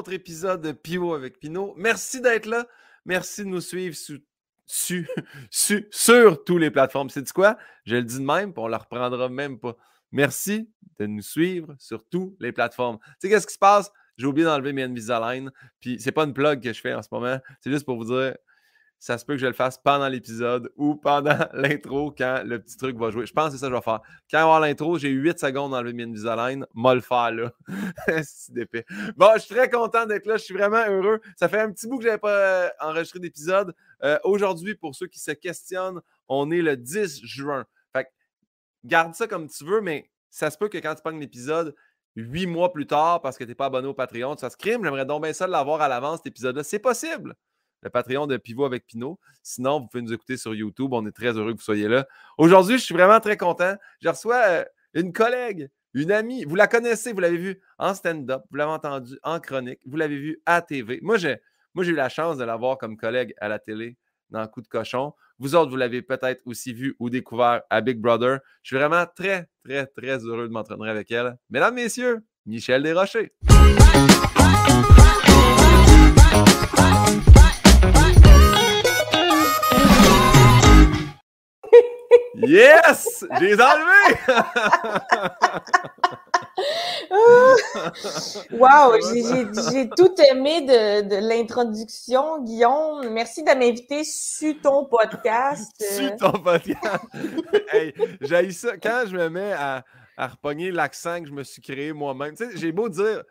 autre épisode de Pio avec Pino. Merci d'être là. Merci de nous suivre sur tous les plateformes. C'est quoi? Je le dis de même, puis on ne la reprendra même pas. Merci de nous suivre sur toutes les plateformes. Tu sais, qu'est-ce qui se passe? J'ai oublié d'enlever mes Invisalign. Puis c'est pas une plug que je fais en ce moment. C'est juste pour vous dire, ça se peut que je le fasse pendant l'épisode ou pendant l'intro quand le petit truc va jouer. Je pense que c'est ça que je vais faire. Quand il va avoir l'intro, j'ai eu 8 secondes d'enlever mes Invisalign. Moi le faire là. c'est d'épée. Bon, je suis très content d'être là. Je suis vraiment heureux. Ça fait un petit bout que je n'avais pas euh, enregistré d'épisode. Euh, aujourd'hui, pour ceux qui se questionnent, on est le 10 juin. Fait que, garde ça comme tu veux, mais ça se peut que quand tu pognes l'épisode, huit mois plus tard, parce que tu n'es pas abonné au Patreon, tu fasses crime. J'aimerais donc bien ça l'avoir à l'avance, cet épisode-là. C'est possible le Patreon de Pivot avec Pinot. Sinon, vous pouvez nous écouter sur YouTube. On est très heureux que vous soyez là. Aujourd'hui, je suis vraiment très content. Je reçois euh, une collègue, une amie. Vous la connaissez, vous l'avez vu en stand-up, vous l'avez entendu en chronique, vous l'avez vu à TV. Moi, j'ai, eu la chance de l'avoir comme collègue à la télé dans Coup de cochon. Vous autres, vous l'avez peut-être aussi vu ou découvert à Big Brother. Je suis vraiment très, très, très heureux de m'entraîner avec elle. Mesdames, Messieurs, Michel Desrochers. Yes! J'ai les enlevés! wow! J'ai tout aimé de, de l'introduction, Guillaume. Merci de m'inviter sur ton podcast. Sur ton podcast. hey, j'ai ça. Quand je me mets à, à repogner l'accent que je me suis créé moi-même, tu sais, j'ai beau dire,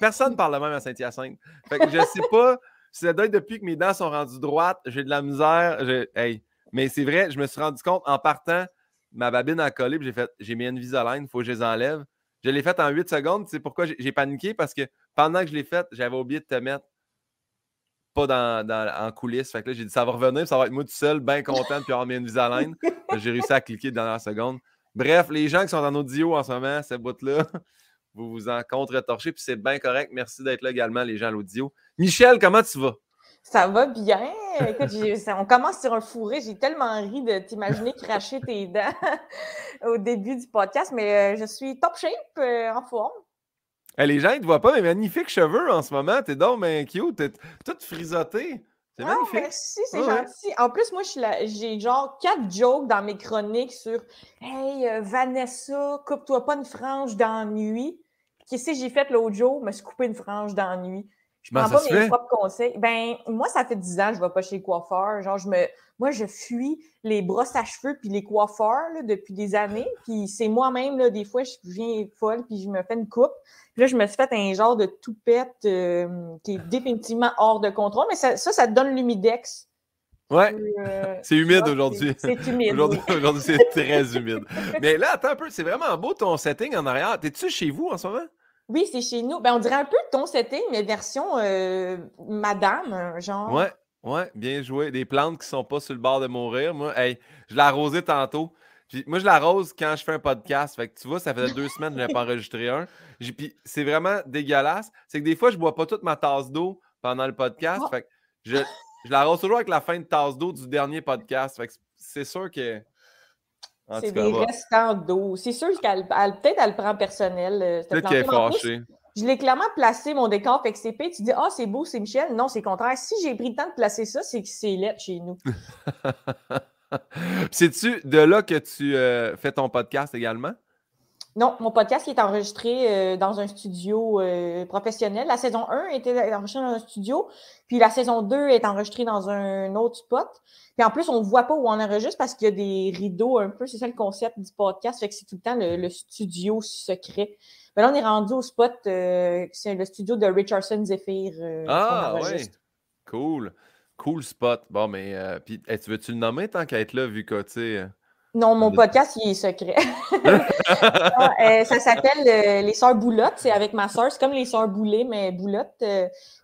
personne ne parle même à Saint-Hyacinthe. Fait que je sais pas, c'est doit depuis que mes dents sont rendues droites, j'ai de la misère. Hey, mais c'est vrai, je me suis rendu compte en partant, ma babine a collé, j'ai fait, j'ai mis une Invisalign, il faut que je les enlève. Je l'ai fait en 8 secondes. C'est pourquoi j'ai paniqué? Parce que pendant que je l'ai fait, j'avais oublié de te mettre pas dans, en coulisses. Fait que là, j'ai dit, ça va revenir, ça va être moi tout seul, bien content puis avoir mis une Invisalign. j'ai réussi à cliquer dans la seconde. Bref, les gens qui sont en audio en ce moment, cette bout-là, vous vous en contre-torchez, puis c'est bien correct. Merci d'être là également, les gens à l'audio. Michel, comment tu vas? Ça va bien. Écoute, on commence sur un fourré. J'ai tellement ri de t'imaginer cracher tes dents au début du podcast, mais euh, je suis top shape, euh, en forme. les gens, ils ne te voient pas, mais magnifiques cheveux en ce moment. T'es donc mais cute. T'es toute frisottée. C'est ah, magnifique. merci, c'est gentil. En plus, moi, j'ai genre quatre jokes dans mes chroniques sur Hey, euh, Vanessa, coupe-toi pas une frange d'ennui. Qu'est-ce que j'ai fait l'autre jour? Je me suis coupé une frange d'ennui. Je prends pas mes propres conseils. Ben, moi, ça fait 10 ans que je ne vais pas chez le coiffeur. Genre, je me, moi, je fuis les brosses à cheveux puis les coiffeurs depuis des années. Puis c'est moi-même, des fois, je viens folle puis je me fais une coupe. Puis là, je me suis fait un genre de toupette euh, qui est définitivement hors de contrôle. Mais ça, ça, te donne l'humidex. Ouais. Euh, c'est humide aujourd'hui. C'est humide. Aujourd'hui, c'est très humide. Mais là, attends un peu, c'est vraiment beau ton setting en arrière. T'es-tu chez vous en ce moment? Oui, c'est chez nous. Ben, on dirait un peu ton setting, mais version euh, madame, genre. Ouais, ouais, bien joué. Des plantes qui sont pas sur le bord de mourir. Moi, hey, je l'ai arrosé tantôt. Puis, moi, je l'arrose quand je fais un podcast. Fait que tu vois, ça faisait deux semaines que je n'ai pas enregistré un. Puis c'est vraiment dégueulasse. C'est que des fois, je bois pas toute ma tasse d'eau pendant le podcast. Oh! Fait que je, je l'arrose toujours avec la fin de tasse d'eau du dernier podcast. Fait que c'est sûr que c'est des restants d'eau. C'est sûr qu'elle peut-être elle prend personnel. Euh, peut-être qu'elle est fâchée. Je l'ai clairement placé mon décor XCP. Tu dis Ah, c'est beau, c'est Michel. Non, c'est contraire. Si j'ai pris le temps de placer ça, c'est que c'est lettre chez nous. C'est-tu de là que tu euh, fais ton podcast également? Non, mon podcast est enregistré euh, dans un studio professionnel. La saison 1 était enregistrée dans un studio, puis la saison 2 est enregistrée dans un autre spot. Puis en plus, on ne voit pas où on enregistre parce qu'il y a des rideaux un peu. C'est ça le concept du podcast. Fait que c'est tout le temps le, studio secret. Mais là, on est rendu au spot. Euh, c'est le studio de Richardson Zephyr. Euh, ah, oui. Cool. Cool spot. Bon, mais euh, puis, tu veux-tu le nommer tant qu'à être là, vu que, tu sais. Non, mon podcast, il est secret. Ah, ça s'appelle Les Sœurs Boulottes. C'est avec ma sœur. C'est comme les Sœurs Boulées, mais Boulottes.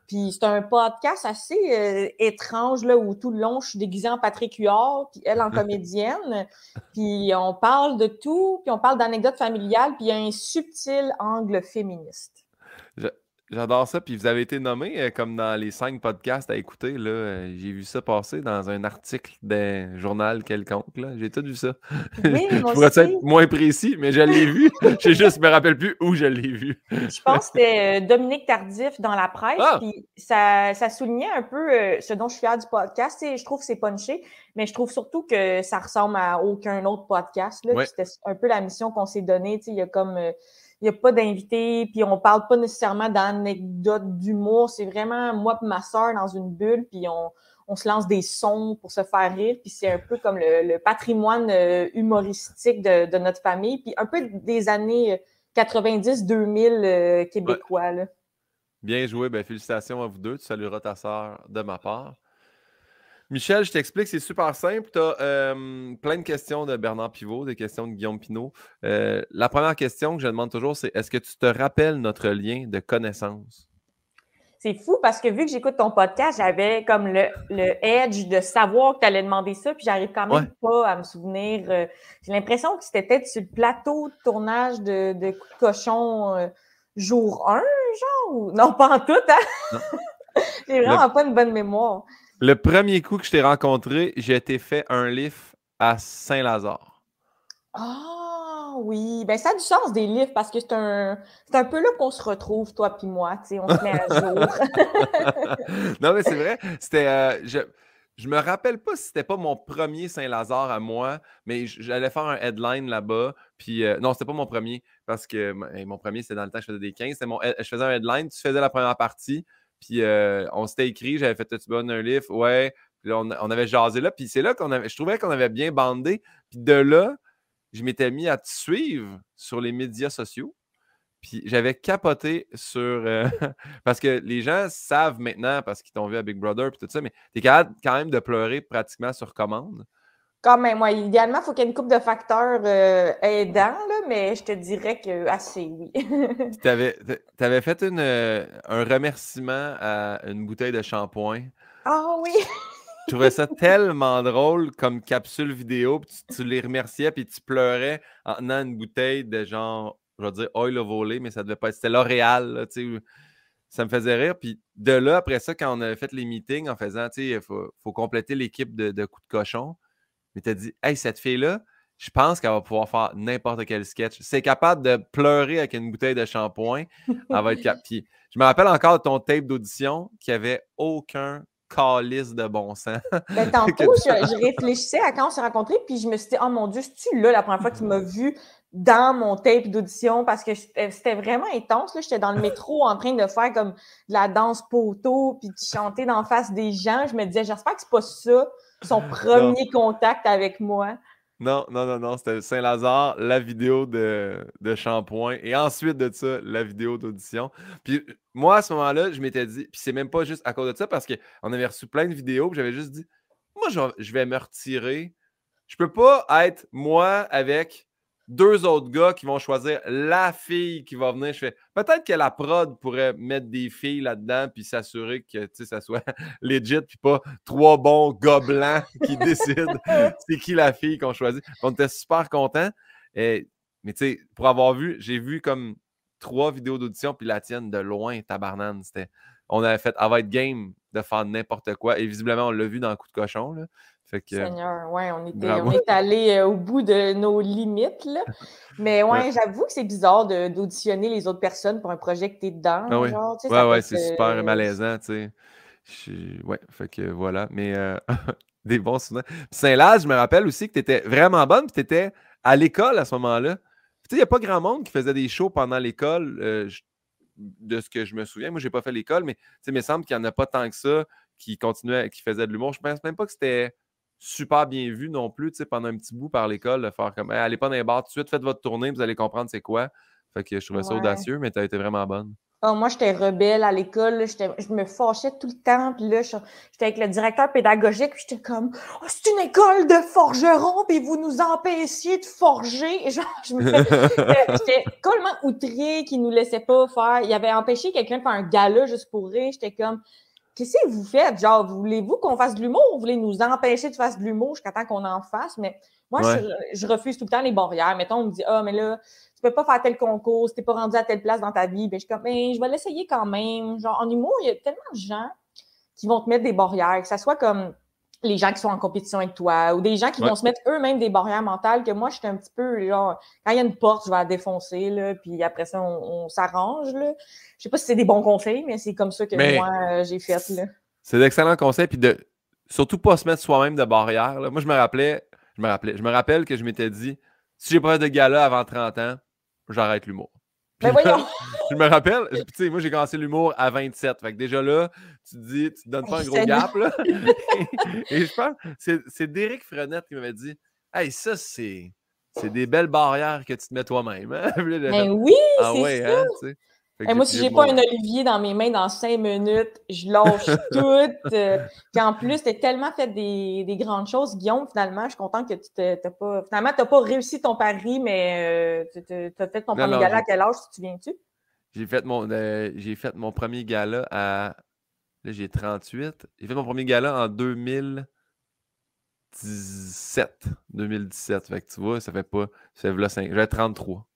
Puis c'est un podcast assez euh, étrange là, où tout le long, je suis déguisée en Patrick Huard, puis elle en comédienne. puis on parle de tout, puis on parle d'anecdotes familiales, puis il y a un subtil angle féministe. J'adore ça. Puis vous avez été nommé euh, comme dans les cinq podcasts à écouter. Là, euh, j'ai vu ça passer dans un article d'un journal quelconque. J'ai tout vu ça. Oui, je pourrais être moins précis, mais je l'ai vu. Je juste me rappelle plus où je l'ai vu. Je pense que c'était euh, Dominique Tardif dans la presse. Ah! Puis ça, ça soulignait un peu euh, ce dont je suis fière du podcast. Sais, je trouve que c'est punché, mais je trouve surtout que ça ressemble à aucun autre podcast. là. Ouais. C'était un peu la mission qu'on s'est donnée. Tu sais, Il y a comme. Euh, il n'y a pas d'invité, puis on parle pas nécessairement d'anecdotes d'humour. C'est vraiment moi et ma soeur dans une bulle, puis on, on se lance des sons pour se faire rire. Puis c'est un peu comme le, le patrimoine euh, humoristique de, de notre famille, puis un peu des années euh, 90-2000 euh, québécois. là. Bien joué. Ben, félicitations à vous deux. Tu salueras ta sœur de ma part. Michel, je t'explique, c'est super simple. Tu as plein de questions de Bernard Pivot, des questions de Guillaume Pinot. Euh, la première question que je demande toujours, c'est est-ce que tu te rappelles notre lien de connaissance? C'est fou parce que vu que j'écoute ton podcast, j'avais comme le, le edge de savoir que tu allais demander ça, puis j'arrive quand même pas à me souvenir. euh, J'ai l'impression que c'était peut-être sur le plateau de tournage de, de Coup de cochon euh, jour 1, genre, ou... Non, pas en tout, hein? J'ai vraiment pas une bonne mémoire. Le premier coup que je t'ai rencontré, j'ai été fait un lift à Saint-Lazare. Ah oui, ben ça a du sens des livres parce que c'est un, c'est un peu là qu'on se retrouve, toi puis moi, tu sais, on se met à jour. non, mais c'est vrai. C'était. euh, je, je me rappelle pas si c'était pas mon premier Saint-Lazare à moi, mais j'allais faire un headline là-bas. Puis euh, non, c'était pas mon premier parce que mon premier, c'était dans le temps que je faisais des 15. C'était mon, head- je faisais un headline, tu faisais la première partie. Puis euh, on s'était écrit, j'avais fait tu bonne un livre, ouais. Puis on, avait jasé là. Puis c'est là qu'on avait, je trouvais qu'on avait bien bandé. Puis de là, je m'étais mis à te suivre sur les médias sociaux. Puis j'avais capoté sur. euh, parce que les gens savent maintenant, parce qu'ils t'ont vu à Big Brother et tout ça, mais tu es capable quand même de pleurer pratiquement sur commande. Quand même, moi, idéalement, il faut qu'il y ait une couple de facteurs euh, aidants, là, mais je te dirais que assez, oui. Tu avais, fait une, euh, un remerciement à une bouteille de shampoing. Ah oui! Je trouvais ça tellement drôle comme capsule vidéo. puis tu, tu les remerciais puis tu pleurais en tenant une bouteille de genre, je vais dire oil of Olay, mais ça devait pas être. C'était L'Oréal, tu sais. Ça me faisait rire. Puis de là, après ça, quand on avait fait les meetings en faisant, tu sais, il faut, faut compléter l'équipe de, de coups de cochon, mais tu as dit, hey, cette fille-là, je pense qu'elle va pouvoir faire n'importe quel sketch. C'est capable de pleurer avec une bouteille de shampoing. Elle va être cap- Puis je me rappelle encore de ton tape d'audition qui avait aucun calice de bon sens. Ben, tantôt, je, je réfléchissais à quand on s'est rencontrés, puis je me suis dit, oh mon Dieu, c'est-tu là la première fois qu'il m'a vu dans mon tape d'audition? Parce que c'était vraiment intense. J'étais dans le métro en train de faire comme de la danse poteau, puis de chanter d'en face des gens. Je me disais, j'espère que c'est pas ça, son premier contact avec moi. Non, non, non, non, c'était Saint-Lazare, la vidéo de, de shampoing et ensuite de ça, la vidéo d'audition. Puis moi, à ce moment-là, je m'étais dit, puis c'est même pas juste à cause de ça, parce qu'on avait reçu plein de vidéos, puis j'avais juste dit, moi, je vais, je vais me retirer. Je peux pas être moi avec deux autres gars qui vont choisir la fille qui va venir. Je fais, peut-être que la prod pourrait mettre des filles là-dedans, puis s'assurer que, tu sais, ça soit legit, puis pas trois bons gars blancs qui décident c'est qui la fille qu'on choisit. On était super contents. Et, mais tu sais, pour avoir vu, j'ai vu comme trois vidéos d'audition, puis la tienne de loin, tabarnane. C'était, on avait fait, être game de faire n'importe quoi. Et visiblement, on l'a vu dans le coup de cochon. Là. Fait que, Seigneur, ouais, on, était, on est allé euh, au bout de nos limites, là. Mais ouais, Ouais. j'avoue que c'est bizarre d'auditionner les autres personnes pour un projet que t'es dedans. Ah oui. genre, tu sais, ouais, ouais, c'est se- super malaisant, tu sais. Je- Ouais, fait que voilà. Mais euh, des bons souvenirs. Puis Saint-Laz, je me rappelle aussi que tu étais vraiment bonne, puis tu étais à l'école à ce moment-là. Tu sais, il n'y a pas grand monde qui faisait des shows pendant l'école, euh, de ce que je me souviens. Moi, j'ai pas fait l'école, mais tu sais, il me semble qu'il n'y en a pas tant que ça qui continuait, qui faisait de l'humour. Je pense même pas que c'était super bien vu non plus, tu sais, pendant un petit bout par l'école, de faire comme Hey, allez pas dans les bars tout de suite, faites votre tournée, vous allez comprendre c'est quoi. Fait que je trouvais ça Ouais. audacieux, mais tu as été vraiment bonne. Ah, moi, j'étais rebelle à l'école. Je me fâchais tout le temps. Puis là, j'étais avec le directeur pédagogique. Puis j'étais comme, Oh, c'est une école de forgerons. Puis vous nous empêchiez de forger. Genre, je me J'étais- J'étais complètement outrée qu'il nous laissait pas faire. Il avait empêché quelqu'un de faire un gala juste pour rire. J'étais comme, qu'est-ce que vous faites? Genre, voulez-vous qu'on fasse de l'humour? Ou voulez nous empêcher de faire de l'humour jusqu'à temps qu'on en fasse? Mais moi, Ouais. je, je refuse tout le temps les barrières. Mettons, on me dit, ah, mais là, peux pas faire tel concours, si t'es pas rendu à telle place dans ta vie. Ben, je suis comme, ben, je vais l'essayer quand même. Genre, en humour, il y a tellement de gens qui vont te mettre des barrières, que ce soit comme les gens qui sont en compétition avec toi ou des gens qui vont se mettre eux-mêmes des barrières mentales que moi, je suis un petit peu, genre, quand il y a une porte, je vais la défoncer, là, puis après ça, on, s'arrange, là. Je sais pas si c'est des bons conseils, mais c'est comme ça que moi, euh, j'ai fait, là. C'est d'excellents conseils, puis de surtout pas se mettre soi-même de barrières. Moi, je me rappelais, je me rappelais, je me rappelle que je m'étais dit, si j'ai pas fait de gala avant 30 ans, j'arrête l'humour. Mais voyons! je me rappelle, tu sais, moi j'ai commencé l'humour à 27. Fait que déjà là, tu te dis, tu te donnes pas un gros gap. Là. et, je pense, c'est Derek Frenette qui m'avait dit Hey, ça, c'est. C'est des belles barrières que tu te mets toi-même. Hein? Mais oui, ah c'est ouais, hein, ça. Et moi, si j'ai pas un olivier dans mes mains dans cinq minutes, je lâche tout. Euh, puis en plus, tu as tellement fait des, des, grandes choses, Guillaume, finalement, je suis contente que tu t'as pas. Finalement, tu n'as pas réussi ton pari, mais euh, tu as fait ton premier gala à quel âge, tu te souviens-tu? J'ai fait, mon, euh, j'ai fait mon premier gala à. Là, j'ai 38. J'ai fait mon premier gala en 2017. 2017. Fait que tu vois, ça fait pas. Ça fait 5. J'avais 33.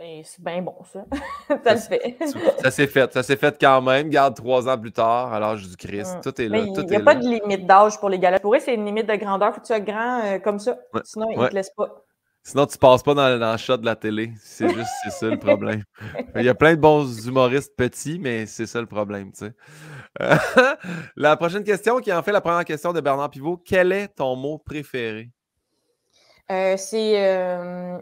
Ben, c'est bien bon, ça. ça se fait. ça s'est fait. Ça s'est fait quand même. Garde trois ans plus tard, à l'âge du Christ. Hum. Tout est là. Il n'y a pas de limite d'âge pour les galas. Pour eux, c'est une limite de grandeur. Faut que tu sois grand euh, comme ça. Sinon, ils ne te laissent pas. Sinon, tu passes pas dans, dans le shot de la télé. C'est juste c'est ça le problème. Il y a plein de bons humoristes petits, mais c'est ça le problème, tu sais. la prochaine question, qui est en fait la première question de Bernard Pivot. Quel est ton mot préféré? Euh, c'est euh,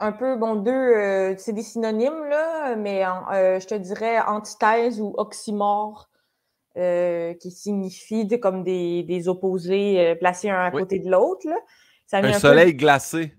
un peu, bon, deux, euh, c'est des synonymes, là, mais euh, je te dirais antithèse ou oxymore, euh, qui signifie comme des, opposés placés un à côté de l'autre. Un, soleil glacé.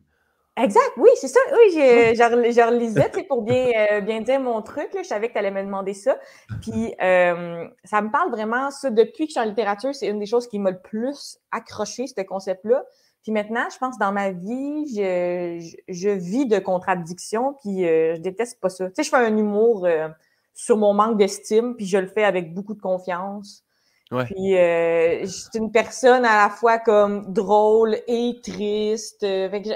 Exact, oui, c'est ça. Oui, je, relisais pour bien, bien dire mon truc. je savais que tu allais me demander ça. Puis, ça me parle vraiment, ça, depuis que je suis en littérature, c'est une des choses qui m'a le plus accroché, ce concept-là. Puis maintenant, je pense dans ma vie, je, je, vis de contradictions, puis euh, je déteste pas ça. Tu sais, je fais un humour euh, sur mon manque d'estime, puis je le fais avec beaucoup de confiance. Ouais. Puis euh, je suis une personne à la fois comme drôle et triste. Fait que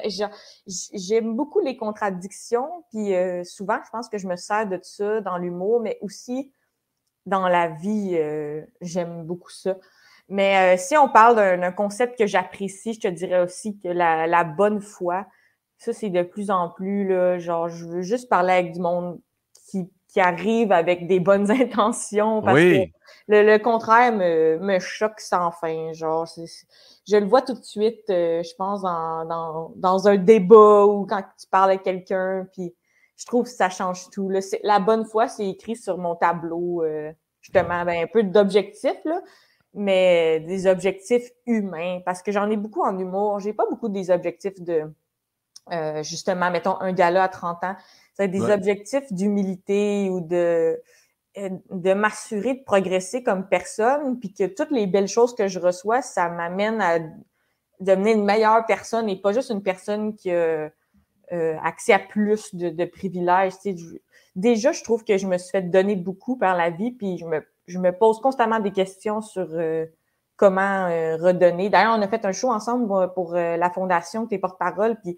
j'aime beaucoup les contradictions, puis souvent, je pense que je me sers de ça dans l'humour, mais aussi dans la vie, j'aime beaucoup ça. Mais euh, si on parle d'un concept que j'apprécie, je te dirais aussi que la, bonne foi, ça, c'est de plus en plus, là, genre, je veux juste parler avec du monde qui, qui arrive avec des bonnes intentions parce que le, contraire me, me, choque sans fin. Genre, je le vois tout de suite, euh, je pense, dans, dans, dans, un débat ou quand tu parles avec quelqu'un, puis je trouve que ça change tout. Là. La bonne foi, c'est écrit sur mon tableau, euh, justement, ben, un peu d'objectifs, là mais des objectifs humains, parce que j'en ai beaucoup en humour. J'ai pas beaucoup des objectifs de, euh, justement, mettons, un gala à 30 ans. C'est des objectifs d'humilité ou de, euh, de m'assurer de progresser comme personne, puis que toutes les belles choses que je reçois, ça m'amène à devenir une meilleure personne et pas juste une personne qui a euh, accès à plus de, de privilèges. déjà, je trouve que je me suis fait donner beaucoup par la vie, puis je me je me pose constamment des questions sur euh, comment euh, redonner. D'ailleurs, on a fait un show ensemble pour euh, la fondation Tes porte-parole. Puis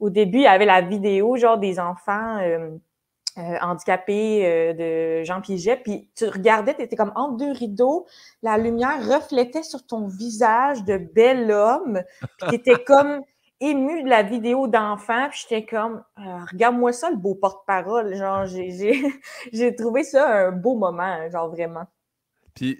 au début, il y avait la vidéo, genre des enfants handicapés de Jean Piaget. Puis tu regardais, tu étais comme entre deux rideaux, la lumière reflétait sur ton visage de bel homme. Puis tu étais comme ému de la vidéo d'enfant, puis j'étais comme, regarde-moi ça, le beau porte-parole. Genre, j'ai trouvé ça un beau moment, genre vraiment. Puis,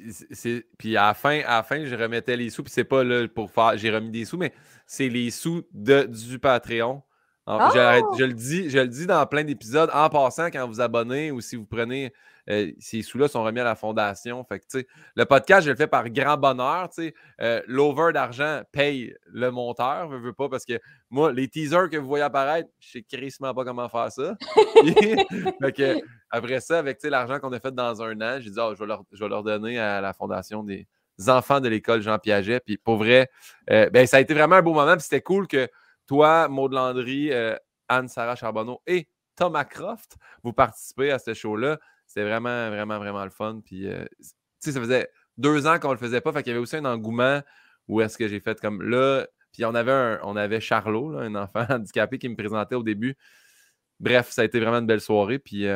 puis à la fin, à la fin, je remettais les sous, puis c'est pas là pour faire, j'ai remis des sous, mais c'est les sous de, du Patreon. oh! je, le dis, je le dis dans plein d'épisodes. En passant, quand vous abonnez ou si vous prenez euh, ces sous-là sont remis à la fondation. Fait que, le podcast, je le fais par grand bonheur. Euh, L'over d'argent paye le monteur, je veux pas, parce que moi, les teasers que vous voyez apparaître, je sais crissement pas comment faire ça. après ça, avec l'argent qu'on a fait dans un an, j'ai dit, oh, je, vais leur, je, vais leur, donner à la fondation des enfants de l'école Jean Piaget. Puis pour vrai, euh, ben, ça a été vraiment un beau moment. C'était cool que toi, Maud Landry, Anne-Sarah Charbonneau et Thomas Croft, vous participez à ce show-là. C'était vraiment, vraiment, vraiment le fun. Puis, euh, tu sais, ça faisait deux ans qu'on le faisait pas. Fait qu'il y avait aussi un engouement où est-ce que j'ai fait comme là. Puis on avait, on avait Charlot, un enfant handicapé qui me présentait au début. bref, ça a été vraiment une belle soirée. Puis,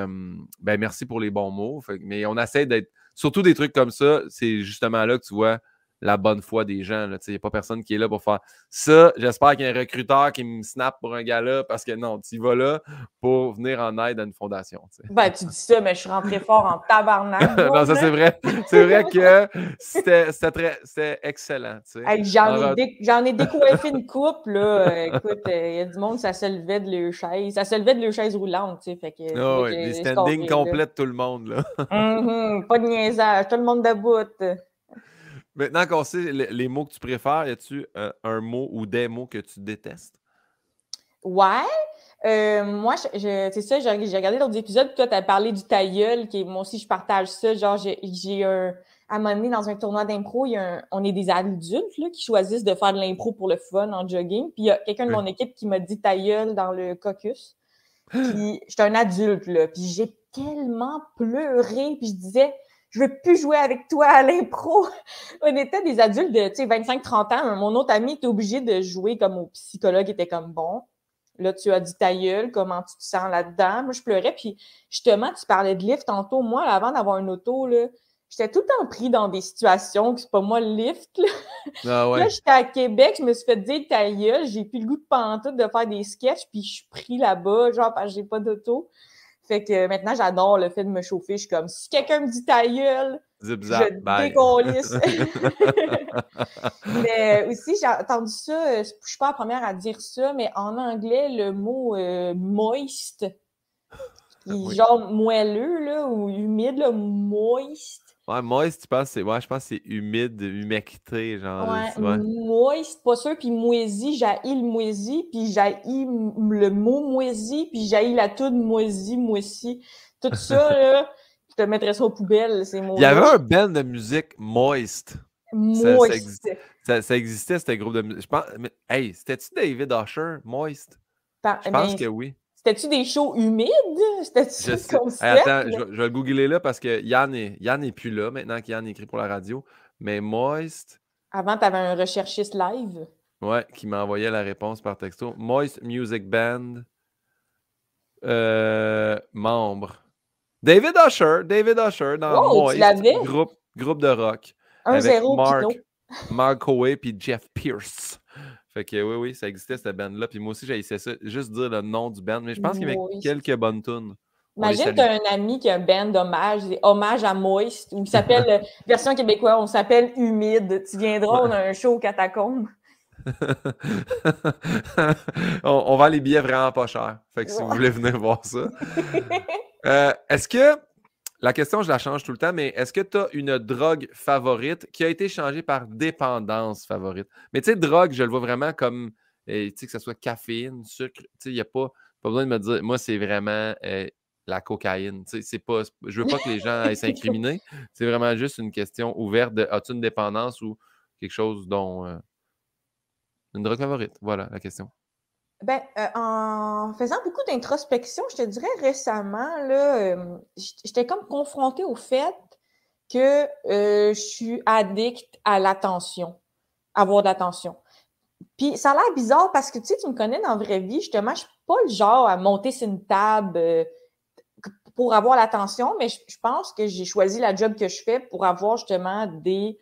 ben, merci pour les bons mots. mais on essaie d'être. Surtout des trucs comme ça, c'est justement là que tu vois la bonne foi des gens. Il n'y a pas personne qui est là pour faire ça. J'espère qu'il y a un recruteur qui me snap pour un gars-là parce que non, tu vas là pour venir en aide à une fondation. Ben, tu dis ça, mais je suis rentré fort en tabarnak. non, ça c'est vrai. C'est vrai que c'était excellent. J'en ai, décoiffé une coupe. Là. Écoute, euh, il y a du monde, ça se levait de leur chaise. Ça se levait de leur chaise roulante. Fait que, oh, standings tout le monde. Là. Mm-hmm, pas de niaisage, tout le monde debout. Maintenant qu'on sait les, mots que tu préfères, y a-tu euh, un mot ou des mots que tu détestes? Ouais. Euh, moi, c'est ça, j'ai regardé l'autre épisode, toi, tu as parlé du tailleul, qui moi aussi, je partage ça. Genre, j'ai un. À un moment donné, dans un tournoi d'impro, on est des adultes là, qui choisissent de faire de l'impro pour le fun en jogging. Puis il y a quelqu'un de mon équipe qui m'a dit tailleul dans le caucus. Puis j'étais un adulte, là. Puis j'ai tellement pleuré. Puis je disais, je veux plus jouer avec toi à l'impro. On était des adultes de 25-30 ans. Mon autre ami était obligé de jouer comme au psychologue était comme bon. Là, tu as dit ta gueule, comment tu te sens là-dedans? Moi, je pleurais. Puis justement, tu parlais de lift tantôt. Moi, avant d'avoir une auto, là, j'étais tout le temps pris dans des situations que c'est pas moi le lift. Là, ah ouais. là j'étais à Québec, je me suis fait dire ta gueule, j'ai plus le goût de pantoute de faire des sketchs, puis je suis pris là-bas, genre parce que j'ai pas d'auto. Fait que maintenant, j'adore le fait de me chauffer. Je suis comme, si quelqu'un me dit ta gueule, je décollisse. mais aussi, j'ai entendu ça, euh, je suis pas la première à dire ça, mais en anglais, le mot euh, moist, qui genre moelleux là, ou humide, là, moist. Ouais, moist, tu penses, ouais, je pense que c'est humide, humecté, genre. Ouais, moist, pas sûr. Puis moisi, j'ai le moisi, puis j'ai le mot moisi, puis j'ai la toute moisi, moisi. Tout ça, là, je te mettrais ça aux poubelles, ces mots Il y avait un band de musique moist. Moist. Ça, ça, existait, ce groupe de musique. Je pense, mais, hey, c'était-tu David Usher, moist? je pense que oui. C'était-tu des shows humides? C'était-tu comme ça? attends, je, vais le googler là parce que Yann est, Yann est plus là maintenant qu'Yann écrit pour la radio. Mais Moist. Avant, tu avais un recherchiste live. Ouais, qui m'envoyait la réponse par texto. Moist Music Band. Euh, membre. David Usher. David Usher dans Moist. Groupe, groupe de rock. Un avec zéro Mark, Mark Howe puis Jeff Pierce. Fait que oui, oui, ça existait cette band-là. Puis moi aussi, j'ai essayé ça, juste dire le nom du band. Mais je pense qu'il y avait quelques bonnes tunes. Imagine, tu as un ami qui a un band d'hommage, hommage à Moist, ou qui s'appelle, euh, version québécoise, on s'appelle Humide. Tu viendras, on a un show au catacombe. on, vend les billets vraiment pas cher. Fait que si vous voulez venir voir ça. Euh, est-ce que la question, je la change tout le temps, mais est-ce que tu as une drogue favorite qui a été changée par dépendance favorite? Mais tu sais, drogue, je le vois vraiment comme, eh, tu sais, que ce soit caféine, sucre, tu sais, il n'y a pas, pas besoin de me dire, moi, c'est vraiment eh, la cocaïne. Tu sais, c'est pas, je veux pas que les gens aillent s'incriminer. C'est vraiment juste une question ouverte de, as-tu une dépendance ou quelque chose dont... Euh, une drogue favorite, voilà la question. Ben, euh, en faisant beaucoup d'introspection, je te dirais récemment, là, euh, j'étais comme confrontée au fait que euh, je suis addict à l'attention, avoir de l'attention. Puis ça a l'air bizarre parce que tu sais, tu me connais dans la vraie vie, justement, je suis pas le genre à monter sur une table pour avoir l'attention, mais je, je pense que j'ai choisi la job que je fais pour avoir justement des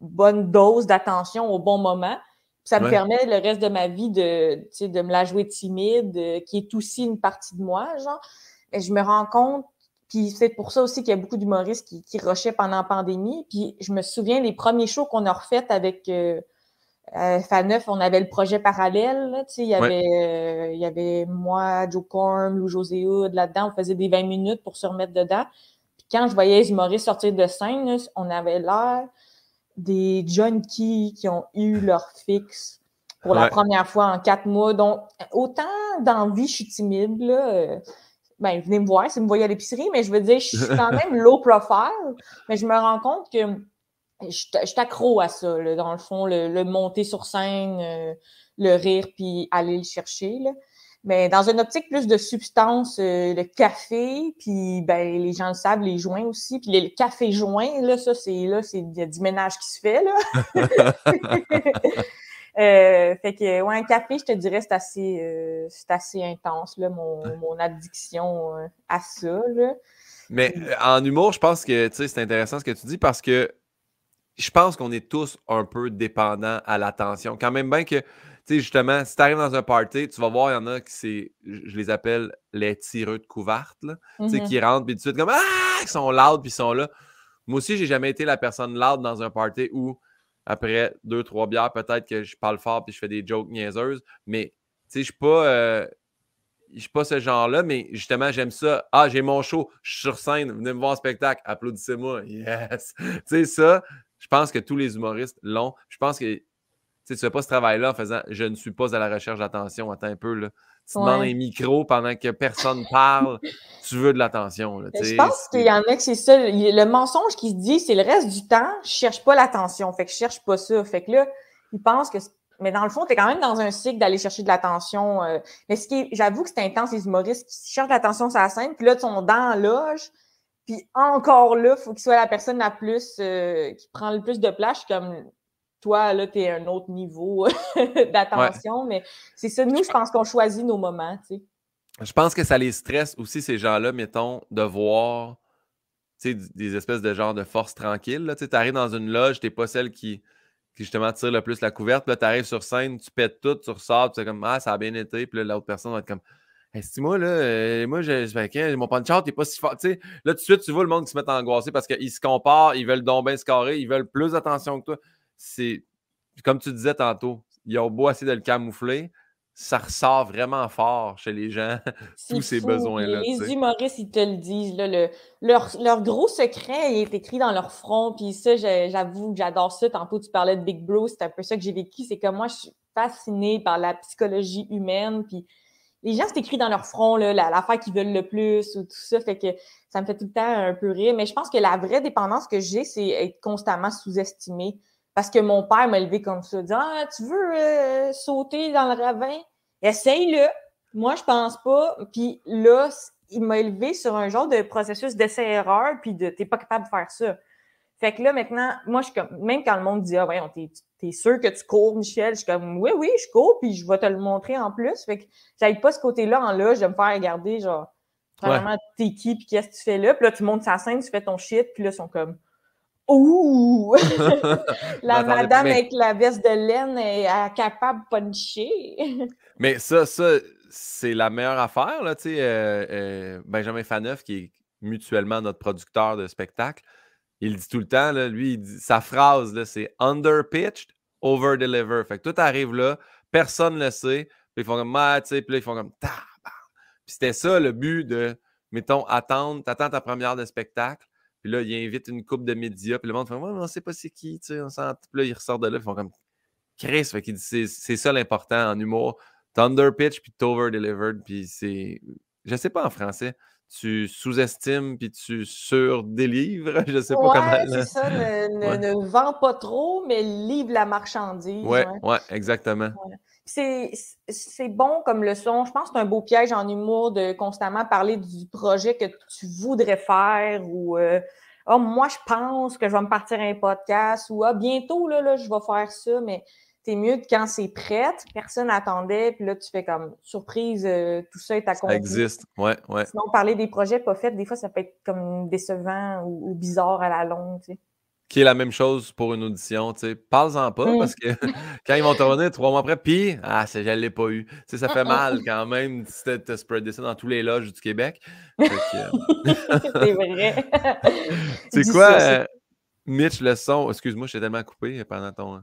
bonnes doses d'attention au bon moment ça me permet le reste de ma vie de, de me la jouer timide, euh, qui est aussi une partie de moi, genre. Je me rends compte, puis c'est pour ça aussi qu'il y a beaucoup d'humoristes qui, qui rushaient pendant la pandémie. Puis je me souviens les premiers shows qu'on a refait avec euh, euh, Faneuf, on avait le projet parallèle. il y avait, euh, il y avait moi, Joe Corm, Lou José Hood là-dedans. On faisait des 20 minutes pour se remettre dedans. Puis quand je voyais les humoristes sortir de scène, on avait l'air des junkies qui ont eu leur fixe pour la première fois en quatre mois. Donc, autant d'envie, je suis timide, là. Euh, ben, venez me voir si vous me voyez à l'épicerie, mais je veux dire, je suis quand même low profile, mais je me rends compte que je, suis accro à ça, là, dans le fond, le, monter sur scène, euh, le rire, puis aller le chercher. Là. Mais dans une optique plus de substance, euh, le café, puis ben, les gens le savent, les joints aussi. Puis le café joint, là, ça, c'est là, c'est il y a du ménage qui se fait, là. Euh, fait que, ouais, un café, je te dirais, c'est assez, euh, c'est assez intense, là, mon, mon addiction à ça, là. Mais en humour, je pense que, tu sais, c'est intéressant ce que tu dis parce que je pense qu'on est tous un peu dépendants à l'attention. Quand même bien que, sais, justement, si tu arrives dans un party, tu vas voir, il y en a qui c'est, je les appelle les tireux de couverte, là, tu sais, Mhm. qui rentrent, puis tout de suite, comme, ah, ils sont loud, puis ils sont là. Moi aussi, j'ai jamais été la personne loud dans un party où, après deux, trois bières, peut-être que je parle fort, puis je fais des jokes niaiseuses, mais, tu sais, je suis pas. euh, je suis pas ce genre-là, mais justement, j'aime ça. Ah, j'ai mon show, je suis sur scène, venez me voir en spectacle, applaudissez-moi. Yes! tu sais, ça, je pense que tous les humoristes l'ont. Je pense que tu sais, tu fais pas ce travail-là en faisant je ne suis pas à la recherche d'attention. Attends un peu, là. Tu demandes Ouais. un micro pendant que personne parle, tu veux de l'attention. Je pense qu'il y en a que c'est ça. Le mensonge qui se dit, c'est le reste du temps, je cherche pas l'attention. Fait que je cherche pas ça. Fait que là, ils pensent que. Mais dans le fond, tu es quand même dans un cycle d'aller chercher de l'attention. euh, Mais ce qui est- j'avoue que c'est intense, les humoristes qui cherchent l'attention sur la scène, puis là, ils sont dans la loge, puis encore là, il faut qu'il soit la personne la plus. euh, qui prend le plus de place. Comme. Toi, là, tu es un autre niveau d'attention, mais c'est ça. Nous, je pense qu'on choisit nos moments, tu sais. Je pense que ça les stresse aussi, ces gens-là, mettons, de voir tu sais, d- des espèces de genre de force tranquille. Tu arrives dans une loge, tu n'es pas celle qui, qui justement tire le plus la couverte. Puis là, tu arrives sur scène, tu pètes tout, tu ressors, tu es comme Ah, ça a bien été. Puis là, l'autre personne va être comme Est-ce moi, là, euh, moi, je, je- mon punch-out n'est pas si fort. Tu sais, là, tout de suite, tu vois le monde qui se met à angoisser parce qu'ils se comparent, ils veulent donc bien se carrer, ils veulent plus d'attention que toi. C'est comme tu disais tantôt, ils ont beau essayer de le camoufler, ça ressort vraiment fort chez les gens. Tous ces besoins-là, Les humoristes, ils te le disent. Là, le- leur, leur gros secret il est écrit dans leur front. Puis ça, j'avoue que j'adore ça. Tantôt, tu parlais de Big Bro. C'est un peu ça que j'ai vécu. C'est que moi, je suis fascinée par la psychologie humaine. Puis les gens, c'est écrit dans leur front, l'affaire qu'ils veulent le plus ou tout ça. Fait que ça me fait tout le temps un peu rire. Mais je pense que la vraie dépendance que j'ai, c'est être constamment sous-estimé. Parce que mon père m'a élevé comme ça. Dit, ah, tu veux euh, sauter dans le ravin? Essaye-le. Moi, je pense pas. Puis là, il m'a élevé sur un genre de processus d'essai-erreur, puis de t'es pas capable de faire ça. Fait que là, maintenant, moi, je suis comme, même quand le monde dit, ah, ouais, t'es, t'es sûr que tu cours, Michel? Je suis comme, oui, oui, je cours, puis je vais te le montrer en plus. Fait que j'aille pas ce côté-là en loge de me faire regarder, genre, vraiment, t'es qui, puis qu'est-ce que tu fais là? Puis là, tu montes sa scène, tu fais ton shit, puis là, ils sont comme, ouh! La madame mais- avec la veste de laine est capable de puncher. Mais ça, ça c'est la meilleure affaire. Là, tu sais, euh, euh, Benjamin Faneuf, qui est mutuellement notre producteur de spectacle, il dit tout le temps, là, lui, il dit- sa phrase, là, c'est under-pitched, over-deliver. Fait que tout arrive là, personne ne le sait, puis ils font comme, ah, tu sais, puis là, ils font comme, tabarnak. Puis c'était ça le but de, mettons, attendre, t'attends ta première de spectacle, puis là, il invite une coupe de médias, puis le monde fait, ouais, mais on sait pas c'est qui, tu sais, on Puis là, ils ressortent de là, ils font comme, Chris, fait qu'il dit, c'est ça l'important en humour. T'as under-pitch, puis t'as over-delivered, puis c'est... Je sais pas en français. Tu sous-estimes, puis tu sur-délivres. Je sais pas ouais, comment... c'est ça. Ne, ne- Ouais. ne vends pas trop, mais livre la marchandise. Ouais, ouais. ouais, exactement. C'est c'est bon comme leçon. Je pense que c'est un beau piège en humour de constamment parler du projet que tu voudrais faire ou euh, Ah, moi, je pense que je vais me partir un podcast ou ah, bientôt, là, là, je vais faire ça, mais c'est mieux que quand c'est prêt, personne n'attendait, puis là, tu fais comme surprise, euh, tout ça est Ça accompli. existe. Ouais, ouais. Sinon, parler des projets pas faits, des fois, ça peut être comme décevant ou, ou bizarre à la longue, tu sais. Qui est la même chose pour une audition, tu sais. Parle-en pas, Mm. parce que quand ils vont te revenir trois mois après, puis, ah, c'est- je l'ai pas eu. Tu sais, ça fait mal quand même si t'as t'as spreadé ça dans tous les loges du Québec. Euh, c'est vrai. c'est quoi, ça, euh, Mitch, le son? Excuse-moi, je t'ai tellement coupé pendant ton...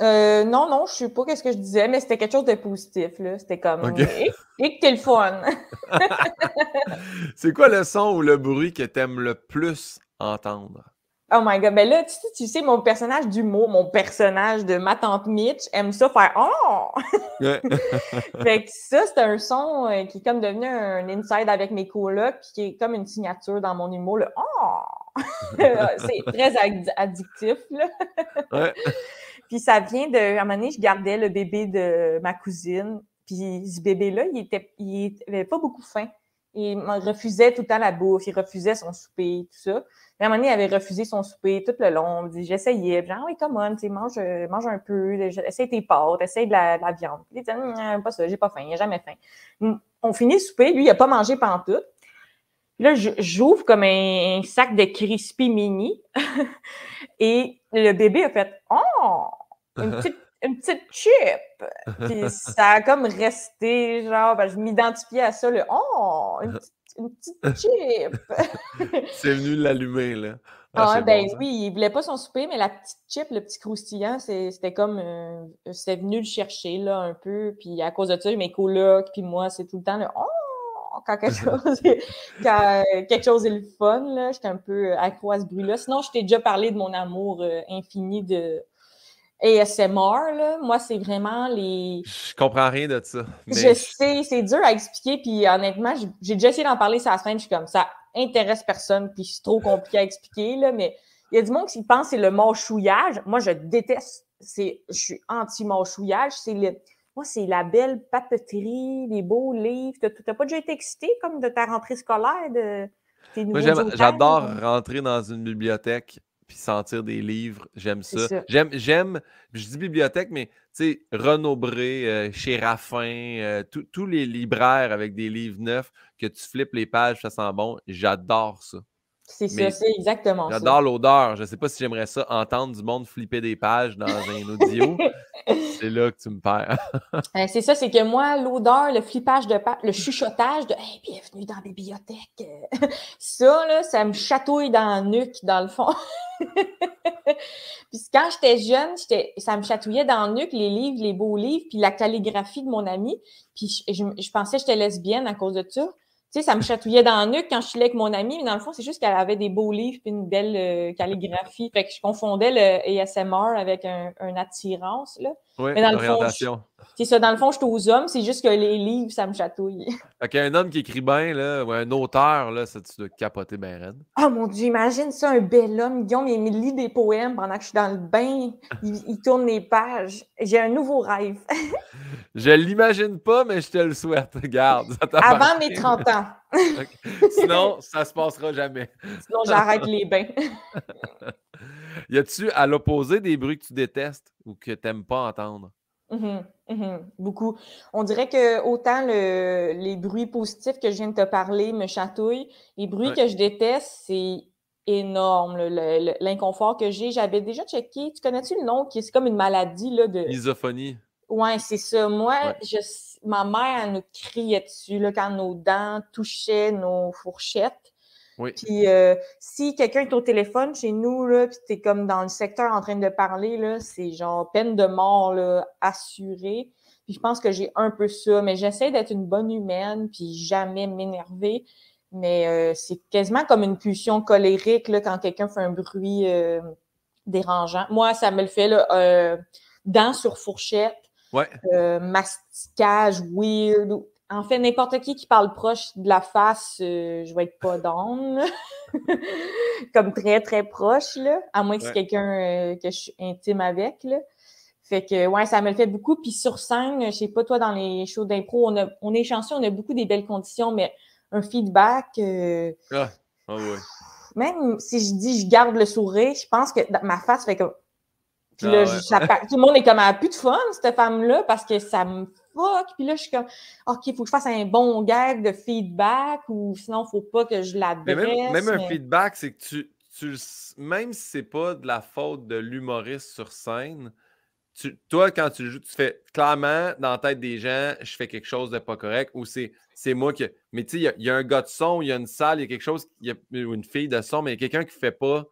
Euh, non, non, je sais pas qu'est-ce que je disais, mais c'était quelque chose de positif, là. C'était comme, et, et que t'es le fun. C'est quoi le son ou le bruit que t'aimes le plus entendre? Oh my god, ben là, tu sais, tu sais, mon personnage d'humour, mon personnage de ma tante Mitch aime ça faire Oh! Fait que ça, c'est un son euh, qui est comme devenu un inside avec mes colocs, puis qui est comme une signature dans mon humour, le Oh! c'est très addi- addictif, là. Ouais. Puis ça vient de. À un moment donné, je gardais le bébé de ma cousine. Puis ce bébé-là, il était, il avait pas beaucoup faim. il refusait tout le temps la bouffe, il refusait son souper, tout ça. à un moment donné, il avait refusé son souper tout le long. J'essayais. Genre, oui, come on, mange, mange un peu, essaye tes pâtes, essaye de la, viande. Il dit, non, pas ça, j'ai pas faim, il n'a jamais faim. On finit le souper, lui, il n'a pas mangé pendant tout. Là, j'ouvre comme un, sac de crispy mini et le bébé a fait Oh, une petite, une petite chip. Puis ça a comme resté, genre, ben, je m'identifiais à ça, le Oh, une petite, chip. C'est venu l'allumer, là. Ah, ah ben oui, il voulait pas son souper, mais la petite chip, le petit croustillant, c'était comme. Euh, c'était venu le chercher, là, un peu. Puis à cause de ça, mes colocs, puis moi, c'est tout le temps le Oh! quand quelque chose, quand quelque chose est le fun. Là, j'étais un peu accro à ce bruit-là. Sinon, je t'ai déjà parlé de mon amour euh, infini de ASMR. Là. Moi, c'est vraiment les. Je comprends rien de ça. Je sais, c'est dur à expliquer. Puis honnêtement, j'ai déjà essayé d'en parler sur la semaine. Je suis comme ça intéresse personne. Puis c'est trop compliqué à expliquer. Là, mais il y a du monde qui pense que c'est le mâchouillage. Moi, je déteste. Je suis anti-mâchouillage. C'est le moi, c'est la belle papeterie, les beaux livres. Tu n'as pas déjà été excité comme de ta rentrée scolaire, de tes Moi, j'adore rentrer dans une bibliothèque puis sentir des livres. J'aime ça. J'aime, j'aime, je dis bibliothèque, mais tu sais, Renaud Bré, euh, chez Raffin, euh, tous les libraires avec des livres neufs que tu flippes les pages, ça sent bon. J'adore ça. C'est ça, c'est exactement ça. J'adore l'odeur. Je ne sais pas si j'aimerais ça, entendre du monde flipper des pages dans un audio. c'est là que tu me perds. Euh, c'est ça, c'est que moi, l'odeur, le flippage de pages, le chuchotage de Hey, bienvenue dans la bibliothèque. ça, là, ça me chatouille dans la nuque, dans le fond. puis quand j'étais jeune, ça me chatouillait dans la nuque, les livres, les beaux livres, puis la calligraphie de mon ami. Puis je, je pensais que j'étais lesbienne à cause de ça. Tu sais, ça me chatouillait dans la nuque quand je suis avec mon amie, mais dans le fond, c'est juste qu'elle avait des beaux livres et une belle euh, calligraphie. Fait que je confondais le ASMR avec un, attirance, là. Oui, mais dans le fond, c'est ça, dans le fond, je suis aux hommes, c'est juste que les livres, ça me chatouille. Fait qu'un homme qui écrit bien, là, ou un auteur, là, ça, tu dois capoter bien raide. Oh mon Dieu, imagine ça, un bel homme, Guillaume, il me lit des poèmes pendant que je suis dans le bain, il, tourne les pages. J'ai un nouveau rêve. je l'imagine pas, mais je te le souhaite, regarde. Avant mes 30 ans. Sinon, ça se passera jamais. Sinon, j'arrête les bains. Y a-tu, à l'opposé, des bruits que tu détestes ou que tu n'aimes pas entendre? Mmh mmh beaucoup. On dirait que autant les bruits positifs que je viens de te parler me chatouillent, les bruits que je déteste, c'est énorme, l'inconfort que j'ai. J'avais déjà checké, tu connais-tu le nom qui est comme une maladie là, de. Misophonie. Ouais, c'est ça. Moi, je, ma mère, elle nous criait dessus là, quand nos dents touchaient nos fourchettes. Puis euh, si quelqu'un est au téléphone chez nous, là, puis t'es comme dans le secteur en train de parler, là, c'est genre peine de mort là, assurée. Puis je pense que j'ai un peu ça, mais j'essaie d'être une bonne humaine, puis jamais m'énerver. Mais euh, c'est quasiment comme une pulsion colérique là, quand quelqu'un fait un bruit euh, dérangeant. Moi, ça me le fait là, dents sur fourchette, ouais. masticage weird, en fait, n'importe qui qui parle proche de la face, euh, je vais être pas down. Comme très, très proche, là. À moins que c'est quelqu'un euh, que je suis intime avec, là. Fait que, ouais, ça me le fait beaucoup. Puis sur scène, je sais pas, toi, dans les shows d'impro, on, on est chanceux, on a beaucoup des belles conditions, mais un feedback. Euh, ah, ah Même si je dis je garde le sourire, je pense que ma face fait comme. Puis là, ah tout le monde est comme à plus de fun, cette femme-là, parce que ça me puis là, je suis comme, OK, il faut que je fasse un bon gag de feedback ou sinon, il ne faut pas que je la Même, même un feedback, c'est que tu, tu, même si c'est pas de la faute de l'humoriste sur scène, tu, toi, quand tu le joues, tu fais clairement dans la tête des gens, je fais quelque chose de pas correct ou c'est, c'est moi qui. Mais tu sais, il y, a un gars de son, il y a une salle, il y a quelque chose, il y a une fille de son, mais il y a quelqu'un qui ne fait pas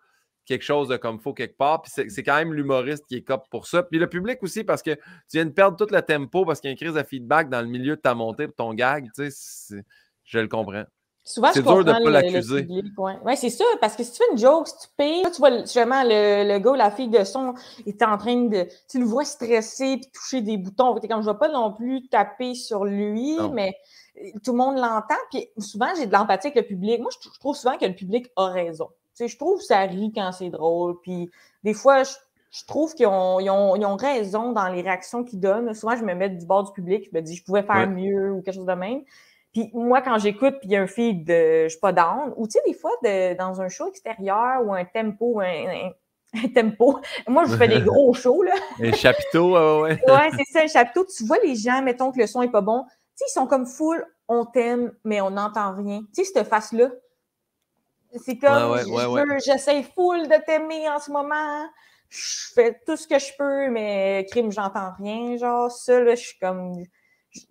quelque chose de comme faut quelque part. Puis c'est quand même l'humoriste qui est cop pour ça. Puis le public aussi, parce que tu viens de perdre tout le tempo parce qu'il y a une crise de feedback dans le milieu de ta montée pour ton gag. Tu sais, je le comprends. Souvent, c'est dur de ne pas l'accuser. Oui, c'est ça, parce que si tu fais une joke, si tu payes, tu vois justement le, le gars ou la fille de son est en train de. Tu le vois stressé puis toucher des boutons. comme je ne vais pas non plus taper sur lui, mais tout le monde l'entend. Puis souvent, j'ai de l'empathie avec le public. Moi, je trouve souvent que le public a raison je trouve que ça rit quand c'est drôle. Puis des fois, je, trouve qu'ils ont, ils ont, raison dans les réactions qu'ils donnent. Souvent, je me mets du bord du public, je me dis je pouvais faire mieux ou quelque chose de même. Puis moi, quand j'écoute, puis il y a un feed de je suis pas down, ou tu sais, des fois, dans un show extérieur ou un tempo, un, tempo. Moi, je fais des gros shows, là. Un chapiteau, ouais. ouais, c'est ça, un chapiteau. Tu vois les gens, mettons que le son est pas bon. Tu sais, ils sont comme full, on t'aime, mais on n'entend rien. Tu sais, cette face-là. C'est comme, j'essaie full de t'aimer en ce moment. Je fais tout ce que je peux, mais crime, j'entends rien. Genre, ça, là, je suis comme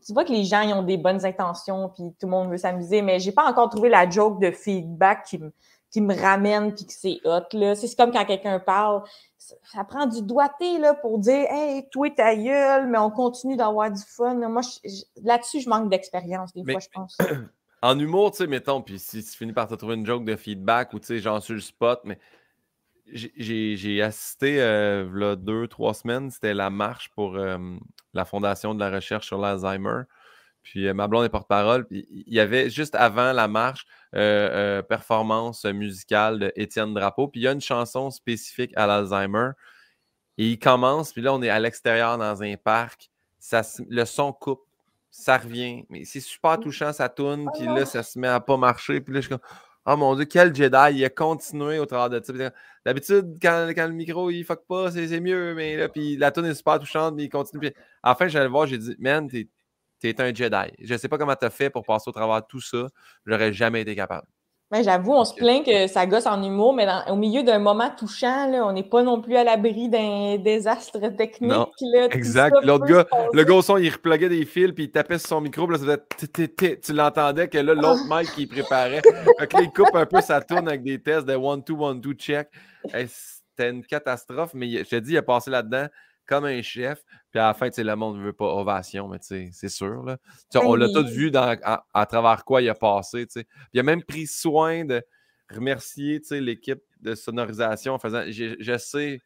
tu vois que les gens ils ont des bonnes intentions puis tout le monde veut s'amuser, mais j'ai pas encore trouvé la joke de feedback qui me, qui me ramène puis que c'est hot. Là. C'est comme quand quelqu'un parle. Ça, prend du doigté là, pour dire Hey, toi ta gueule, mais on continue d'avoir du fun. Moi, là-dessus, je manque d'expérience des fois, je pense. En humour, tu sais, mettons, puis si tu finis par te trouver une joke de feedback ou tu sais, genre sur le spot, mais j'ai assisté euh, deux, trois semaines. C'était la marche pour euh, la Fondation de la recherche sur l'Alzheimer. Puis euh, ma blonde est porte-parole. Il y avait juste avant la marche, performance musicale de Étienne Drapeau. Puis il y a une chanson spécifique à l'Alzheimer. Et il commence, puis là, on est à l'extérieur dans un parc. Ça, le son coupe, ça revient. Mais c'est super mmh. touchant, ça tourne. Puis là, ça se met à pas marcher. Puis là, je suis comme Oh mon Dieu, quel Jedi! Il a continué au travers de ça. D'habitude, quand, le micro il fuck pas, c'est mieux, mais là, puis la tune est super touchante, mais il continue. Puis, à la fin, j'allais voir, j'ai dit, man, t'es es un Jedi. Je sais pas comment t'as fait pour passer au travers de tout ça. J'aurais jamais été capable. Mais j'avoue, on se plaint que ça gosse en humour, mais au milieu d'un moment touchant, là, on n'est pas non plus à l'abri d'un désastre technique. Non, exact. L'autre gars, le gars son, il repluguait des fils, puis il tapait sur son micro, puis là, tu l'entendais que là, l'autre mic, il préparait. fait que là, il coupe un peu sa tourne avec des tests de one-two, one-two check. C'était une catastrophe, mais je te dis, il a passé là-dedans comme un chef. Puis à la fin, le monde ne veut pas ovation, mais c'est sûr. Là. On l'a tout vu dans, à, travers quoi il a passé. Puis il a même pris soin de remercier l'équipe de sonorisation en faisant Je, sais.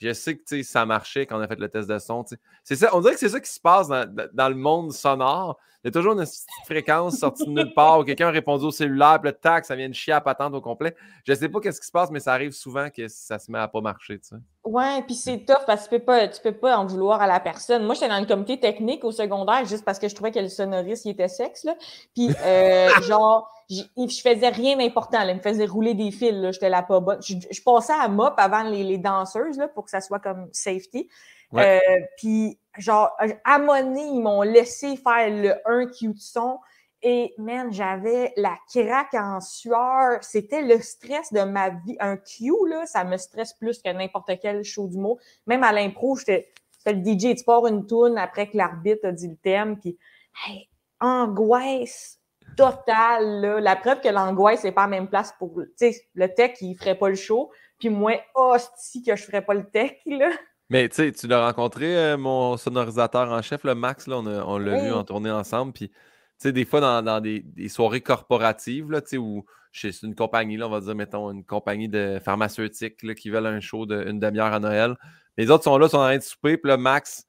Je sais que ça marchait quand on a fait le test de son. C'est ça, on dirait que c'est ça qui se passe dans, dans, le monde sonore. Il y a toujours une fréquence sortie de nulle part où quelqu'un a répondu au cellulaire, puis le tac, ça vient de chier à patente au complet. Je ne sais pas qu'est-ce qui se passe, mais ça arrive souvent que ça se met à pas marcher. Tu sais. Ouais, puis c'est tough parce que tu peux pas, tu peux pas en vouloir à la personne. Moi, j'étais dans le comité technique au secondaire juste parce que je trouvais que le sonoriste il était sexe. Là. Puis euh, genre, je faisais rien d'important. Il me faisait rouler des fils. J'étais là pas bonne. Je, passais à mop avant les, les danseuses là, pour que ça soit comme safety. Euh, puis, genre, à Monet, ils m'ont laissé faire le 1 cute son. Et, man, j'avais la craque en sueur. C'était le stress de ma vie. Un Q, là, ça me stresse plus que n'importe quel show du mot. Même à l'impro, j'étais le DJ, tu pars une tourne après que l'arbitre a dit le thème. Puis, hey, angoisse totale, là. La preuve que l'angoisse n'est pas à la même place pour, tu sais, le tech, il ferait pas le show. Puis moi, hostie que je ferais pas le tech, là. Mais tu sais, tu l'as rencontré, euh, mon sonorisateur en chef, le Max, là, on, l'a vu en tournée ensemble. Puis, tu sais, des fois, dans, des, soirées corporatives, là, tu sais, où chez une compagnie, là, on va dire, mettons, une compagnie de pharmaceutique là, qui veulent un show d'une demi-heure à Noël. Les autres sont là, sont en train de souper, puis le Max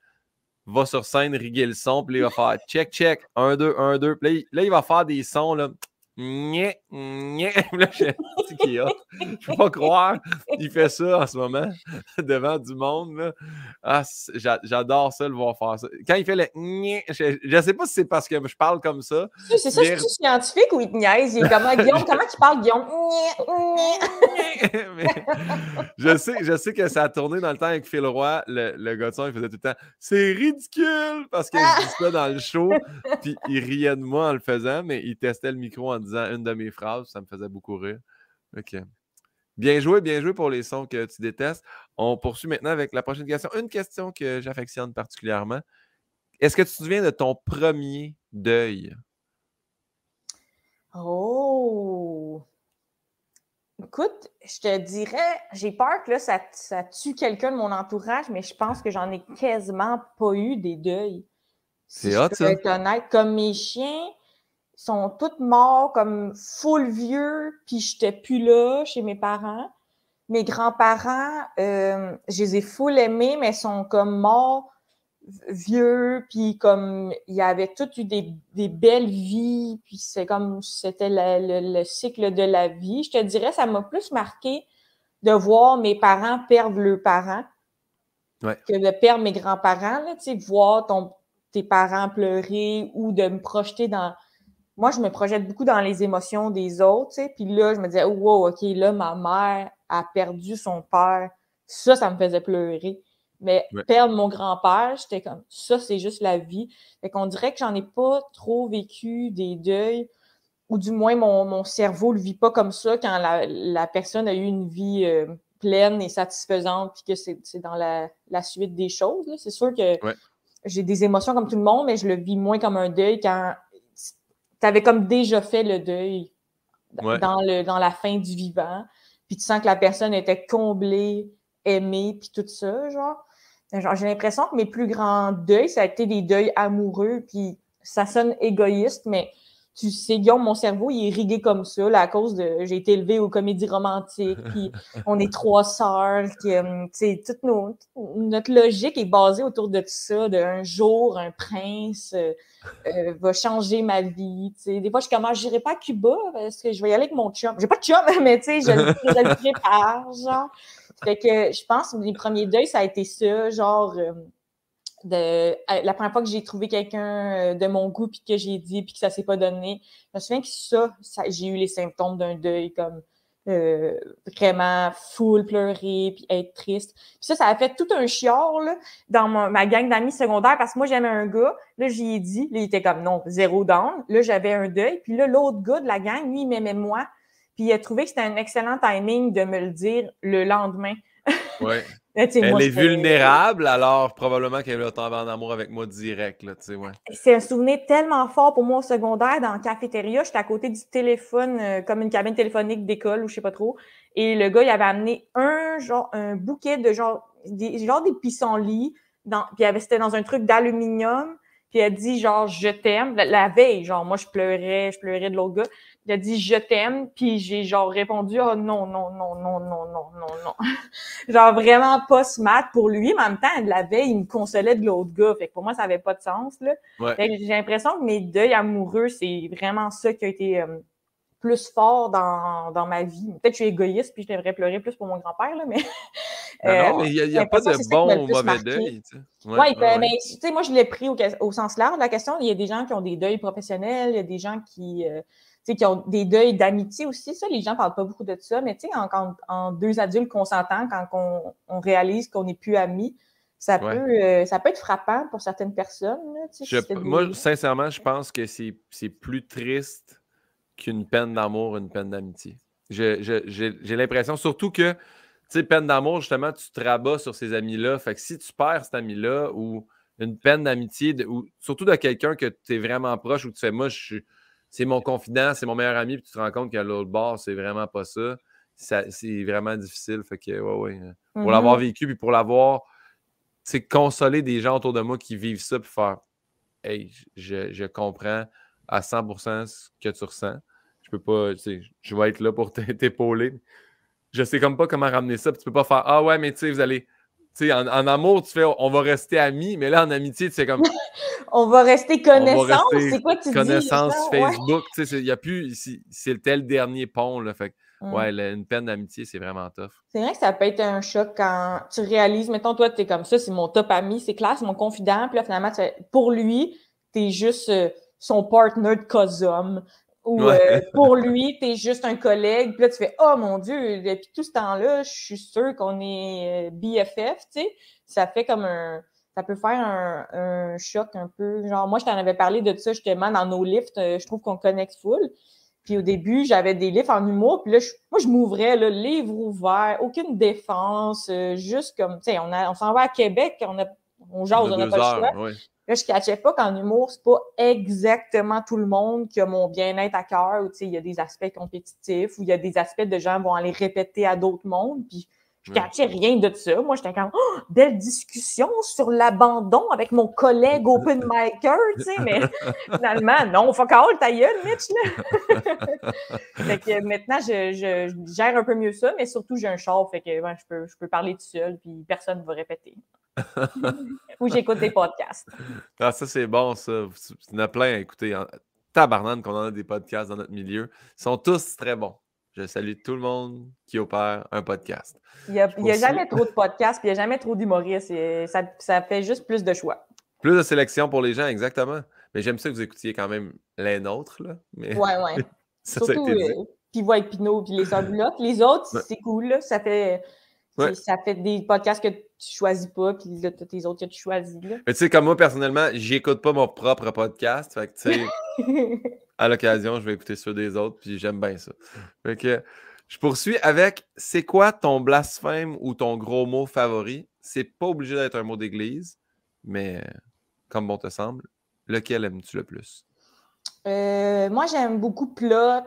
va sur scène riguer le son, puis il va faire check, check, un, deux, un, deux. Puis là, il va faire des sons, là. Là, je ne peux pas croire. Il fait ça en ce moment devant du monde. Ah, j'adore ça, le voir faire ça. Quand il fait le je ne sais pas si c'est parce que je parle comme ça. C'est ça, je suis scientifique ou il te niaise? Il est comment, Guillaume? Comment tu parles, Guillaume? je, sais, je sais que ça a tourné dans le temps avec Phil Roy, le, le gars de son, il faisait tout le temps C'est ridicule parce qu'il dit ça dans le show. Puis il riait de moi en le faisant, mais il testait le micro en disant une de mes phrases. Ça me faisait beaucoup rire. OK. Bien joué, bien joué pour les sons que tu détestes. On poursuit maintenant avec la prochaine question. Une question que j'affectionne particulièrement. Est-ce que tu te souviens de ton premier deuil? Oh! Écoute, je te dirais, j'ai peur que là, ça, ça tue quelqu'un de mon entourage, mais je pense que j'en ai quasiment pas eu des deuils. C'est ça. Être honnête, comme mes chiens, sont toutes morts comme full vieux, puis j'étais plus là chez mes parents. Mes grands-parents, euh, je les ai full aimés, mais sont comme morts vieux, puis comme il y avait toutes eu des, des belles vies, puis c'est comme c'était le, cycle de la vie. Je te dirais, ça m'a plus marqué de voir mes parents perdre leurs parents que de perdre mes grands-parents. Tu sais, voir ton, tes parents pleurer ou de me projeter dans moi, je me projette beaucoup dans les émotions des autres, tu sais. Puis là, je me disais, wow, OK, là, ma mère a perdu son père. Ça, ça me faisait pleurer. Mais perdre mon grand-père, j'étais comme, ça, c'est juste la vie. Fait qu'on dirait que j'en ai pas trop vécu des deuils, ou du moins, mon, cerveau le vit pas comme ça quand la, personne a eu une vie euh, pleine et satisfaisante, puis que c'est dans la, suite des choses. C'est sûr que j'ai des émotions comme tout le monde, mais je le vis moins comme un deuil quand tu avais comme déjà fait le deuil dans, le, dans la fin du vivant, puis tu sens que la personne était comblée, aimée, puis tout ça, genre. j'ai l'impression que mes plus grands deuils, ça a été des deuils amoureux, puis ça sonne égoïste, mais tu sais, Guillaume, mon cerveau, il est rigué comme ça, là, à cause de. J'ai été élevée aux comédies romantiques, puis on est trois sœurs, qui, euh, tu sais, toute notre logique est basée autour de tout ça, d'un jour, un prince euh, euh, va changer ma vie, tu sais. Des fois, je commence, je n'irai pas à Cuba parce que je vais y aller avec mon chum. J'ai pas de chum, mais tu sais, je, le prépare, genre. Fait que je pense que les premiers deuils, ça a été ça, genre de la première fois que j'ai trouvé quelqu'un euh, de mon goût puis que j'ai dit puis que ça s'est pas donné, je me souviens que ça, j'ai eu les symptômes d'un deuil comme euh, vraiment full pleurer puis être triste. Puis ça, ça a fait tout un chiard là, dans ma gang d'amis secondaires parce que moi j'aimais un gars, là j'y ai dit, là, il était comme non, zéro down. Là j'avais un deuil, puis là l'autre gars de la gang, lui il m'aimait moi, puis il a trouvé que c'était un excellent timing de me le dire le lendemain. Ouais. Elle est vulnérable, alors probablement qu'elle va tomber en amour avec moi direct. Ouais. C'est un souvenir tellement fort pour moi au secondaire. Dans la cafétéria, j'étais à côté du téléphone, euh, comme une cabine téléphonique d'école ou je sais pas trop. Et le gars, il avait amené un genre un bouquet de genre des, genre des pissenlits. Dans, puis c'était dans un truc d'aluminium. Puis elle dit genre je t'aime. La, veille, genre moi je pleurais, je pleurais de l'autre gars. Il a dit je t'aime, puis j'ai genre répondu oh non non non non non non non non. genre vraiment pas smart pour lui, mais en même temps la veille il me consolait de l'autre gars. Fait que pour moi ça avait pas de sens là. J'ai l'impression que mes deuils amoureux c'est vraiment ça qui a été euh, plus fort dans, dans ma vie. Peut-être que je suis égoïste puis je devrais pleurer plus pour mon grand-père là, mais non, mais il n'y a, pas de bon ou mauvais deuil. Oui, ben, mais tu sais, moi, je l'ai pris au, sens large. La question, il y a des gens qui ont des deuils professionnels, il y a des gens qui, euh, qui ont des deuils d'amitié aussi. Ça, les gens ne parlent pas beaucoup de ça, mais tu sais, en, en, deux adultes consentants, quand on, on réalise qu'on n'est plus amis, ça peut, euh, ça peut être frappant pour certaines personnes. moi, sincèrement, je pense que c'est plus triste qu'une peine d'amour, une peine d'amitié. J'ai l'impression, surtout que tu sais, peine d'amour, justement, tu te rabats sur ces amis-là. Fait que si tu perds cet ami-là ou une peine d'amitié, ou surtout de quelqu'un que tu es vraiment proche ou tu fais, moi, c'est mon confident, c'est mon meilleur ami, puis tu te rends compte qu'à l'autre bord, c'est vraiment pas ça. c'est vraiment difficile. Fait que, ouais, ouais. Euh, pour mm-hmm. l'avoir vécu, puis pour l'avoir, tu consoler des gens autour de moi qui vivent ça, puis faire, hey, je, je comprends à 100% ce que tu ressens. Je peux pas, tu sais, je vais être là pour t'épauler je sais comme pas comment ramener ça. tu peux pas faire Ah ouais, mais tu sais, vous allez. Tu sais, en, amour, tu fais on va rester amis, mais là, en amitié, tu sais comme. on va rester connaissance. C'est quoi tu connaissance, dis? Connaissance, Facebook. Tu sais, il n'y a plus. C'est le dernier pont, là. Fait mm. ouais, une peine d'amitié, c'est vraiment tough. C'est vrai que ça peut être un choc quand tu réalises, mettons, toi, tu es comme ça, c'est mon top ami, c'est classe, mon confident. Puis là, finalement, pour lui, tu es juste. Euh, son partner de cosum ou euh, pour lui, tu es juste un collègue, puis là, tu fais Oh mon Dieu, depuis tout ce temps-là, je suis sûre qu'on est euh, BFF, tu sais. Ça fait comme un. Ça peut faire un, choc un peu. Genre, moi, je t'en avais parlé de ça justement dans nos lifts. Euh, je trouve qu'on connecte full. Puis au début, j'avais des livres en humour. Puis là, moi, je m'ouvrais, le livre ouvert, aucune défense, juste comme, tu sais, on, on s'en va à Québec, on, a, on jase, on n'a pas le choix. Là, je ne cachais pas qu'en humour, c'est pas exactement tout le monde qui a mon bien-être à cœur, ou il y a des aspects compétitifs, ou il y a des aspects de gens vont aller répéter à d'autres mondes, puis je ne cachais rien de ça. Moi, j'étais comme, oh, belle discussion sur l'abandon avec mon collègue open micer, tu sais, mais finalement, non, fuck all, ta gueule, Mitch, là. fait que maintenant, je, je, gère un peu mieux ça, mais surtout, j'ai un char, fait que je, peux, je peux parler tout seul, puis personne ne va répéter. Ou j'écoute des podcasts. Ah, ça, c'est bon, ça. Il y en a plein à écouter. Tabarnane qu'on en a des podcasts dans notre milieu. Ils sont tous très bons. Je salue tout le monde qui opère un podcast. Il n'y a, jamais trop de podcasts, puis il n'y a jamais trop d'humoristes. Ça, ça fait juste plus de choix. Plus de sélection pour les gens, exactement. Mais j'aime ça que vous écoutiez quand même les nôtres, là. Mais Ouais, ouais. ça, ça a Surtout dit. euh, Pivot avec Pinot puis les sœurs. Les autres, Ouais. c'est cool, là. Ça fait, Ouais. ça fait des podcasts que tu choisis pas, puis là, t'as tes autres que tu choisis, là. Mais tu sais, comme moi, personnellement, j'écoute pas mon propre podcast. Fait que, tu sais, à l'occasion, je vais écouter ceux des autres, puis j'aime bien ça. Fait que je poursuis avec c'est quoi ton blasphème ou ton gros mot favori? C'est pas obligé d'être un mot d'église, mais comme bon te semble, lequel aimes-tu le plus? Euh, moi, j'aime beaucoup plot.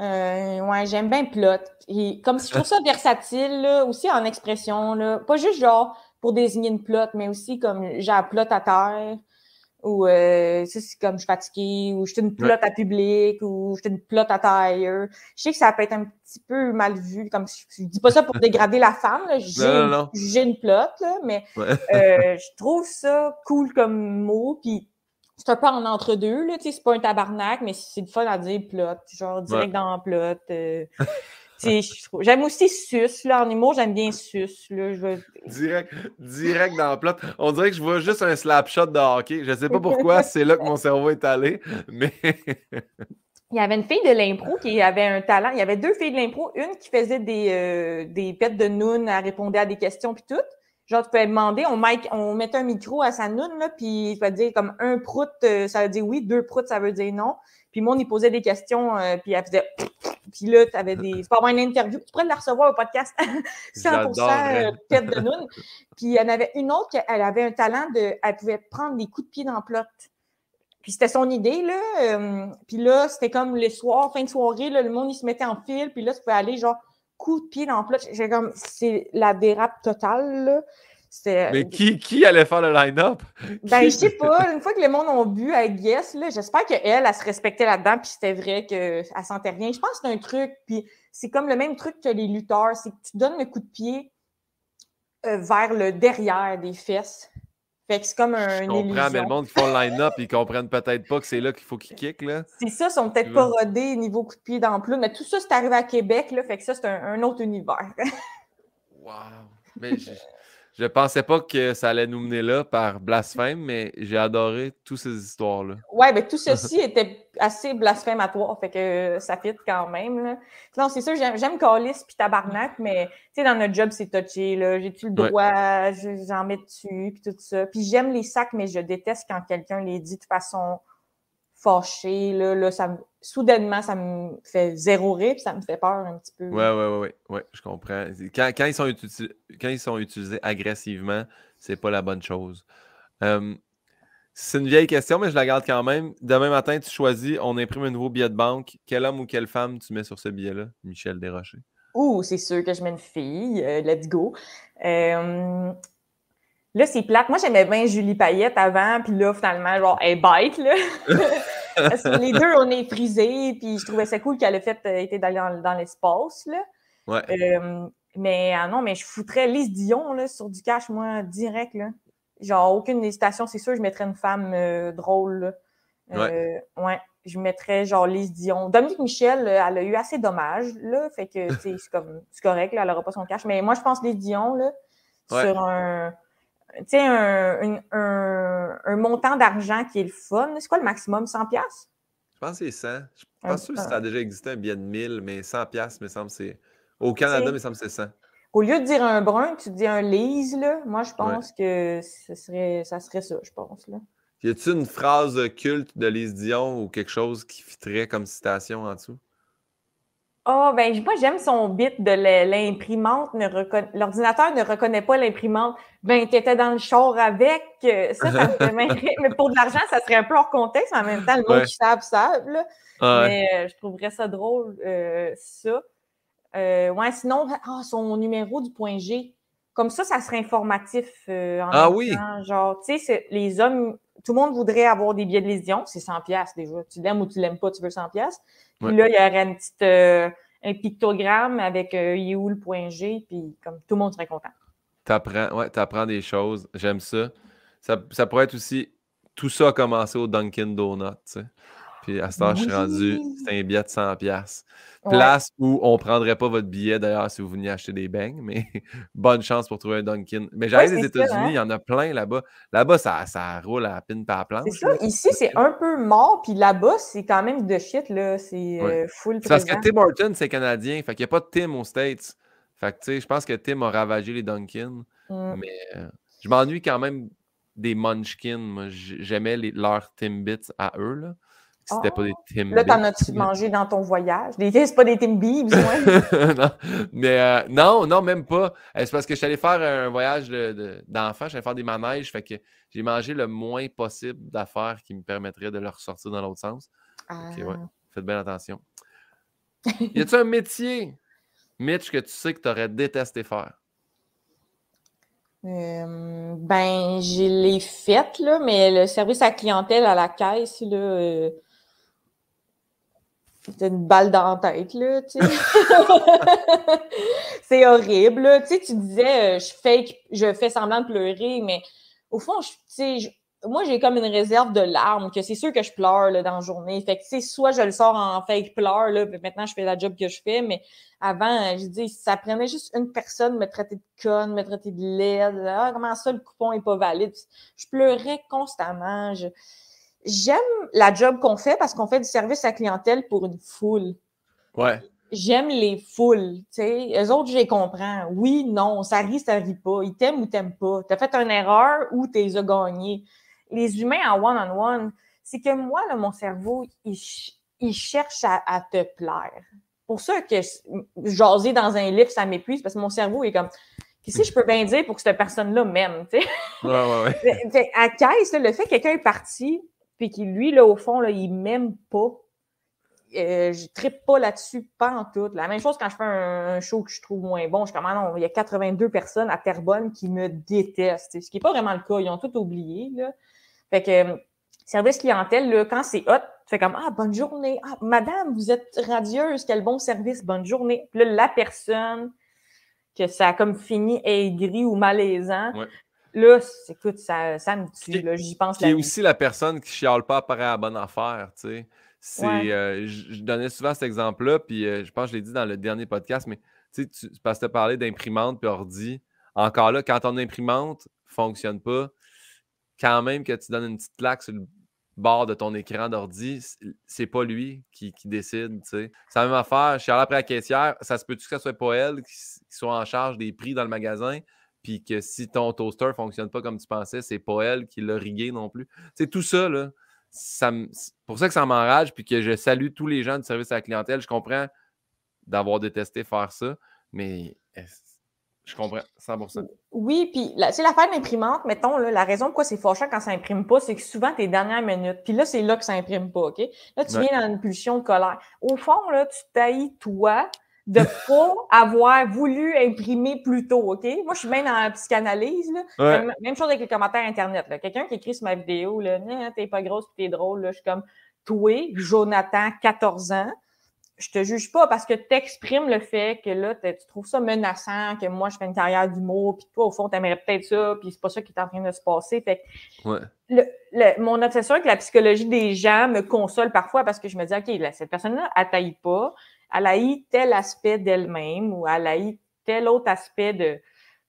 Euh, ouais, j'aime bien plot. Et comme je trouve ça versatile, là, aussi en expression, là. Pas juste genre pour désigner une plot, mais aussi comme j'ai la plot à terre, ou euh, ça, c'est comme je suis fatiguée, ou je suis une plot Ouais. à public, ou je suis une plot à taille. Je sais que ça peut être un petit peu mal vu, comme je, je dis pas ça pour dégrader la femme. J'ai une plot, là, mais Ouais. euh, je trouve ça cool comme mot, puis c'est un peu en entre-deux, là, tu sais, c'est pas un tabarnak, mais c'est le fun à dire plot, genre direct Ouais. dans plot. euh, tu j'aime aussi sus, là, en humour, j'aime bien sus, là, je veux- Direct, direct dans le plot. On dirait que je vois juste un slap shot de hockey. Je sais pas pourquoi, c'est là que mon cerveau est allé, mais Il y avait une fille de l'impro qui avait un talent. Il y avait deux filles de l'impro, une qui faisait des, euh, des pets de noun, elle répondait à des questions puis tout. Genre, tu pouvais demander, on, mic- on mettait un micro à sa noun, là, puis il fallait dire comme un prout, euh, ça veut dire oui, deux proutes, ça veut dire non. Puis moi, on y posait des questions, euh, puis elle faisait... Puis là, tu avais des... C'est pas avoir une interview. Tu pourrais la recevoir au podcast. 100% J'adorerais. euh, de noun. Puis il y en avait une autre, elle avait un talent de... Elle pouvait prendre des coups de pied dans le plot. Puis c'était son idée, là. euh, puis là, c'était comme le soir, fin de soirée, là, le monde, il se mettait en file. Puis là, tu pouvais aller, genre, coup de pied dans le plot. J'ai comme... C'est la dérape totale, là. C'était... mais qui, qui allait faire le line-up? Ben, Qui- je sais pas. Une fois que le monde ont bu à Guess, j'espère qu'elle, elle, elle se respectait là-dedans, puis c'était vrai qu'elle sentait rien. Je pense que c'est un truc, puis c'est comme le même truc que les lutteurs, c'est que tu donnes le coup de pied euh, vers le derrière des fesses. Fait que c'est comme un, Je comprends, mais le illusion. monde qui font le line-up, ils comprennent peut-être pas que c'est là qu'il faut qu'ils kick, là. C'est ça, ils sont peut-être pas rodés niveau coup de pied d'emploi, mais tout ça, c'est arrivé à Québec, là, fait que ça, c'est un, un autre univers. Wow! Mais je, pensais pas que ça allait nous mener là par blasphème, mais j'ai adoré toutes ces histoires-là. Ouais, ben tout ceci était assez blasphématoire, fait que ça fit quand même. Là. Non, c'est sûr, j'aime, Calis puis Tabarnak, mais tu sais, dans notre job, c'est touché, là. J'ai-tu le droit, je- j'en mets dessus, puis tout ça. Puis j'aime les sacs, mais je déteste quand quelqu'un les dit de façon fâchée, là. là ça me- Soudainement, ça me fait zéro rire, puis ça me fait peur un petit peu. Ouais, ouais, ouais, ouais, je comprends. Quand, quand ils sont quand ils sont utilisés agressivement, c'est pas la bonne chose. Euh, c'est une vieille question, mais je la garde quand même. Demain matin, tu choisis, on imprime un nouveau billet de banque. Quel homme ou quelle femme tu mets sur ce billet-là? Michel Desrochers? Ouh, c'est sûr que je mets une fille. euh, let's go. Euh, là, c'est plate. Moi, j'aimais bien Julie Payette avant, puis là, finalement, genre, elle bête, là. Parce que les deux, on est frisés, puis je trouvais ça cool qu'elle ait fait, euh, été d'aller dans, dans l'espace, là. Ouais. Euh, mais ah non, mais je foutrais Lise Dion, là, sur du cash, moi, direct, là. Genre, aucune hésitation, c'est sûr, je mettrais une femme euh, drôle, là. Euh, ouais. Je mettrais genre Lise Dion. Dominique Michel, elle a eu assez d'hommages, là. Fait que, c'est comme, c'est correct, là, elle n'aura pas son cash. Mais moi, je pense Lise Dion, là, Ouais. sur un, tu sais, un, un, un montant d'argent qui est le fun. C'est quoi le maximum? 100 pièces Je pense que c'est 100. Je suis Un- pas sûr si ça a déjà existé un billet de 1000, mais 100 piastres, me semble, c'est... Au Canada, me semble, c'est 100. Au lieu de dire un brun, tu dis un Lise, là. Moi, je pense que ce serait, ça serait ça, je pense, là. Y a-tu une phrase culte de Lise Dion ou quelque chose qui fitterait comme citation en dessous? Ah, ben, moi, j'aime son bit de l'imprimante. ne reconna- L'ordinateur ne reconnaît pas l'imprimante. Ben, t'étais dans le char avec. euh, Ça, ça me fait. Mais pour de l'argent, ça serait un peu hors contexte. mais En même temps, le monde Ouais. qui savent, savent, là. Ouais. Mais euh, je trouverais ça drôle, euh, ça. Euh, ouais, sinon, ah, son numéro du point G. Comme ça, ça serait informatif. euh, en Ah oui! temps. Genre, tu sais, les hommes, tout le monde voudrait avoir des billets de lésion. C'est 100 pièces déjà. Tu l'aimes ou tu l'aimes pas, tu veux 100 pièces. Puis Ouais. là, il y aurait une petite, euh, un pictogramme avec euh, il est où le point G, puis comme tout le monde serait content. T'apprends, ouais, t'apprends des choses. J'aime ça. ça. Ça pourrait être aussi. Tout ça a commencé au Dunkin' Donut, tu sais. Puis à ce temps, je suis rendu, c'est un billet de 100$. piastres. Ouais. Place où on ne prendrait pas votre billet d'ailleurs si vous veniez acheter des beignes, mais bonne chance pour trouver un Dunkin'. Mais Ouais, j'arrive des ça, États-Unis, hein? il y en a plein là-bas. Là-bas, ça, ça roule à la pine par la C'est planche. ça. là. Ici, c'est un peu mort, puis là-bas, c'est quand même de shit, là. C'est Ouais. euh, full C'est parce que. Tim Horton, c'est canadien. Fait qu'il n'y a pas de Tim aux States. Fait que, tu sais, je pense que Tim a ravagé les Dunkin'. Mm. Mais euh, je m'ennuie quand même des Munchkin. Moi, j'aimais leurs Timbits à eux, là. C'était pas des Timbits. Là, t'en as-tu mangé dans ton voyage? Des... C'est pas des Tim Biebs, moi. non, mais euh, non, non, même pas. Euh, C'est parce que je suis allé faire un voyage de- de- je suis allé faire des manèges, fait que j'ai mangé le moins possible d'affaires qui me permettraient de le ressortir dans l'autre sens. Ah. Ok, ouais. Faites bien attention. y a-tu un métier, Mitch, que tu sais que tu aurais détesté faire? Euh, ben, j'ai les faites, là, mais le service à clientèle à la caisse, là, euh, une balle dans la tête, là, tu sais. c'est horrible, là. Tu sais, tu disais, euh, je fake, je fais semblant de pleurer, mais au fond, tu sais, moi, j'ai comme une réserve de larmes, que c'est sûr que je pleure, là, dans la journée. Fait que, tu sais, soit je le sors en fake pleur, là, puis maintenant, je fais la job que je fais, mais avant, euh, je dis, ça prenait juste une personne me traiter de conne, me traiter de laide. Ah, comment ça, le coupon est pas valide? Je pleurais constamment. Je- J'aime la job qu'on fait parce qu'on fait du service à clientèle pour une foule. Ouais. J'aime les foules, tu sais. Eux autres, je les comprends. Oui, non, ça rit, ça rit pas. Ils t'aiment ou t'aiment pas. T'as fait une erreur ou t'es les as gagnés. Les humains en one-on-one, c'est que moi, là, mon cerveau, il, ch- il cherche à, à te plaire. Pour ça que jaser dans un livre, ça m'épuise parce que mon cerveau est comme Qu'est-ce que je peux bien dire pour que cette personne-là m'aime? tu sais? Ouais, ouais, ouais. À caisse, là, le fait que quelqu'un est parti, puis qu'il, lui, là, au fond, là, il m'aime pas, euh, je trippe pas là-dessus, pas en tout. La même chose quand je fais un, show que je trouve moins bon. Je suis comme, ah non, il y a 82 personnes à Terrebonne qui me détestent. Ce qui n'est pas vraiment le cas. Ils ont tout oublié. Là. Fait que euh, service clientèle, quand c'est hot, tu fais comme Ah, bonne journée. Ah, madame, vous êtes radieuse, quel bon service, bonne journée. Puis là, la personne que ça a comme fini aigri ou malaisant. Là, écoute, ça, ça me tue. J'y pense Qui est aussi la personne qui chiale pas après la bonne affaire, tu sais. C'est, Ouais. euh, je je donnais souvent cet exemple-là, puis euh, je pense que je l'ai dit dans le dernier podcast, mais tu sais, parce que tu parlé d'imprimante puis ordi. Encore là, quand ton imprimante fonctionne pas, quand même que tu donnes une petite claque sur le bord de ton écran d'ordi, c'est pas lui qui, qui décide, tu sais. C'est la même affaire, je suis allé après la caissière, ça se peut-tu que ce soit pas elle qui soit en charge des prix dans le magasin, puis que si ton toaster fonctionne pas comme tu pensais, c'est pas elle qui l'a rigué non plus. C'est tout ça, là. Ça pour ça que ça m'enrage, puis que je salue tous les gens du service à la clientèle. Je comprends d'avoir détesté faire ça, mais je comprends 100%. Oui, puis la- c'est l'affaire d'imprimante, mettons, là, la raison pourquoi c'est fâchant quand ça imprime pas, c'est que souvent, tes dernières minutes, puis là, c'est là que ça imprime pas, OK? Là, tu Ouais. viens dans une pulsion de colère. Au fond, là, tu taillis, toi, de pas avoir voulu imprimer plus tôt, OK? Moi, je suis bien dans la psychanalyse, là. Ouais. Même, même chose avec les commentaires Internet, là. Quelqu'un qui écrit sur ma vidéo, là, Nah, t'es pas grosse t'es drôle, là. Je suis comme, toi, Jonathan, 14 ans, je te juge pas parce que tu exprimes le fait que là, tu trouves ça menaçant, que moi, je fais une carrière d'humour, puis toi, au fond, t'aimerais peut-être ça, puis c'est pas ça qui est en train de se passer. Fait que Ouais. le- mon obsession avec la psychologie des gens me console parfois parce que je me dis, OK, là, cette personne-là, elle taille pas, elle haït tel aspect d'elle-même ou elle haït tel autre aspect de,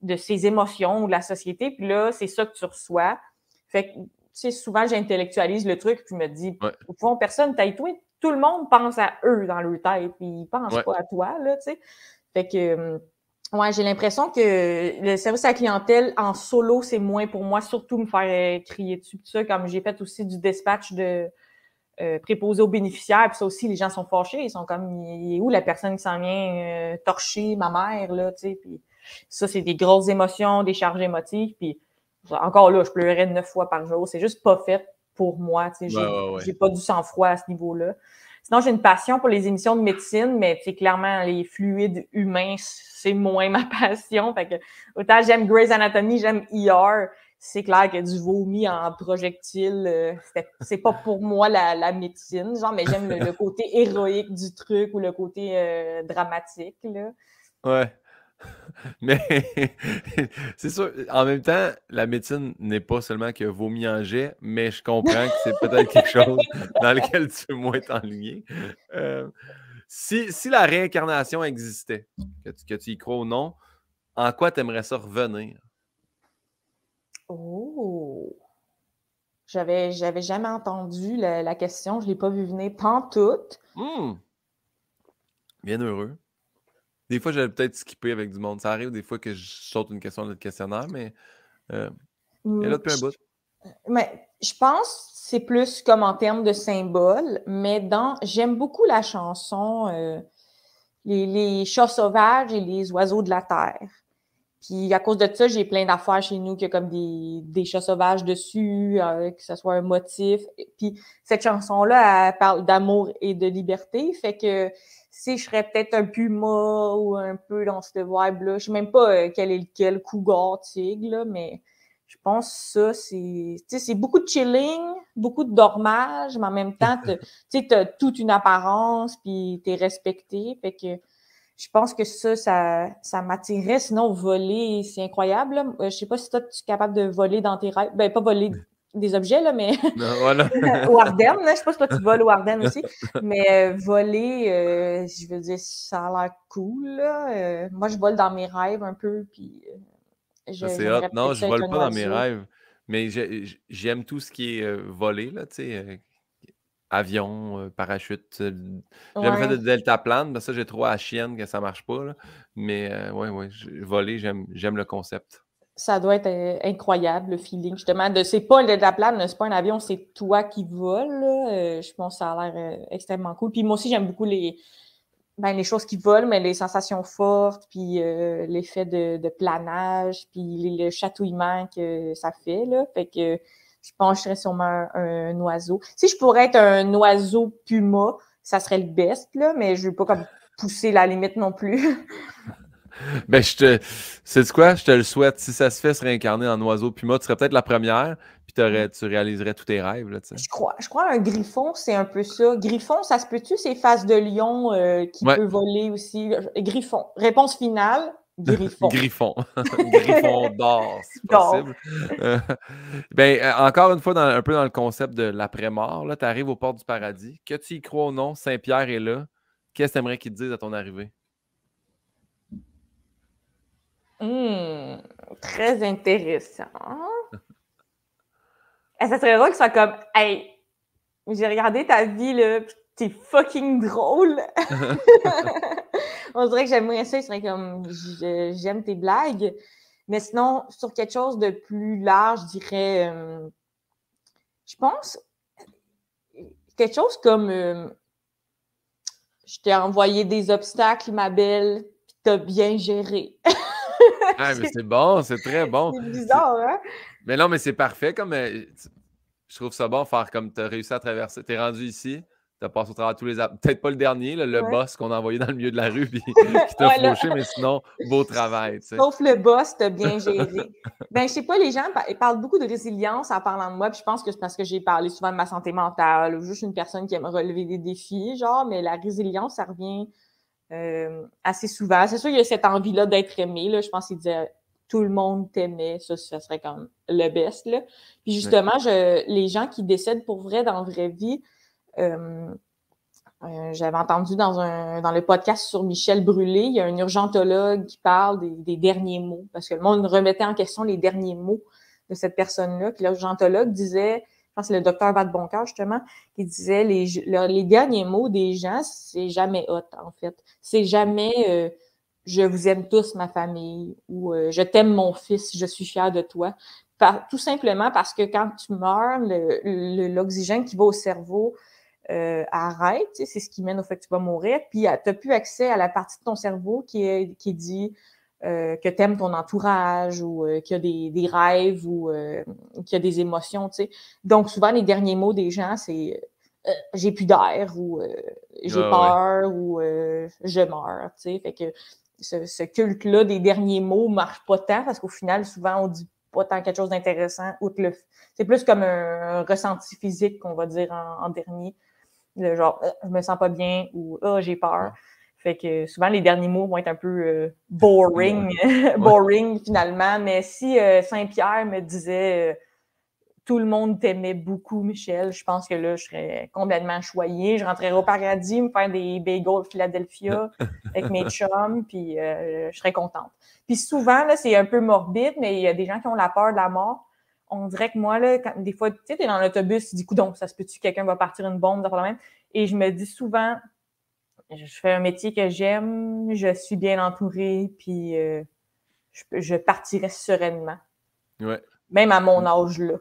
de ses émotions ou de la société, puis là, c'est ça que tu reçois. Fait que, tu sais, souvent, j'intellectualise le truc, puis je me dis, Ouais. au fond, personne taille toi. Tout le monde pense à eux dans leur tête, puis ils pensent Ouais. pas à toi, là, tu sais. Fait que, euh, ouais, j'ai l'impression que le service à la clientèle en solo, c'est moins pour moi, surtout me faire euh, crier dessus, tout ça, comme j'ai fait aussi du dispatch de euh, préposé aux bénéficiaires, puis ça aussi, les gens sont fâchés, ils sont comme, il est où la personne qui s'en vient euh, torcher ma mère, là, tu sais, puis ça, c'est des grosses émotions, des charges émotives, puis encore là, je pleurais neuf fois par jour, c'est juste pas fait pour moi, tu sais, j'ai Ouais, ouais, ouais. j'ai pas du sang-froid à ce niveau-là. Sinon, j'ai une passion pour les émissions de médecine, mais tu sais, clairement, les fluides humains, c'est moins ma passion. Fait que, autant j'aime Grey's Anatomy, j'aime ER. C'est clair que du vomi en projectile, euh, c'est pas pour moi la, la médecine, genre, mais j'aime le, le côté héroïque du truc ou le côté euh, dramatique, là. Ouais. Mais c'est sûr, en même temps, la médecine n'est pas seulement que vomi en jet, mais je comprends que c'est peut-être quelque chose dans lequel tu veux moins t'enligner. Euh, si, si, la réincarnation existait, que tu, que tu y crois ou non, en quoi tu aimerais ça revenir? Oh! J'avais, j'avais jamais entendu la, question, je ne l'ai pas vu venir pantoute. Mmh. Bien heureux. Des fois, j'allais peut-être skipper avec du monde. Ça arrive des fois que je saute une question dans le questionnaire, mais euh, elle depuis un bout. Mais je pense que c'est plus comme en termes de symbole, mais dans j'aime beaucoup la chanson euh, les, les, chats sauvages et les oiseaux de la terre. Puis à cause de ça, j'ai plein d'affaires chez nous qui a comme des, des chats sauvages dessus, euh, que ce soit un motif. Puis cette chanson-là, elle parle d'amour et de liberté. Fait que si je serais peut-être un puma ou un peu dans cette vibe-là, je sais même pas euh, quel est lequel, cougar, tigre, là, mais je pense que ça, c'est, c'est beaucoup de chilling, beaucoup de dormage, mais en même temps, tu as toute une apparence, puis tu es respecté. Fait que je pense que ça, ça, ça m'attirait. Sinon, voler, c'est incroyable. Euh, je sais pas si toi, tu es capable de voler dans tes rêves. Ben, pas voler des objets, là, mais voilà. au Ardennes, là, je sais pas si toi tu voles au Ardennes aussi, mais euh, voler, euh, je veux dire, ça a l'air cool. Là. moi, je vole dans mes rêves un peu, puis c'est hot. Non, je vole pas dans mes rêves, mais j'aime tout ce qui est volé, là, tu sais, avion, parachute. J'avais fait de deltaplane, mais ça, j'ai trop à chienne que ça marche pas, là. Mais oui, oui, voler, j'aime le concept ça doit être incroyable, le feeling, justement. De, c'est pas le deltaplane, c'est pas un avion, c'est toi qui voles. je pense que ça a l'air extrêmement cool. Puis moi aussi, j'aime beaucoup les, ben, les choses qui volent, mais les sensations fortes, puis euh, l'effet de, de, planage, puis le chatouillement que ça fait. Là. Fait que je pencherais sûrement un, oiseau. Si je pourrais être un oiseau puma, ça serait le best, là, mais je ne veux pas comme pousser la limite non plus. ben, je te. C'est quoi? Je te le souhaite. Si ça se fait se réincarner en oiseau puma, tu serais peut-être la première tu réaliserais tous tes rêves. Là, je crois, je crois un griffon, c'est un peu ça. Griffon, ça se peut-tu, c'est face de lion euh, qui peut voler aussi? Griffon. Réponse finale, Griffon. Griffon. Griffon d'or, si possible. Euh, ben, euh, encore une fois, dans, un peu dans le concept de l'après-mort, tu arrives aux portes du paradis. Que tu y crois ou non, Saint-Pierre est là. Qu'est-ce que tu aimerais qu'il te dise à ton arrivée? Hum, très intéressant. Et ça serait drôle qu'il soit comme Hey, j'ai regardé ta vie, là, t'es fucking drôle. On dirait que j'aimerais ça, il serait comme J'aime tes blagues. Mais sinon, sur quelque chose de plus large, je dirais euh, Je pense quelque chose comme euh, Je t'ai envoyé des obstacles, ma belle, pis t'as bien géré. ah, mais c'est bon, c'est très bon. C'est bizarre, hein? Mais non, mais c'est parfait. Comme, euh, je trouve ça bon faire comme tu as réussi à traverser. Tu es rendu ici, tu as passé au travers tous les. Peut-être pas le dernier, le boss qu'on a envoyé dans le milieu de la rue puis qui t'a fauché, mais sinon, beau travail. Sauf le boss, t'as bien géré. ben, je sais pas, les gens ils parlent beaucoup de résilience en parlant de moi, puis je pense que c'est parce que j'ai parlé souvent de ma santé mentale ou juste une personne qui aime relever des défis, genre, mais la résilience, ça revient. Euh, assez souvent. C'est sûr, il y a cette envie-là d'être aimé. Là. Je pense qu'il disait tout le monde t'aimait, ça, ça serait comme le best. Là. Puis justement, je, les gens qui décèdent pour vrai dans la vraie vie, euh, euh, j'avais entendu dans, un, dans le podcast sur Michel Brûlé, il y a un urgentologue qui parle des, derniers mots, parce que le monde remettait en question les derniers mots de cette personne-là. Puis l'urgentologue disait, je pense que c'est le docteur Vadeboncoeur, justement, qui disait les, les derniers mots des gens, c'est jamais hot, en fait. C'est jamais... Euh, je vous aime tous, ma famille, ou je t'aime, mon fils, je suis fière de toi. tout simplement parce que quand tu meurs, l'oxygène qui va au cerveau euh, arrête, c'est ce qui mène au fait que tu vas mourir, puis tu n'as plus accès à la partie de ton cerveau qui, est, qui dit euh, que tu aimes ton entourage ou qu'il y a des, des rêves ou qu'il y a des émotions. Donc, souvent, les derniers mots des gens, c'est j'ai plus d'air ou j'ai ah peur ou je meurs. Fait que ce, culte-là des derniers mots marche pas tant parce qu'au final, souvent, on dit pas tant quelque chose d'intéressant. C'est plus comme un, ressenti physique qu'on va dire en, dernier. Le genre, euh, je me sens pas bien ou ah, j'ai peur. Fait que souvent, les derniers mots vont être un peu euh, boring, boring finalement. Mais si euh, Saint-Pierre me disait tout le monde t'aimait beaucoup, Michel, je pense que là, je serais complètement choyée. Je rentrerais au paradis, me faire des bagels Philadelphia avec mes chums, puis je serais contente. Puis souvent, là, c'est un peu morbide, mais il y a des gens qui ont la peur de la mort on dirait que moi, là, des fois, tu sais, t'es dans l'autobus, tu dis, donc ça se peut-tu, quelqu'un va partir une bombe, ça même? Et je me dis souvent, je fais un métier que j'aime, je suis bien entourée, puis euh, je, partirai sereinement. Ouais. Même à mon âge là.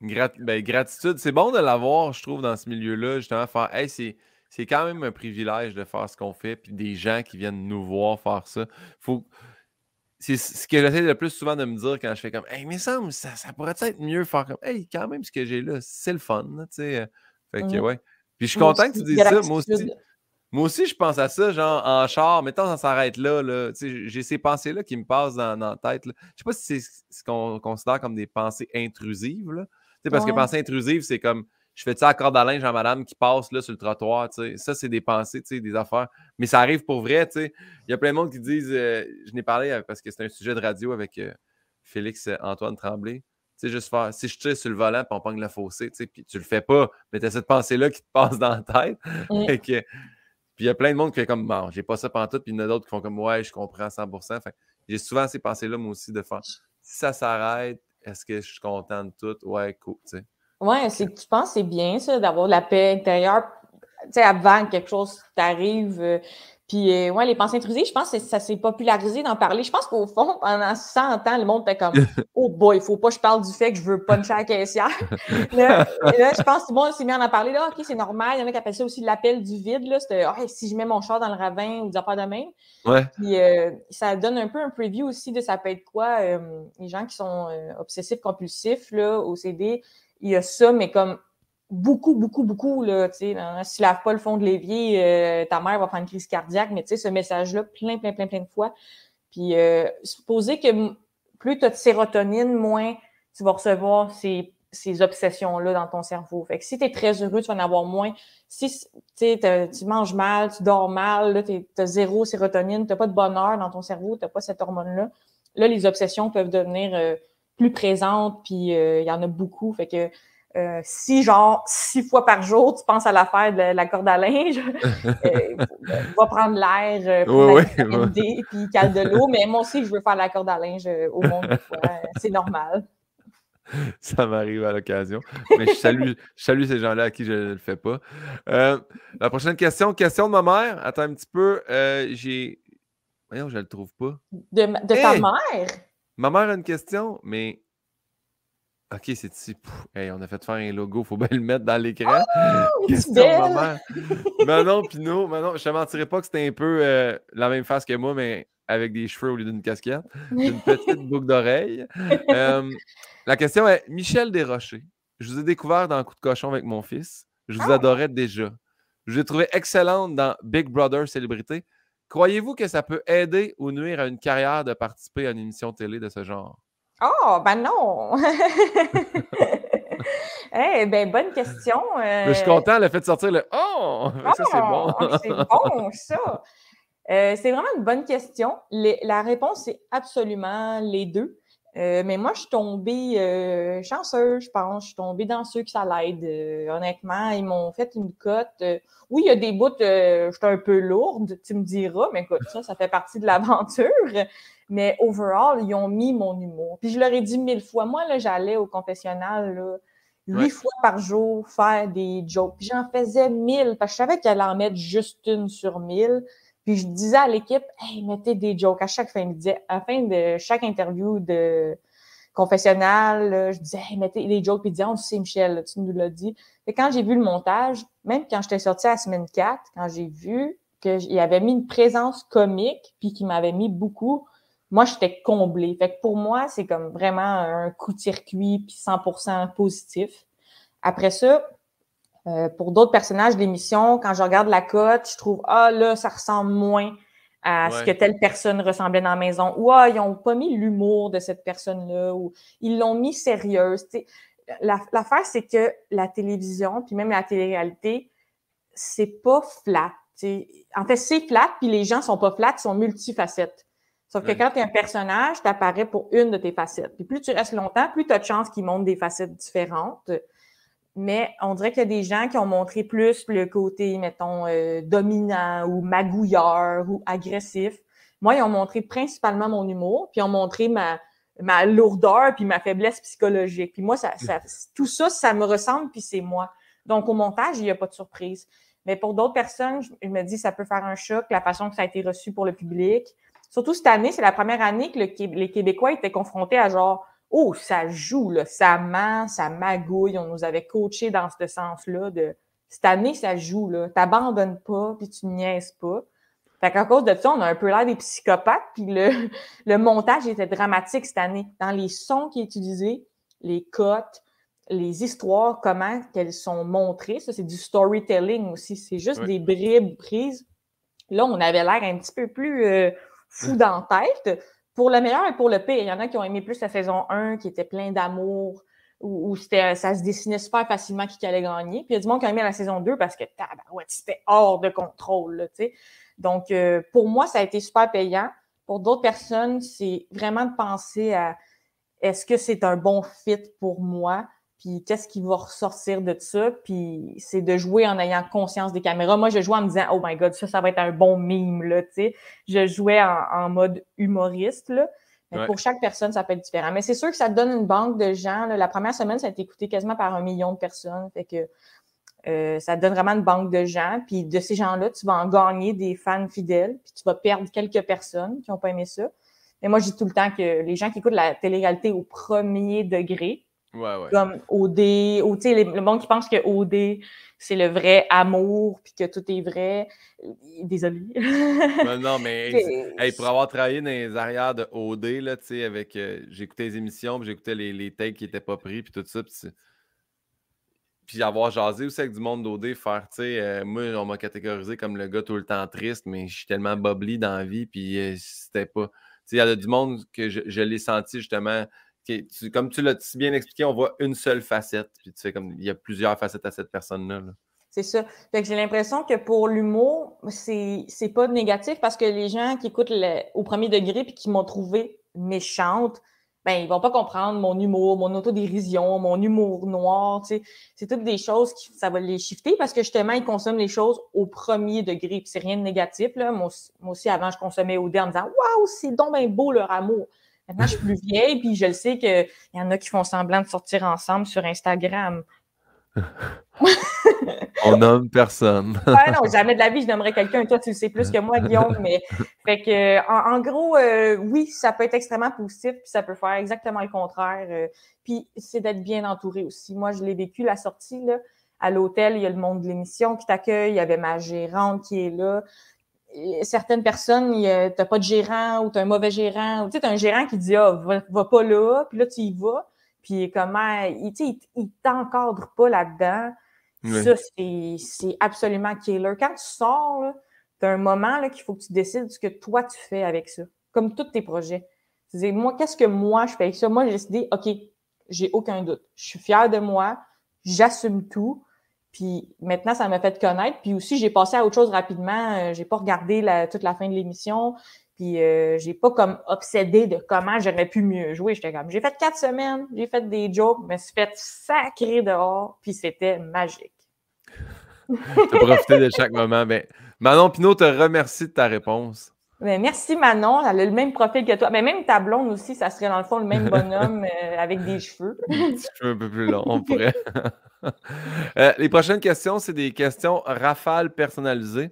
Ben, gratitude, c'est bon de l'avoir, je trouve, dans ce milieu-là, justement, faire, hey, c'est, c'est quand même un privilège de faire ce qu'on fait, puis des gens qui viennent nous voir faire ça. Faut, c'est ce que j'essaie le plus souvent de me dire quand je fais comme Hey, mais ça, ça pourrait être mieux faire comme Hey, quand même, ce que j'ai là, c'est le fun. tu sais. Euh, fait que, mmh. ouais. Puis je suis content que tu dises ça. Moi aussi, moi aussi, je pense à ça, genre en char, mettons, ça s'arrête là. là j'ai ces pensées-là qui me passent dans, la tête. Là. Je sais pas si c'est ce qu'on considère comme des pensées intrusives. Là. Parce que pensée intrusive, c'est comme je fais ça à corde à linge à madame qui passe là, sur le trottoir, ça, c'est des pensées, des affaires. Mais ça arrive pour vrai, Il y a plein de monde qui disent, euh, je n'ai parlé euh, parce que c'est un sujet de radio avec euh, Félix Antoine Tremblay. Tu sais, juste faire, si je tire sur le volant, puis on pogne le fossé, tu sais, puis tu le fais pas, mais tu as cette pensée-là qui te passe dans la tête. puis il y a plein de monde qui fait comme, bon, j'ai pas ça pendant tout, puis il y en a d'autres qui font comme, ouais, je comprends à 100%. j'ai souvent ces pensées-là, moi aussi, de faire, si ça s'arrête, est-ce que je suis content de tout? Ouais, cool, tu sais. Ouais, c'est que tu penses que c'est bien ça, d'avoir la paix intérieure, tu sais, avant que quelque chose t'arrive. Euh, puis, euh, ouais, les pensées intrusives, je pense que ça s'est popularisé d'en parler. Je pense qu'au fond, pendant 100 ans, le monde était comme Oh boy, il faut pas que je parle du fait que je veux puncher à la caissière. là, là, je pense que bon, c'est bien d'en parler. Là, OK, c'est normal. Il y en a qui appellent ça aussi l'appel du vide. Là. C'était si je mets mon char dans le ravin ou des affaires de même. Ouais. Puis, euh, ça donne un peu un preview aussi de ça peut être quoi. les gens qui sont obsessifs compulsifs là, au CD, il y a ça, mais comme beaucoup, beaucoup, beaucoup, là, tu sais, si tu laves pas le fond de l'évier, euh, ta mère va faire une crise cardiaque, mais tu sais, ce message-là, plein, plein, plein, plein de fois. Puis, euh, supposer que plus tu as de sérotonine, moins tu vas recevoir ces, ces obsessions-là dans ton cerveau. Fait que si tu es très heureux, tu vas en avoir moins. Si tu manges mal, tu dors mal, tu as zéro sérotonine, tu pas de bonheur dans ton cerveau, tu pas cette hormone-là, là, les obsessions peuvent devenir euh, plus présente, puis euh, il y en a beaucoup. Fait que euh, si, genre, six fois par jour, tu penses à l'affaire de la corde à linge, euh, va prendre l'air pour oui, oui. puis cale de l'eau. Mais moi aussi, je veux faire la corde à linge au monde. C'est normal. Ça m'arrive à l'occasion. Mais je salue, je salue ces gens-là à qui je ne le fais pas. la prochaine question, question de ma mère. Attends un petit peu. J'ai. Voyons, je ne le trouve pas. De, de ta mère? Ma mère a une question, mais. Ok, c'est ici. Hey, on a fait faire un logo, faut bien le mettre dans l'écran. Oh, question de ma mère. Manon Pinot, Manon, je te mentirais pas que c'était un peu euh, la même face que moi, mais avec des cheveux au lieu d'une casquette, une petite boucle d'oreille. Euh, la question est Michel Desrochers, je vous ai découvert dans Coup de cochon avec mon fils. Je vous ah! adorais déjà. Je vous ai trouvé excellente dans Big Brother Célébrité. Croyez-vous que ça peut aider ou nuire à une carrière de participer à une émission télé de ce genre? Oh, ben non! eh ben, bonne question. Je suis euh, content, le fait de sortir le Oh! ça, c'est bon. Oh, c'est bon, ça. Euh, c'est vraiment une bonne question. la réponse, c'est absolument les deux. Euh, mais moi, je suis tombée euh, chanceuse, je pense. Je suis tombée dans ceux que ça l'aide. Euh, honnêtement, ils m'ont fait une cote. oui, il y a des bouts, je suis un peu lourde, tu me diras, mais écoute, ça, ça fait partie de l'aventure. Mais overall, ils ont mis mon humour. Puis je leur ai dit mille fois. Moi, là, j'allais au confessionnal, huit fois par jour, faire des jokes. Puis j'en faisais mille, parce que je savais qu'elle en mettre juste une sur mille. Puis je disais à l'équipe, hey, mettez des jokes à chaque fin. à fin de chaque interview de confessionnal, je disais, hey, mettez des jokes. Puis disait, on sait, Michel, tu nous l'as dit. Et quand j'ai vu le montage, même quand j'étais sortie à la semaine 4, quand j'ai vu qu'il avait mis une présence comique, puis qu'il m'avait mis beaucoup, moi, j'étais comblée. Fait que pour moi, c'est comme vraiment un coup de circuit, puis 100% positif. Après ça, euh, pour d'autres personnages de l'émission, quand je regarde la cote, je trouve Ah là, ça ressemble moins à ce que telle personne ressemblait dans la maison. Ou Ah, ils n'ont pas mis l'humour de cette personne-là, ou ils l'ont mis sérieuse. L'affaire, c'est que la télévision, puis même la télé-réalité, c'est pas flat. en fait, c'est flat, puis les gens sont pas flats, ils sont multifacettes. Sauf que quand tu es un personnage, tu apparais pour une de tes facettes. Puis plus tu restes longtemps, plus tu as de chances qu'ils montrent des facettes différentes. Mais on dirait qu'il y a des gens qui ont montré plus le côté, mettons, euh, dominant ou magouilleur ou agressif. Moi, ils ont montré principalement mon humour, puis ils ont montré ma, ma lourdeur puis ma faiblesse psychologique. Puis moi, ça, ça, tout ça, ça me ressemble, puis c'est moi. Donc, au montage, il n'y a pas de surprise. Mais pour d'autres personnes, je me dis ça peut faire un choc, la façon que ça a été reçu pour le public. Surtout cette année, c'est la première année que les Québécois étaient confrontés à genre Oh, ça joue, là, ça ment, ça magouille. On nous avait coaché dans ce sens-là de cette année, ça joue, là. T'abandonnes pas, puis tu niaises pas. Fait qu'à cause de ça, on a un peu l'air des psychopathes, puis le, le montage était dramatique cette année. Dans les sons qui est utilisés, les cotes, les histoires, comment qu'elles sont montrées. Ça, c'est du storytelling aussi. C'est juste des bribes prises. Là, on avait l'air un petit peu plus euh, fou dans la tête. Pour le meilleur et pour le pire. Il y en a qui ont aimé plus la saison 1, qui était plein d'amour, où, où ça se dessinait super facilement qui allait gagner. Puis il y a du monde qui a aimé la saison 2 parce que c'était hors de contrôle. Là, Donc, euh, pour moi, ça a été super payant. Pour d'autres personnes, c'est vraiment de penser à est-ce que c'est un bon fit pour moi? Puis qu'est-ce qui va ressortir de ça, puis c'est de jouer en ayant conscience des caméras. Moi, je jouais en me disant « Oh my God, ça, ça va être un bon mime, là, tu sais. » Je jouais en, mode humoriste, là. Mais pour chaque personne, ça peut être différent. Mais c'est sûr que ça donne une banque de gens. La première semaine, ça a été écouté quasiment par un million de personnes. Fait que euh, ça donne vraiment une banque de gens. Puis de ces gens-là, tu vas en gagner des fans fidèles. Puis tu vas perdre quelques personnes qui n'ont pas aimé ça. Mais moi, je dis tout le temps que les gens qui écoutent la télé-réalité au premier degré, comme OD, ou tu sais, le monde qui pense que OD, c'est le vrai amour, puis que tout est vrai. Désolé. non, mais pour avoir travaillé dans les arrières de OD, là, tu sais, avec. Euh, j'écoutais les émissions, puis j'écoutais les, les takes qui n'étaient pas pris, puis tout ça. Puis, puis avoir jasé aussi avec du monde d'OD, faire, tu sais, euh, moi, on m'a catégorisé comme le gars tout le temps triste, mais je suis tellement bubbly dans la vie, puis euh, c'était pas. Tu sais, il y a du monde que je, je l'ai senti justement comme tu l'as si bien expliqué, on voit une seule facette. Puis tu comme il y a plusieurs facettes à cette personne-là. c'est ça. J'ai l'impression que pour l'humour, c'est, c'est pas négatif parce que les gens qui écoutent au premier degré puis qui m'ont trouvé méchante, ben, ils vont pas comprendre mon humour, mon autodérision, mon humour noir. C'est toutes des choses qui, ça va les shifter parce que justement, ils consomment les choses au premier degré. Puis c'est rien de négatif, là. Moi, aussi, avant, je consommais au dé en disant, waouh, c'est donc beau leur amour. Maintenant, je suis plus vieille, puis je le sais qu'il y en a qui font semblant de sortir ensemble sur Instagram. On nomme personne. ouais, non, jamais de la vie, je nommerais quelqu'un. Toi, tu le sais plus que moi, Guillaume. Mais fait que, en, gros, euh, oui, ça peut être extrêmement positif, puis ça peut faire exactement le contraire. Euh, puis c'est d'être bien entouré aussi. Moi, je l'ai vécu la sortie là. À l'hôtel, il y a le monde de l'émission qui t'accueille. Il y avait ma gérante qui est là certaines personnes, tu n'as pas de gérant ou tu as un mauvais gérant. Tu sais, as un gérant qui dit Ah, va, pas là, puis là, tu y vas. Puis comment, il, il, il t'encadre pas là-dedans. Ça, c'est absolument killer. Quand tu sors, tu as un moment qu'il faut que tu décides ce que toi, tu fais avec ça. Comme tous tes projets. Tu moi, qu'est-ce que moi, je fais avec ça? Moi, j'ai décidé, OK, j'ai aucun doute. Je suis fière de moi, j'assume tout. Puis maintenant, ça m'a fait connaître. Puis aussi, j'ai passé à autre chose rapidement. Euh, j'ai pas regardé toute la fin de l'émission. Puis euh, j'ai pas comme obsédé de comment j'aurais pu mieux jouer. J'étais comme, j'ai fait quatre semaines, j'ai fait des jokes, me suis fait sacré dehors, puis c'était magique. tu as profité de chaque moment. Mais Manon Pinot te remercie de ta réponse. Mais merci Manon, elle a le même profil que toi. Mais même ta blonde aussi, ça serait dans le fond le même bonhomme euh, avec des cheveux. des cheveux un peu plus longs, on pourrait. Euh, les prochaines questions, c'est des questions rafales personnalisées.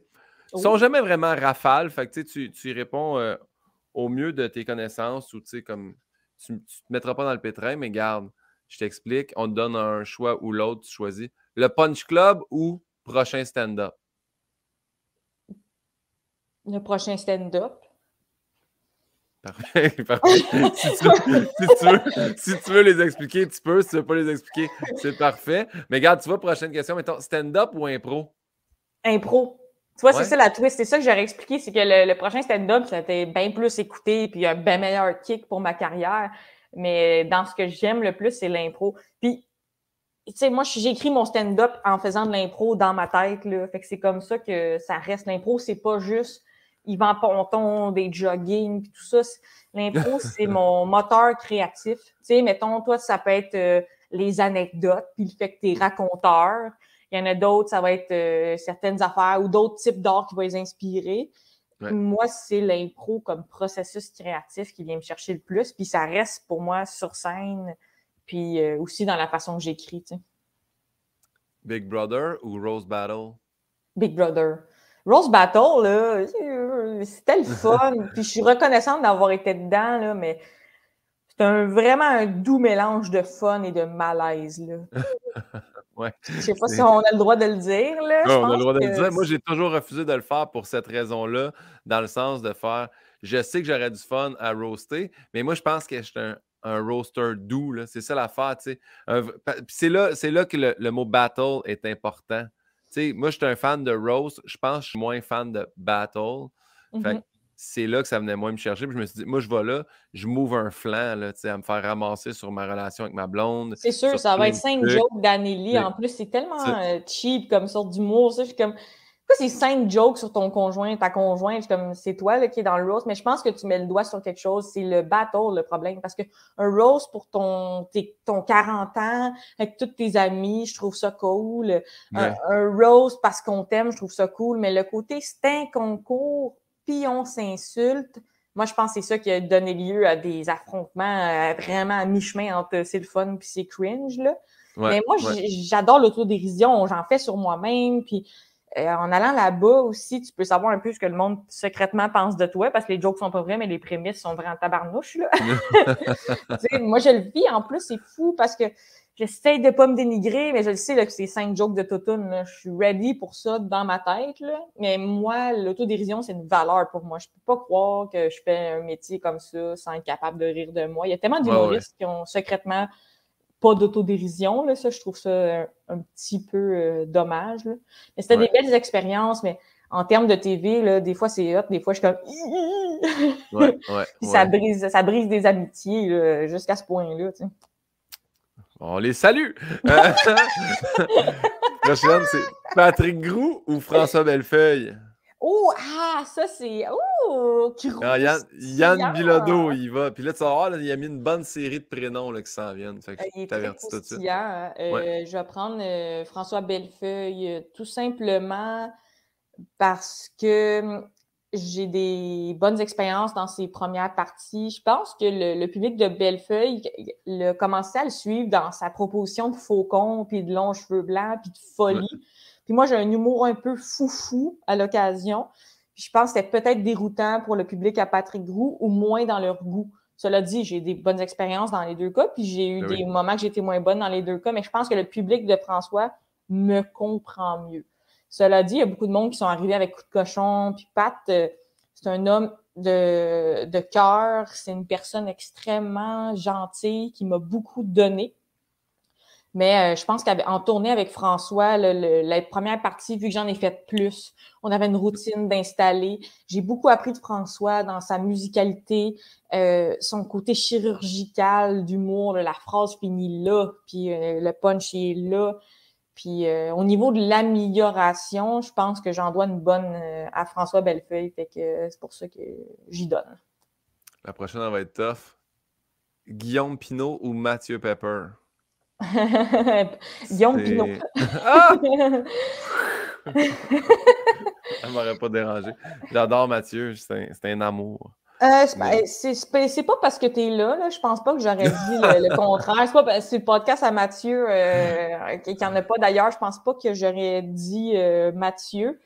Elles ne sont jamais vraiment rafales. Fait que, tu, tu y réponds euh, au mieux de tes connaissances ou comme tu ne te mettras pas dans le pétrin, mais garde, je t'explique. On te donne un choix ou l'autre, tu choisis. Le Punch Club ou prochain stand-up? Le prochain stand-up. Parfait, parfait. Si tu, veux, les expliquer, tu peux. Si tu ne veux pas les expliquer, c'est parfait. Mais regarde, tu vois, prochaine question. Mettons, stand-up ou impro? Impro. Tu vois, c'est ça la twist. C'est ça que j'aurais expliqué, c'est que le, prochain stand-up, ça a été bien plus écouté, puis un bien meilleur kick pour ma carrière. Mais dans ce que j'aime le plus, c'est l'impro. Puis, tu sais, moi, j'ai écrit mon stand-up en faisant de l'impro dans ma tête, là. Fait que c'est comme ça que ça reste. L'impro, c'est pas juste Yvan Ponton, des jogging, puis tout ça. L'impro, c'est mon moteur créatif. Tu sais, mettons, toi, ça peut être euh, les anecdotes, puis le fait que tu es raconteur. Il y en a d'autres, ça va être euh, certaines affaires ou d'autres types d'art qui vont les inspirer. Moi, c'est l'impro comme processus créatif qui vient me chercher le plus. Puis ça reste pour moi sur scène, puis euh, aussi dans la façon que j'écris. Tu sais. Big Brother ou Rose Battle? Big Brother. Rose Battle, là, c'était le fun. puis je suis reconnaissante d'avoir été dedans, là, mais c'est un, vraiment un doux mélange de fun et de malaise. Là. ouais. Je sais pas si on a le droit de le dire. Là. on a le droit de le dire. Moi, j'ai toujours refusé de le faire pour cette raison-là, dans le sens de faire. Je sais que j'aurais du fun à roaster, mais moi, je pense que je suis un, un roaster doux. C'est ça l'affaire. C'est là, là que le, mot battle est important. Moi, je suis un fan de roast. Je pense que je suis moins fan de battle. Fait mm-hmm. c'est là que ça venait moins me chercher. Puis je me suis dit, moi, je vais là, je m'ouvre un flanc là, à me faire ramasser sur ma relation avec ma blonde. C'est sûr, ça va être cinq jokes d'Anneli. En plus, c'est tellement euh, cheap comme sorte d'humour. Je suis comme, c'est cinq jokes sur ton conjoint, ta conjointe, comme c'est toi là, qui est dans le roast, mais je pense que tu mets le doigt sur quelque chose, c'est le battle le problème. Parce que un roast pour ton, ton 40 ans, avec tous tes amis, je trouve ça cool. Un, roast parce qu'on t'aime, je trouve ça cool. Mais le côté c'est un concours, puis on s'insulte. Moi, je pense que c'est ça qui a donné lieu à des affrontements euh, vraiment à mi-chemin entre c'est le fun puis c'est cringe. Là. mais moi, j'adore l'autodérision, j'en fais sur moi-même. Puis euh, en allant là-bas aussi, tu peux savoir un peu ce que le monde secrètement pense de toi, parce que les jokes sont pas vrais, mais les prémices sont vraiment tabarnouches. Là. moi, je le vis. En plus, c'est fou parce que j'essaie de pas me dénigrer, mais je le sais là, que c'est cinq jokes de Totun. Je suis ready pour ça dans ma tête. Là. Mais moi, l'autodérision, c'est une valeur pour moi. Je peux pas croire que je fais un métier comme ça sans être capable de rire de moi. Il y a tellement d'humoristes qui ont secrètement pas d'autodérision. Là, ça, je trouve ça un, petit peu euh, dommage. Mais c'était des belles expériences, mais en termes de TV, là, des fois c'est hot, des fois je suis comme. ouais, ça, brise, ça brise des amitiés jusqu'à ce point-là. On les salue! Prochaine, c'est Patrick Groux ou François Bellefeuille? Oh, ah, ça c'est. Oh, qui ah, Yann, Yann Bilodeau, il va. Puis là, tu vas voir, là, il a mis une bonne série de prénoms là, qui s'en viennent. Fait que euh, il tout de suite. Euh, je vais prendre euh, François Bellefeuille tout simplement parce que hum, j'ai des bonnes expériences dans ses premières parties. Je pense que le, public de Bellefeuille le commençait à le suivre dans sa proposition de faucon, puis de longs cheveux blancs, puis de folie. Puis moi, j'ai un humour un peu foufou à l'occasion. Puis je pense que c'était peut-être déroutant pour le public à Patrick Groux ou moins dans leur goût. Cela dit, j'ai des bonnes expériences dans les deux cas, puis j'ai eu ben des moments que j'étais moins bonne dans les deux cas, mais je pense que le public de François me comprend mieux. Cela dit, il y a beaucoup de monde qui sont arrivés avec coup de cochon, puis Pat, euh, c'est un homme de, de cœur, c'est une personne extrêmement gentille qui m'a beaucoup donné. Mais euh, je pense qu'en tournée avec François, la première partie, vu que j'en ai fait plus, on avait une routine d'installer. J'ai beaucoup appris de François dans sa musicalité, euh, son côté chirurgical d'humour, la phrase finit là, puis euh, le punch est là. Puis au niveau de l'amélioration, je pense que j'en dois une bonne à François Bellefeuille, fait que c'est pour ça que j'y donne. La prochaine, va être tough. Guillaume Pinault ou Mathieu Pepper? Guillaume Pinot. ah! Ça m'aurait pas dérangé. J'adore Mathieu, c'est un, amour. Euh, c'est pas parce que tu es là, là, je pense pas que j'aurais dit le, contraire. C'est pas c'est le podcast à Mathieu euh, qui en a pas d'ailleurs, je pense pas que j'aurais dit euh, Mathieu.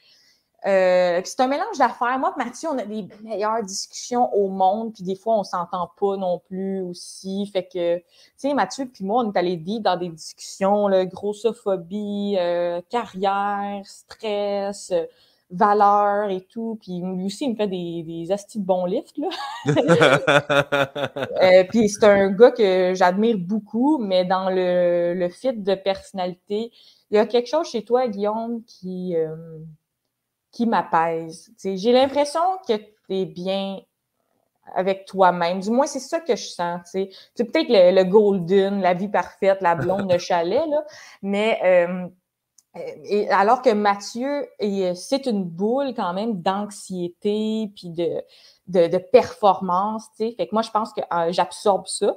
Euh, c'est un mélange d'affaires. Moi, Mathieu, on a les meilleures discussions au monde, puis des fois, on s'entend pas non plus aussi. Fait que, tu sais, Mathieu puis moi, on est allés dire dans des discussions, là, grossophobie, euh, carrière, stress, euh, valeur et tout. Puis lui aussi, il me fait des, des astis de bons lifts, là. euh, puis c'est un gars que j'admire beaucoup, mais dans le, le fit de personnalité, il y a quelque chose chez toi, Guillaume, qui qui m'apaise. J'ai l'impression que tu es bien avec toi-même. Du moins, c'est ça que je sens. C'est peut-être le, golden, la vie parfaite, la blonde, le chalet, là, mais euh, et alors que Mathieu, c'est une boule quand même d'anxiété puis de, de, performance. Fait que moi, je pense que euh, j'absorbe ça.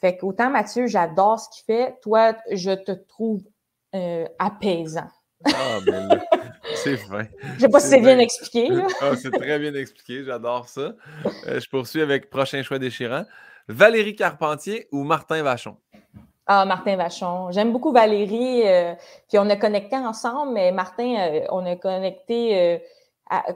Fait qu'autant Mathieu, j'adore ce qu'il fait. Toi, je te trouve euh, apaisant. Ah, ben c'est fin. Je sais pas si c'est bien expliqué. Ah, c'est très bien expliqué, j'adore ça. Euh, je poursuis avec prochain choix déchirant. Valérie Carpentier ou Martin Vachon? Ah, Martin Vachon. J'aime beaucoup Valérie. Euh, puis on a connecté ensemble, mais Martin, euh, on a connecté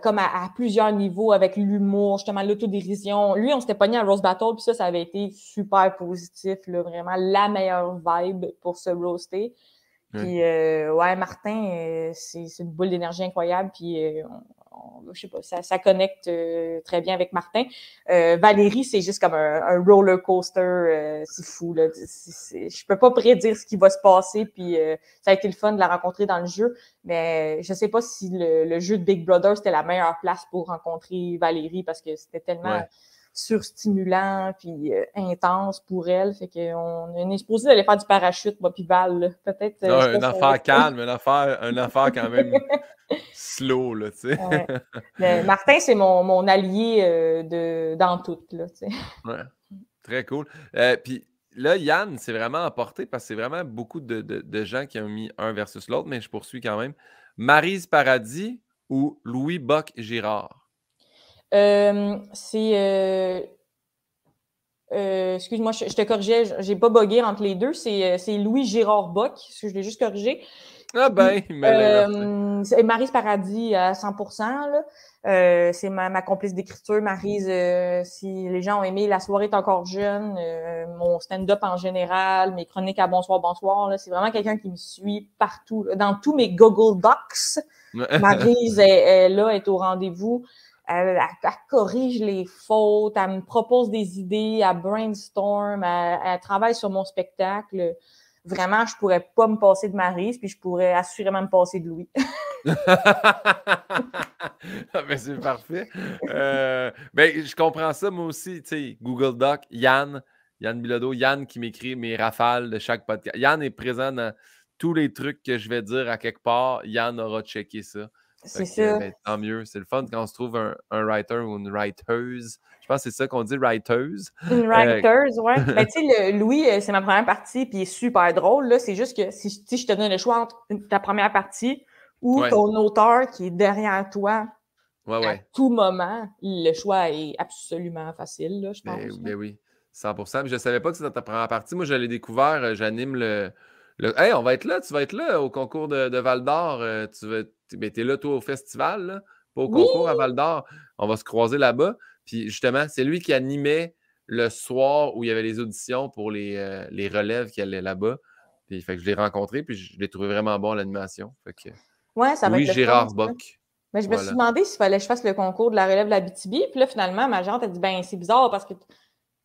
comme à, plusieurs niveaux avec l'humour, justement l'autodérision. Lui, on s'était pogné à Rose Battle, puis ça, ça avait été super positif, là, vraiment la meilleure vibe pour se roaster. Puis, euh, ouais, Martin, euh, c'est une boule d'énergie incroyable. Puis, euh, je sais pas, ça, ça connecte très bien avec Martin. Valérie, c'est juste comme un, roller coaster. c'est fou, là. je peux pas prédire ce qui va se passer. Puis, ça a été le fun de la rencontrer dans le jeu. Mais je sais pas si le, jeu de Big Brother, c'était la meilleure place pour rencontrer Valérie parce que c'était tellement surstimulant puis euh, intense pour elle. Fait qu'on est supposé d'aller faire du parachute, moi puis. Peut-être. Euh, une affaire calme, une affaire, une affaire quand même slow, là, tu sais. Martin, c'est mon, mon allié euh, de, dans tout, là, tu sais. Ouais. Très cool. puis là, Yann, c'est vraiment emporté parce que c'est vraiment beaucoup de, de, de, gens qui ont mis un versus l'autre, mais je poursuis quand même. Marise Paradis ou Louis Bock-Girard? Euh, c'est. Euh, euh, excuse-moi, je, te corrigeais, j'ai pas bogué entre les deux. C'est Louis Gérard Bock, je l'ai juste corrigé. Ah ben, c'est Marise Paradis à 100%. Là. c'est ma, complice d'écriture, Marise. si les gens ont aimé La soirée est encore jeune, mon stand-up en général, mes chroniques à Bonsoir, Bonsoir, c'est vraiment quelqu'un qui me suit partout. Dans tous mes Google Docs, Marise est, là, est au rendez-vous. Elle, corrige les fautes, elle me propose des idées, elle brainstorm, elle, travaille sur mon spectacle. Vraiment, je pourrais pas me passer de Marise, puis je pourrais assurément me passer de Louis. Ah, ben, c'est parfait. Euh, ben, je comprends ça, moi aussi. Google Doc, Yann, Yann Bilodeau, Yann qui m'écrit mes rafales de chaque podcast. Yann est présent dans tous les trucs que je vais dire à quelque part. Yann aura checké ça. C'est ça. Ben, tant mieux. C'est le fun quand on se trouve un, writer ou une writeuse. Je pense que c'est ça qu'on dit, writeuse. Une euh, writeuse, oui. Ben, tu sais, Louis, euh, c'est ma première partie, puis il est super drôle. C'est juste que si, je te donne le choix entre ta première partie ou ton auteur qui est derrière toi ouais, à tout moment, le choix est absolument facile, là, je ben pense. Ben, oui, 100 Je ne savais pas que c'était ta première partie. Moi, je l'ai découvert, euh, j'anime le, Hey, on va être là, tu vas être là au concours de, Val d'Or. tu vas ben, es là, toi, au festival, pas au concours à Val d'Or. On va se croiser là-bas. Puis justement, c'est lui qui animait le soir où il y avait les auditions pour les, euh, les relèves qui allaient là-bas. Puis fait que je l'ai rencontré, puis je l'ai trouvé vraiment bon à l'animation. Fait ouais, ça va être Gérard Bock. Mais je me suis demandé s'il fallait que je fasse le concours de la relève de la BTB. Puis là, finalement, ma gente a dit ben c'est bizarre parce que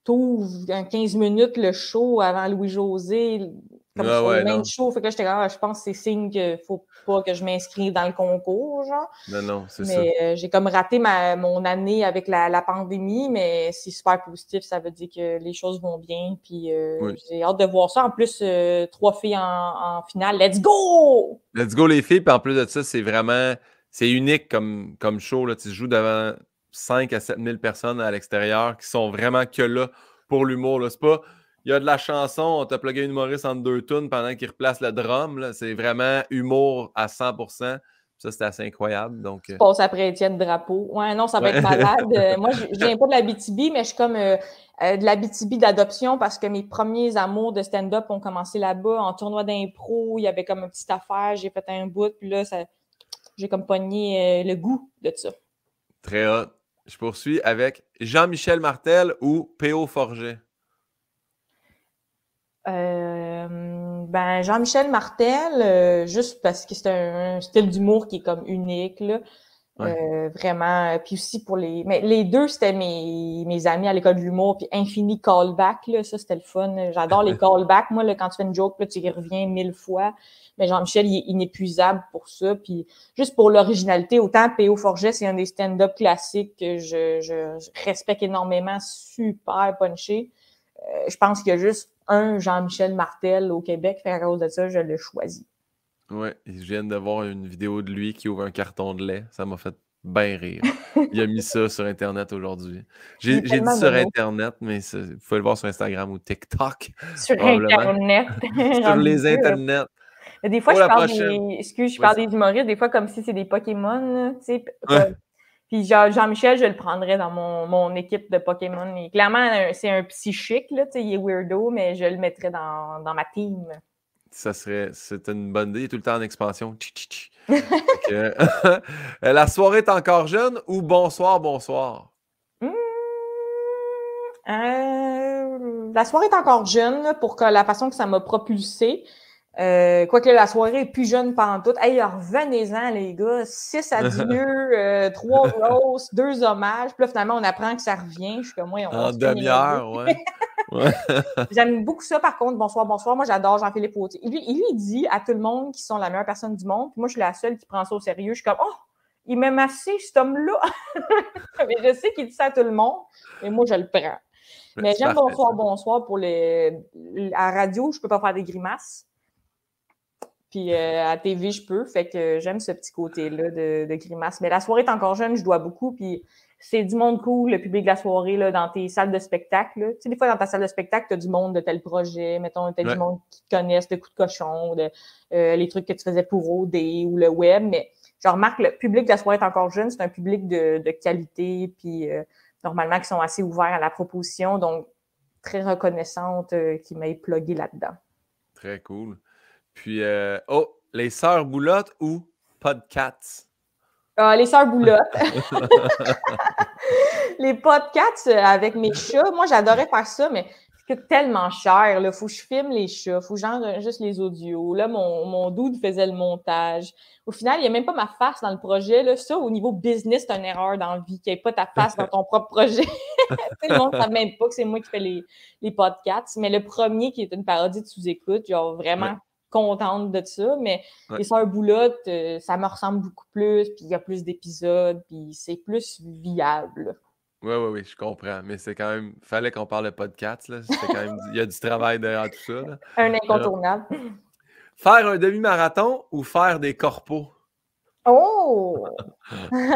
tu ouvres 15 minutes le show avant Louis-José comme ah, ouais, le même show. Fait que j'étais ah, je pense que c'est signe qu'il faut pas que je m'inscrive dans le concours, genre. Non, non, c'est ça. Mais euh, j'ai comme raté ma, mon année avec la, la pandémie, mais c'est super positif. Ça veut dire que les choses vont bien. Puis euh, j'ai hâte de voir ça. En plus, euh, trois filles en, en, finale. Let's go! Let's go, les filles. Puis en plus de ça, c'est vraiment... C'est unique comme, comme show. Là. Tu joues devant 5 à 7 000 personnes à l'extérieur qui sont vraiment que là pour l'humour. C'est pas il y a de la chanson, on t'a plugué une humoriste entre deux tunes pendant qu'il replace le drum. C'est vraiment humour à 100%. Ça, c'est assez incroyable. Donc, euh... passe après Étienne Drapeau. Ouais, non, ça va être malade. Euh, moi, je viens pas de la BTB, mais je suis comme euh, euh, de la BTB d'adoption parce que mes premiers amours de stand-up ont commencé là-bas, en tournoi d'impro. Il y avait comme une petite affaire, j'ai fait un bout, puis là, j'ai comme pogné le goût de ça. Très hot. Je poursuis avec Jean-Michel Martel ou P.O. Forget. Euh, ben Jean-Michel Martel, euh, juste parce que c'est un, style d'humour qui est comme unique. Là. Euh, vraiment. Puis aussi pour les. Mais les deux, c'était mes, mes amis à l'école de l'humour. Puis Infini Callback, là, ça, c'était le fun. J'adore les callbacks. Moi, là, quand tu fais une joke, là, tu y reviens mille fois. Mais Jean-Michel, il est inépuisable pour ça. Puis juste pour l'originalité, autant P.O. Forget, c'est un des stand-up classiques que je, je, respecte énormément, super punché. Euh, je pense qu'il y a juste un Jean-Michel Martel au Québec. Fait à cause de ça, je l'ai choisi. Ouais, je viens de voir une vidéo de lui qui ouvre un carton de lait. Ça m'a fait bien rire. Il a mis ça sur Internet aujourd'hui. J'ai dit sur Internet, mais il faut le voir sur Instagram ou TikTok. Sur Internet. sur les Internets. Des fois, je parle, des... Excuse, je parle des humoristes, des fois comme si c'est des Pokémon. Tu sais, Puis Jean-Michel, je le prendrais dans mon, mon équipe de Pokémon. clairement, c'est un psychique, là, il est weirdo, mais je le mettrais dans, dans ma team ça serait. C'est une bonne idée. Tout le temps en expansion. la soirée est encore jeune ou bonsoir, bonsoir? Mmh, euh, la soirée est encore jeune pour que la façon que ça m'a propulsé. Euh, quoique la soirée est plus jeune pendant tout. Hey, revenez-en, les gars. Six adieux, euh, trois roses, deux hommages. Puis là, finalement, on apprend que ça revient. Je suis comme moi. On en demi-heure, ouais. J'aime beaucoup ça, par contre. Bonsoir, bonsoir. Moi, j'adore Jean-Philippe Autier. Il, lui dit à tout le monde qu'ils sont la meilleure personne du monde. Puis moi, je suis la seule qui prend ça au sérieux. Je suis comme, oh, il m'aime assez, cet homme-là. mais je sais qu'il dit ça à tout le monde. Mais moi, je le prends. Mais j'aime bonsoir, bonsoir pour les. À radio, je peux pas faire des grimaces. Puis euh, à TV, je peux. Fait que j'aime ce petit côté-là de, de grimace. Mais la soirée est encore jeune, je dois beaucoup. Puis c'est du monde cool, le public de la soirée, là, dans tes salles de spectacle. Tu sais, des fois, dans ta salle de spectacle, tu as du monde de tel projet, mettons, tu as du monde qui te connaissent, de coups de cochon, de, euh, les trucs que tu faisais pour OD ou le web. Mais je remarque, le public de la soirée est encore jeune, c'est un public de, de qualité, puis euh, normalement, qui sont assez ouverts à la proposition. Donc, très reconnaissante euh, qui m'ait plugué là-dedans. Très cool. Puis, oh, les sœurs boulottes ou podcasts? Ah, les sœurs boulottes. les podcasts avec mes chats. Moi, j'adorais faire ça, mais c'est tellement cher. Il faut que je filme les chats, il faut que j'enregistre les audios. Là, mon, mon dude faisait le montage. Au final, il n'y a même pas ma face dans le projet. Là. Ça, au niveau business, c'est une erreur dans la vie, qu'il n'y ait pas ta face dans ton propre projet. le monde ne sait même pas que c'est moi qui fais les, les podcasts. Mais le premier, qui est une parodie de sous-écoute, genre vraiment contente de ça, mais les Sœurs Boulottes, euh, ça me ressemble beaucoup plus, puis il y a plus d'épisodes, puis c'est plus viable. Oui, oui, oui, je comprends. Mais c'est quand même. Fallait qu'on parle de podcast, là. quand même. Il y a du travail derrière tout ça. Un incontournable. faire un demi-marathon ou faire des corpos? Oh!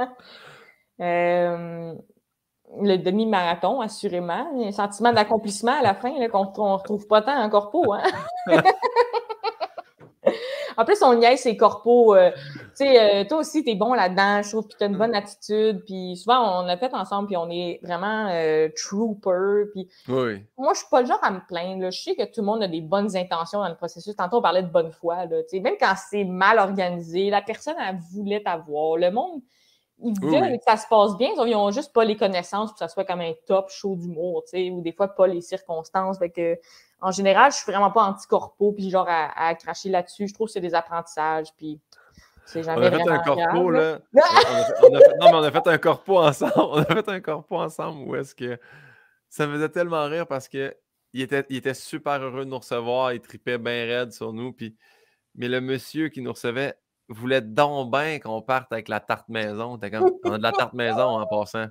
euh, le demi-marathon, assurément. Il y a un sentiment d'accomplissement à la fin qu'on ne retrouve pas tant en corpo. Hein? en plus, on niaise ses corpos. Euh, tu sais, euh, toi aussi, tu es bon là-dedans, je trouve, puis tu as une bonne attitude. Puis souvent, on a fait ensemble, puis on est vraiment euh, trooper. Puis oui. moi, je suis pas le genre à me plaindre. Je sais que tout le monde a des bonnes intentions dans le processus. Tantôt, on parlait de bonne foi. Là, même quand c'est mal organisé, la personne, elle voulait t'avoir. Le monde ils veulent que ça se passe bien, ils n'ont juste pas les connaissances pour que ça soit comme un top show d'humour, tu sais, ou des fois pas les circonstances. que, en général, je suis vraiment pas anti-corpo, puis genre à, cracher là-dessus. Je trouve que c'est des apprentissages, puis c'est jamais on a fait un corpo, là. on a fait, non, mais on a fait un corpo ensemble. On a fait un corpo ensemble où est-ce que ça me faisait tellement rire parce que il était, il était super heureux de nous recevoir, il tripait bien raide sur nous, puis mais le monsieur qui nous recevait voulait donc bien qu'on parte avec la tarte maison. Comme, on a de la tarte maison en passant.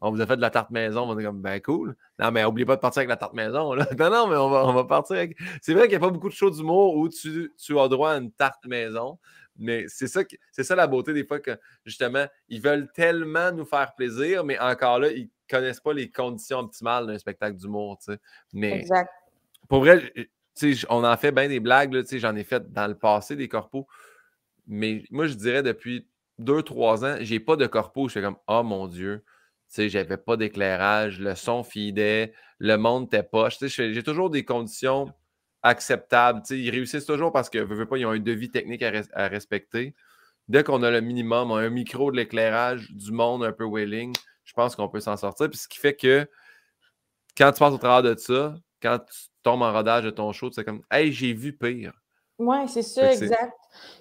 On vous a fait de la tarte maison. On est comme, ben cool. Non, mais n'oubliez pas de partir avec la tarte maison. Là. Non, non, mais on va, on va partir avec. C'est vrai qu'il n'y a pas beaucoup de shows d'humour où tu, tu, as droit à une tarte maison. Mais c'est ça, c'est ça la beauté des fois que, justement, ils veulent tellement nous faire plaisir, mais encore là, ils ne connaissent pas les conditions optimales d'un spectacle d'humour. Mais exact. pour vrai, on en fait bien des blagues. J'en ai fait dans le passé des corpos. Mais moi, je dirais depuis deux, trois ans, j'ai pas de corpo. Je fais comme, oh mon Dieu, tu sais, j'avais pas d'éclairage, le son fidait, le monde était poche. J'ai toujours des conditions acceptables. ils réussissent toujours parce que, veux, pas, ils ont un devis technique à, respecter. Dès qu'on a le minimum, un micro de l'éclairage, du monde un peu wailing, je pense qu'on peut s'en sortir. Puis ce qui fait que quand tu passes au travers de ça, quand tu tombes en rodage de ton show, c'est comme Hey, j'ai vu pire. Oui, c'est ça, exact.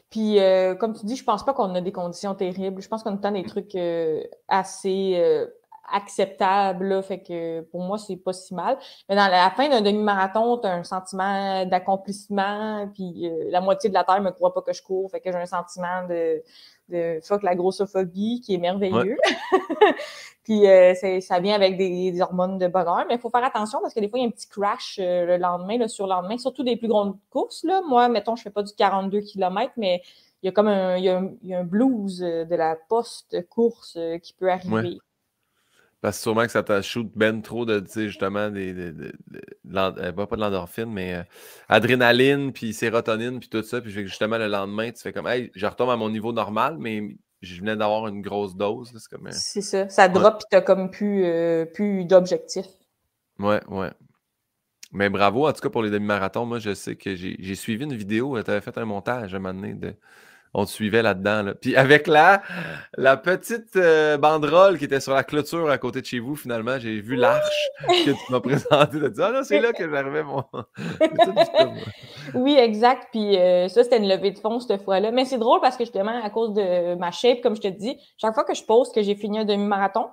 Puis, euh, comme tu dis, je pense pas qu'on a des conditions terribles. Je pense qu'on a des trucs euh, assez euh, acceptables. Là, fait que pour moi, c'est pas si mal. Mais dans la fin d'un demi-marathon, tu as un sentiment d'accomplissement. Puis la moitié de la Terre me croit pas que je cours. Fait que j'ai un sentiment de, de fuck la grossophobie qui est merveilleux. puis ça vient avec des, hormones de bonheur. Mais il faut faire attention parce que des fois, il y a un petit crash le lendemain, le surlendemain, surtout des plus grandes courses. Là. Moi, mettons, je fais pas du 42 km, mais il y a comme un, il y a un, blues de la post-course qui peut arriver. Parce que sûrement que ça t'a shoot ben trop de, tu sais, justement, des, euh, pas de l'endorphine, mais euh, adrénaline, puis sérotonine, puis tout ça. Puis justement, le lendemain, tu fais comme, hey, je retombe à mon niveau normal, mais je venais d'avoir une grosse dose. C'est comme. Euh, ça. Ça drop, puis t'as comme plus, plus d'objectifs. Ouais, ouais. Mais bravo, en tout cas, pour les demi-marathons. Moi, je sais que j'ai suivi une vidéo, tu avais fait un montage à un moment donné de on te suivait là-dedans. Puis avec la, la petite euh, banderole qui était sur la clôture à côté de chez vous, finalement, j'ai vu l'arche que tu m'as présentée. Tu as dit, ah là, c'est là que j'arrivais mon. oui, exact. Puis euh, ça, c'était une levée de fond cette fois-là. Mais c'est drôle parce que justement, à cause de ma shape, comme je te dis, chaque fois que je pose que j'ai fini un demi-marathon,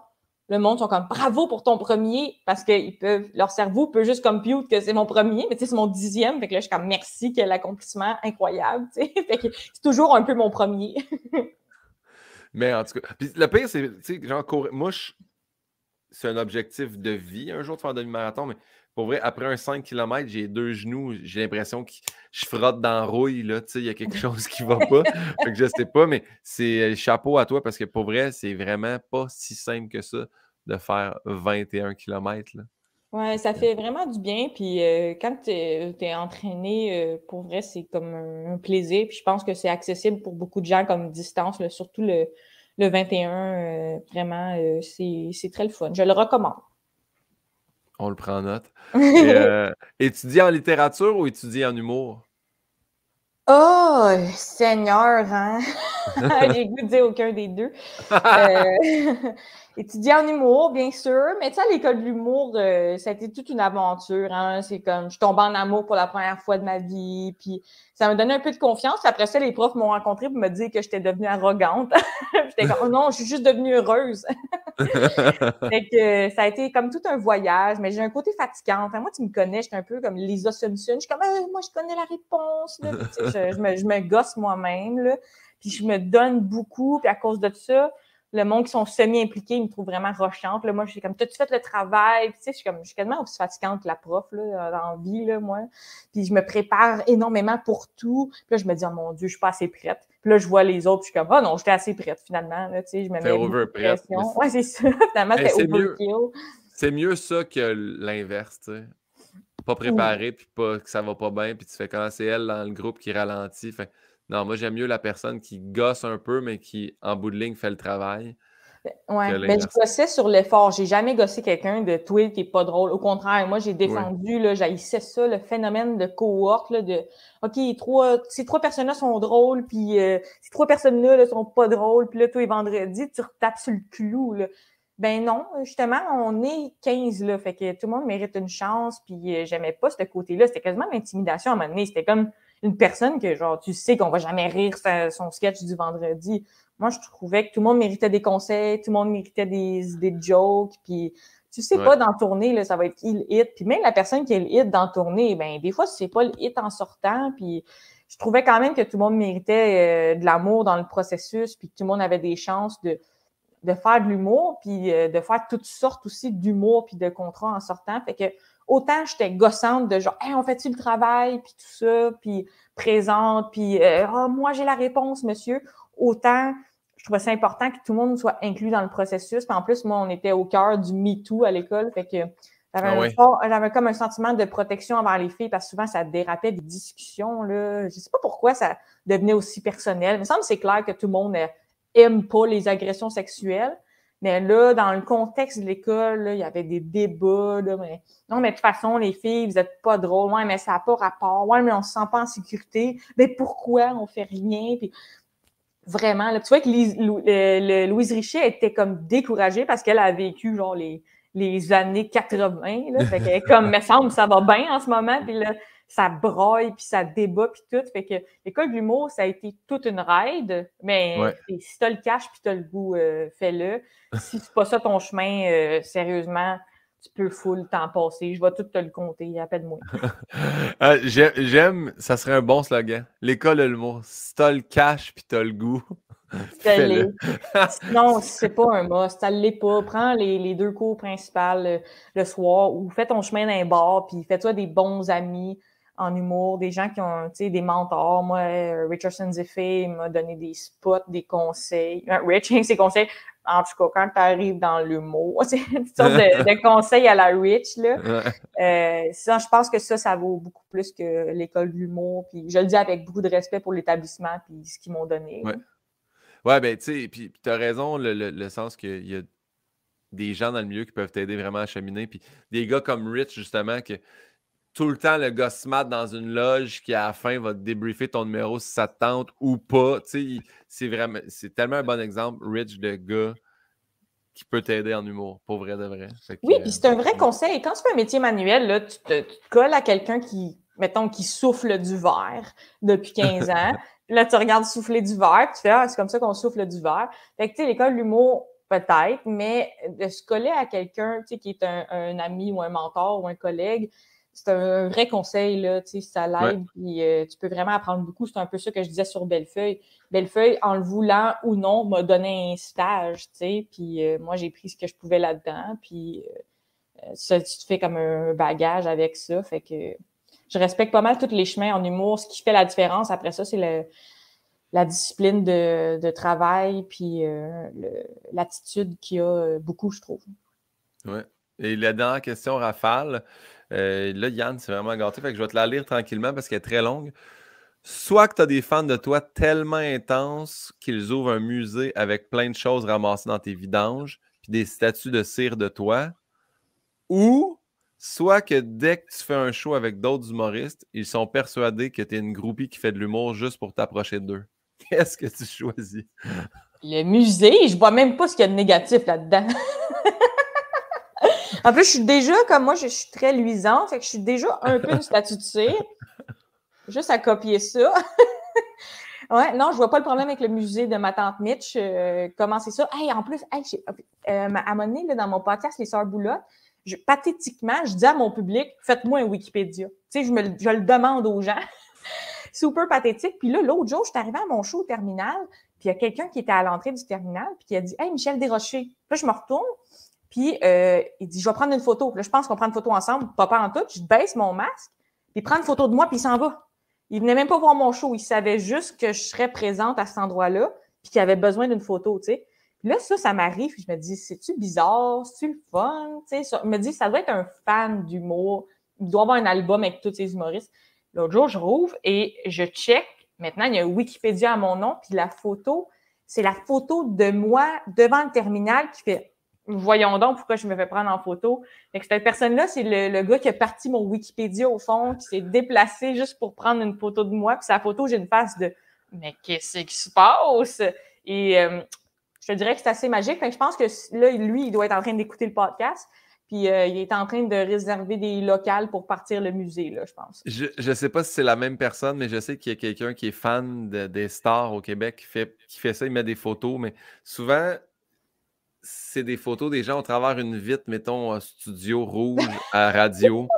le monde sont comme bravo pour ton premier parce qu'ils peuvent, leur cerveau peut juste compute que c'est mon premier, mais tu sais, c'est mon dixième. Fait que là, je suis comme merci, quel accomplissement incroyable. Fait que c'est toujours un peu mon premier. mais en tout cas, le pire, c'est, tu sais, genre. Moi, c'est un objectif de vie un jour de faire un demi-marathon, mais pour vrai, après un 5 km, j'ai deux genoux, j'ai l'impression que je frotte dans la rouille, là, tu sais, il y a quelque chose qui va pas. fait que je sais pas, mais c'est euh, chapeau à toi parce que pour vrai, c'est vraiment pas si simple que ça de faire 21 km. Là. Ouais, ça fait vraiment du bien. Puis euh, quand tu es, entraîné, euh, pour vrai, c'est comme un, plaisir. Puis je pense que c'est accessible pour beaucoup de gens comme distance, surtout le, le 21. vraiment, c'est très le fun. Je le recommande. On le prend en note. Et, euh, étudier en littérature ou étudier en humour? Oh, Seigneur, hein? J'ai goût de dire aucun des deux. Euh, étudier en humour, bien sûr, mais tu sais, à l'école de l'humour, euh, ça a été toute une aventure. Hein? C'est comme, je tombe en amour pour la première fois de ma vie, puis ça m'a donné un peu de confiance. Après ça, les profs m'ont rencontré pour me dire que j'étais devenue arrogante. j'étais comme, oh non, je suis juste devenue heureuse. fait que ça a été comme tout un voyage, mais j'ai un côté fatigant. Enfin, moi, tu me connais, j'étais un peu comme Lisa Simpson. Je suis comme, ah, moi, je connais la réponse. je, me, je me gosse moi-même, puis je me donne beaucoup, puis à cause de ça, le monde qui sont semi-impliqués, ils me trouvent vraiment rochante. Là, moi, je suis comme, t'as-tu fait le travail? Puis, tu sais, je suis comme, je suis tellement aussi fatigante que la prof, là, dans vie, là, moi. Puis, je me prépare énormément pour tout. Puis là, je me dis, oh mon Dieu, je suis pas assez prête. Puis là, je vois les autres, puis je suis comme, oh non, j'étais assez prête, finalement. Là, tu sais, je me mets over pression. Ouais, c'est ça. finalement, c'est overkill. C'est mieux ça que l'inverse, tu sais. Pas préparé, puis pas, que ça va pas bien, puis tu fais quand c'est elle dans le groupe qui ralentit. Fait non, moi, j'aime mieux la personne qui gosse un peu, mais qui, en bout de ligne, fait le travail. Ben, oui, mais je gossais sur l'effort. J'ai jamais gossé quelqu'un de toi qui n'est pas drôle. Au contraire, moi, j'ai défendu, là, j'haïssais ça, le phénomène de cohorte, là, de OK, trois, ces trois personnes-là sont drôles, puis euh, ces trois personnes-là ne sont pas drôles, puis là, toi, vendredi, tu retapes sur le clou. Là. Ben non, justement, on est 15 là, fait que tout le monde mérite une chance, puis euh, j'aimais pas ce côté-là. C'était quasiment l'intimidation à un moment donné. C'était comme une personne que, genre, tu sais qu'on va jamais rire son sketch du vendredi. Moi, je trouvais que tout le monde méritait des conseils, tout le monde méritait des idées de jokes, puis tu sais pas dans tournée, là, ça va être qui le hit. Puis même la personne qui est le hit dans tournée, ben des fois, c'est pas le hit en sortant, puis je trouvais quand même que tout le monde méritait euh, de l'amour dans le processus, puis que tout le monde avait des chances de, de faire de l'humour, puis euh, de faire toutes sortes aussi d'humour puis de contrats en sortant. Fait que autant j'étais gossante de genre, hey, on fait-tu le travail, puis tout ça, puis présente, puis euh, ah, moi j'ai la réponse, monsieur. Autant je trouvais ça important que tout le monde soit inclus dans le processus. Puis en plus, moi, on était au cœur du MeToo à l'école, fait que j'avais, ah comme un sentiment de protection envers les filles parce que souvent ça dérapait des discussions. Là. Je sais pas pourquoi ça devenait aussi personnel. Il me semble que c'est clair que tout le monde aime pas les agressions sexuelles. Mais là, dans le contexte de l'école, il y avait des débats. Là, mais, non, mais de toute façon, les filles, vous n'êtes pas drôles. Ouais, mais ça n'a pas rapport. Ouais, mais on ne se sent pas en sécurité. Mais pourquoi on fait rien? Puis, vraiment, là, tu vois que euh, Louise Richet était comme découragée parce qu'elle a vécu genre les, les années 80. Là, fait comme, me semble, ça va bien en ce moment. Puis là, ça broille, puis ça débat, puis tout. Fait que l'école de l'humour, ça a été toute une ride, mais si t'as le cash puis t'as le goût, euh, fais-le. si c'est pas ça ton chemin, euh, sérieusement, tu peux full t'en passer. Je vais tout te le compter, appelle-moi. Ah, j'aime, ça serait un bon slogan. L'école de l'humour, si t'as le cash puis t'as le goût, Sinon, c'est pas un must, ça l'est pas. Prends les, deux cours principales euh, le, soir ou fais ton chemin d'un bar, puis fais-toi des bons amis en humour, des gens qui ont des mentors. Moi, euh, Richardson Zeffé m'a donné des spots, des conseils. Euh, Rich, ses conseils, en tout cas, quand tu arrives dans l'humour, c'est une sorte de, conseils à la Rich. Là. ça, je pense que ça, ça vaut beaucoup plus que l'école de l'humour. Puis je le dis avec beaucoup de respect pour l'établissement puis ce qu'ils m'ont donné. Ouais, ben, tu sais, puis tu as raison, le, sens qu'il y a des gens dans le milieu qui peuvent t'aider vraiment à cheminer. Puis des gars comme Rich, justement, que tout le temps, le gars smart dans une loge qui, à la fin, va te débriefer ton numéro si ça te tente ou pas. C'est vraiment, c'est tellement un bon exemple, Rich, de gars qui peut t'aider en humour, pour vrai de vrai. oui, puis c'est un vrai conseil. Quand tu fais un métier manuel, là, tu, te, tu te colles à quelqu'un qui, mettons, qui souffle du verre depuis 15 ans. Là, tu regardes souffler du verre, tu fais Ah, c'est comme ça qu'on souffle du verre. Fait que, tu sais, l'école de l'humour, peut-être, mais de se coller à quelqu'un, tu sais, qui est un, ami ou un mentor ou un collègue, c'est un vrai conseil, là, tu sais, ça l'aide, puis euh, tu peux vraiment apprendre beaucoup. C'est un peu ça que je disais sur Bellefeuille. Bellefeuille, en le voulant ou non, m'a donné un stage, tu sais, puis euh, moi, j'ai pris ce que je pouvais là-dedans, puis euh, ça, tu te fais comme un bagage avec ça, fait que je respecte pas mal tous les chemins en humour. Ce qui fait la différence après ça, c'est la discipline de, travail puis l'attitude qu'il y a beaucoup, je trouve. Oui. Et la dernière question, Rafale. Euh, là, Yann, c'est vraiment gâté. Fait que je vais te la lire tranquillement parce qu'elle est très longue. Soit que tu as des fans de toi tellement intenses qu'ils ouvrent un musée avec plein de choses ramassées dans tes vidanges, puis des statues de cire de toi, ou soit que dès que tu fais un show avec d'autres humoristes, ils sont persuadés que tu es une groupie qui fait de l'humour juste pour t'approcher d'eux. Qu'est-ce que tu choisis? Le musée, je vois même pas ce qu'il y a de négatif là-dedans. en plus, je suis déjà, comme moi, je suis très luisante, fait que je suis déjà un peu une statue de cire. Juste à copier ça. ouais, non, je vois pas le problème avec le musée de ma tante Mitch. Euh, comment c'est ça? Hey, en plus, hey, euh, à un moment donné, dans mon podcast, Les Sœurs Boulotte, pathétiquement, je dis à mon public, faites-moi un Wikipédia. Tu sais, je, me, je le demande aux gens. Super pathétique. Puis là, l'autre jour, je suis arrivée à mon show au terminal, puis il y a quelqu'un qui était à l'entrée du terminal, puis qui a dit Hey, Michel Desrochers. Là, je me retourne, puis euh, il dit Je vais prendre une photo. Là, je pense qu'on prend une photo ensemble, papa en tout. Je baisse mon masque, puis il prend une photo de moi, puis il s'en va. Il venait même pas voir mon show. Il savait juste que je serais présente à cet endroit-là, puis qu'il avait besoin d'une photo, tu sais. Là, ça, ça m'arrive. Je me dis, c'est-tu bizarre? C'est-tu fun? sais, je me dis, ça doit être un fan d'humour. Il doit avoir un album avec tous ces humoristes. L'autre jour, je rouvre et je check. Maintenant, il y a Wikipédia à mon nom, puis la photo, c'est la photo de moi devant le terminal qui fait Voyons donc pourquoi je me fais prendre en photo. Fait que cette personne-là, c'est le, gars qui a parti mon Wikipédia au fond, qui s'est déplacé juste pour prendre une photo de moi. Puis sa photo, j'ai une face de Mais qu'est-ce qui se passe? Et euh, je te dirais que c'est assez magique. je pense que là, lui, il doit être en train d'écouter le podcast. Puis euh, il est en train de réserver des locales pour partir le musée, là, je pense. Je ne sais pas si c'est la même personne, mais je sais qu'il y a quelqu'un qui est fan des stars au Québec qui fait, qui fait ça, il met des photos, mais souvent, c'est des photos des gens au travers une vitre, mettons, un studio rouge à radio.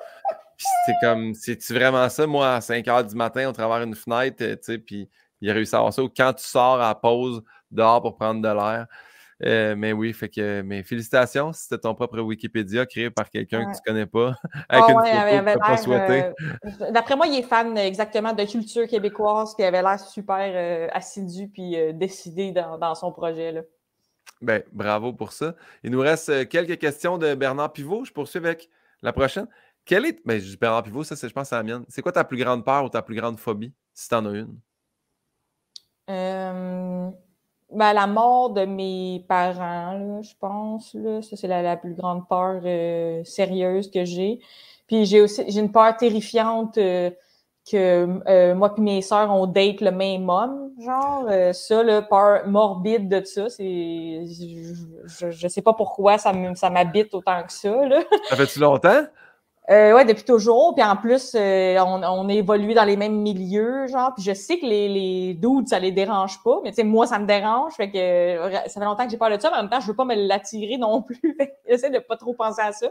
puis c'est comme, c'est-tu vraiment ça? Moi, à 5 h du matin, au travers une fenêtre, tu sais, puis il a réussi à avoir ça. Ou quand tu sors à la pause, dehors pour prendre de l'air. Euh, mais oui, fait que mes félicitations. C'était ton propre Wikipédia créé par quelqu'un que tu connais pas, avec ah une photo pas souhaité. Euh, d'après moi, il est fan exactement de culture québécoise, puis il avait l'air super euh, assidu puis décidé dans, son projet. Là. Ben, bravo pour ça. Il nous reste quelques questions de Bernard Pivot. Je poursuis avec la prochaine. Quelle est. Ben, je dis Bernard Pivot, ça, je pense, c'est la mienne. C'est quoi ta plus grande peur ou ta plus grande phobie, si tu en as une? Euh, ben, la mort de mes parents, je pense. Là. Ça, c'est la, plus grande peur euh, sérieuse que j'ai. Puis j'ai aussi j'ai une peur terrifiante euh, que moi et mes sœurs, on date le même homme. Genre, ça, la peur morbide de ça, c'est. Je, je, sais pas pourquoi ça m'habite autant que ça. Là. Ça fait-tu longtemps? Euh, ouais, depuis toujours. Puis en plus, euh, on, on a évolué dans les mêmes milieux, genre. Puis je sais que les, les dudes, ça les dérange pas. Mais tu sais, moi, ça me dérange. Fait que euh, ça fait longtemps que j'ai peur de ça. Mais en même temps, je veux pas me l'attirer non plus. J'essaie de pas trop penser à ça.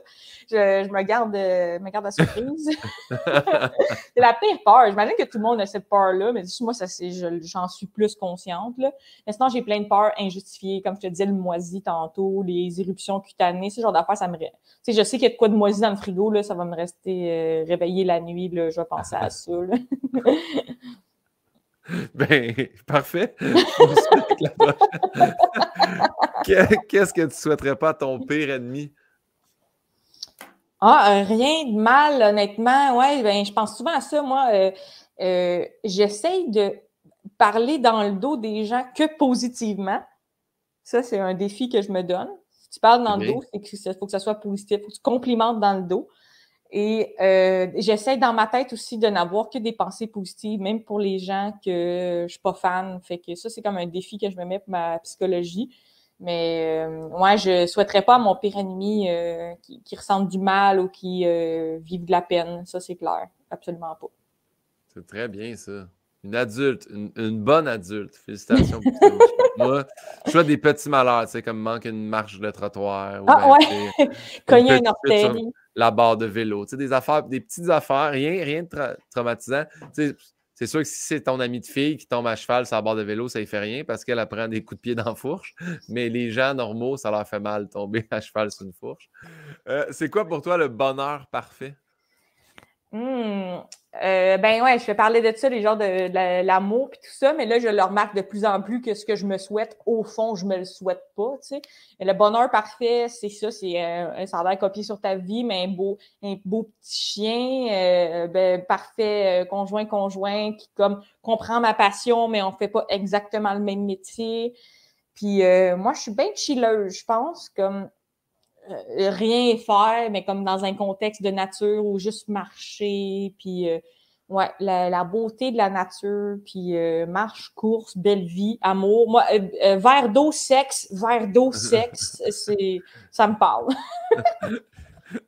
Je, je me garde euh, me garde la surprise. c'est la pire peur. J'imagine que tout le monde a cette peur-là. Mais moi, ça, c'est, j'en suis plus consciente. Là. Mais sinon, j'ai plein de peurs injustifiées. Comme je te disais, le moisi tantôt, les éruptions cutanées, ce genre d'affaires, ça me... Tu sais, je sais qu'il y a de quoi de moisi dans le frigo, là, ça va me rester euh, réveillé la nuit, là, je vais penser à ça. ben, parfait. Qu'est-ce que tu souhaiterais pas à ton pire ennemi? Ah, euh, rien de mal, honnêtement. Ouais, ben, je pense souvent à ça. Moi, euh, j'essaye de parler dans le dos des gens que positivement. Ça, c'est un défi que je me donne. Si tu parles dans le dos, c'est qu'il faut que ça soit positif. Il faut que tu complimentes dans le dos. Et euh, j'essaie dans ma tête aussi de n'avoir que des pensées positives, même pour les gens que je suis pas fan. Fait que ça, c'est comme un défi que je me mets pour ma psychologie. Mais euh, ouais, je souhaiterais pas à mon pire ennemi euh, qui, qui ressente du mal ou qui euh, vive de la peine. Ça, c'est clair. Absolument pas. C'est très bien, ça. Une adulte, une, bonne adulte. Félicitations. Moi, je vois des petits malheurs, tu sais, comme manquer une marche de trottoir. ah ouais, cogner un orteil la barre de vélo. Des affaires, des petites affaires, rien, rien de traumatisant. C'est sûr que si c'est ton ami de fille qui tombe à cheval sur la barre de vélo, ça ne fait rien parce qu'elle prend des coups de pied dans la fourche. Mais les gens normaux, ça leur fait mal tomber à cheval sur une fourche. Euh, c'est quoi pour toi le bonheur parfait? Mmh. Euh, ben ouais, je vais parler de ça, les genres de, l'amour et tout ça, mais là, je le remarque de plus en plus que ce que je me souhaite, au fond, je me le souhaite pas, tu sais. Le bonheur parfait, c'est ça, c'est euh, un salaire copié sur ta vie, mais un beau, un beau petit chien, euh, ben, parfait conjoint, conjoint, qui comme comprend ma passion, mais on fait pas exactement le même métier. Puis moi, je suis bien chilleuse, je pense, comme euh, rien faire, mais comme dans un contexte de nature ou juste marcher, puis euh, ouais, la, beauté de la nature, puis euh, marche, course, belle vie, amour. Moi, verre d'eau, sexe, verre d'eau, sexe, c'est ça me parle.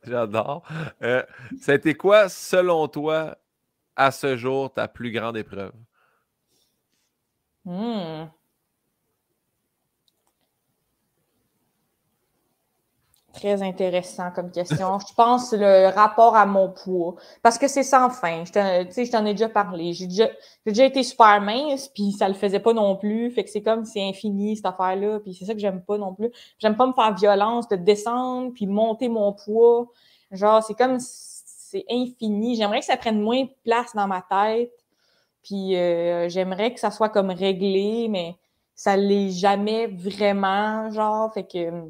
J'adore. ça a été quoi, selon toi, à ce jour, ta plus grande épreuve? Hmm. Très intéressant comme question. Je pense le rapport à mon poids. Parce que c'est sans fin. Je t'en ai déjà parlé. J'ai déjà, déjà, été super mince, puis ça le faisait pas non plus. Fait que c'est comme c'est infini, cette affaire-là. Puis c'est ça que j'aime pas non plus. J'aime pas me faire violence, de descendre, puis monter mon poids. Genre, c'est comme c'est infini. J'aimerais que ça prenne moins de place dans ma tête. Puis euh, j'aimerais que ça soit comme réglé, mais ça l'est jamais vraiment, genre. Fait que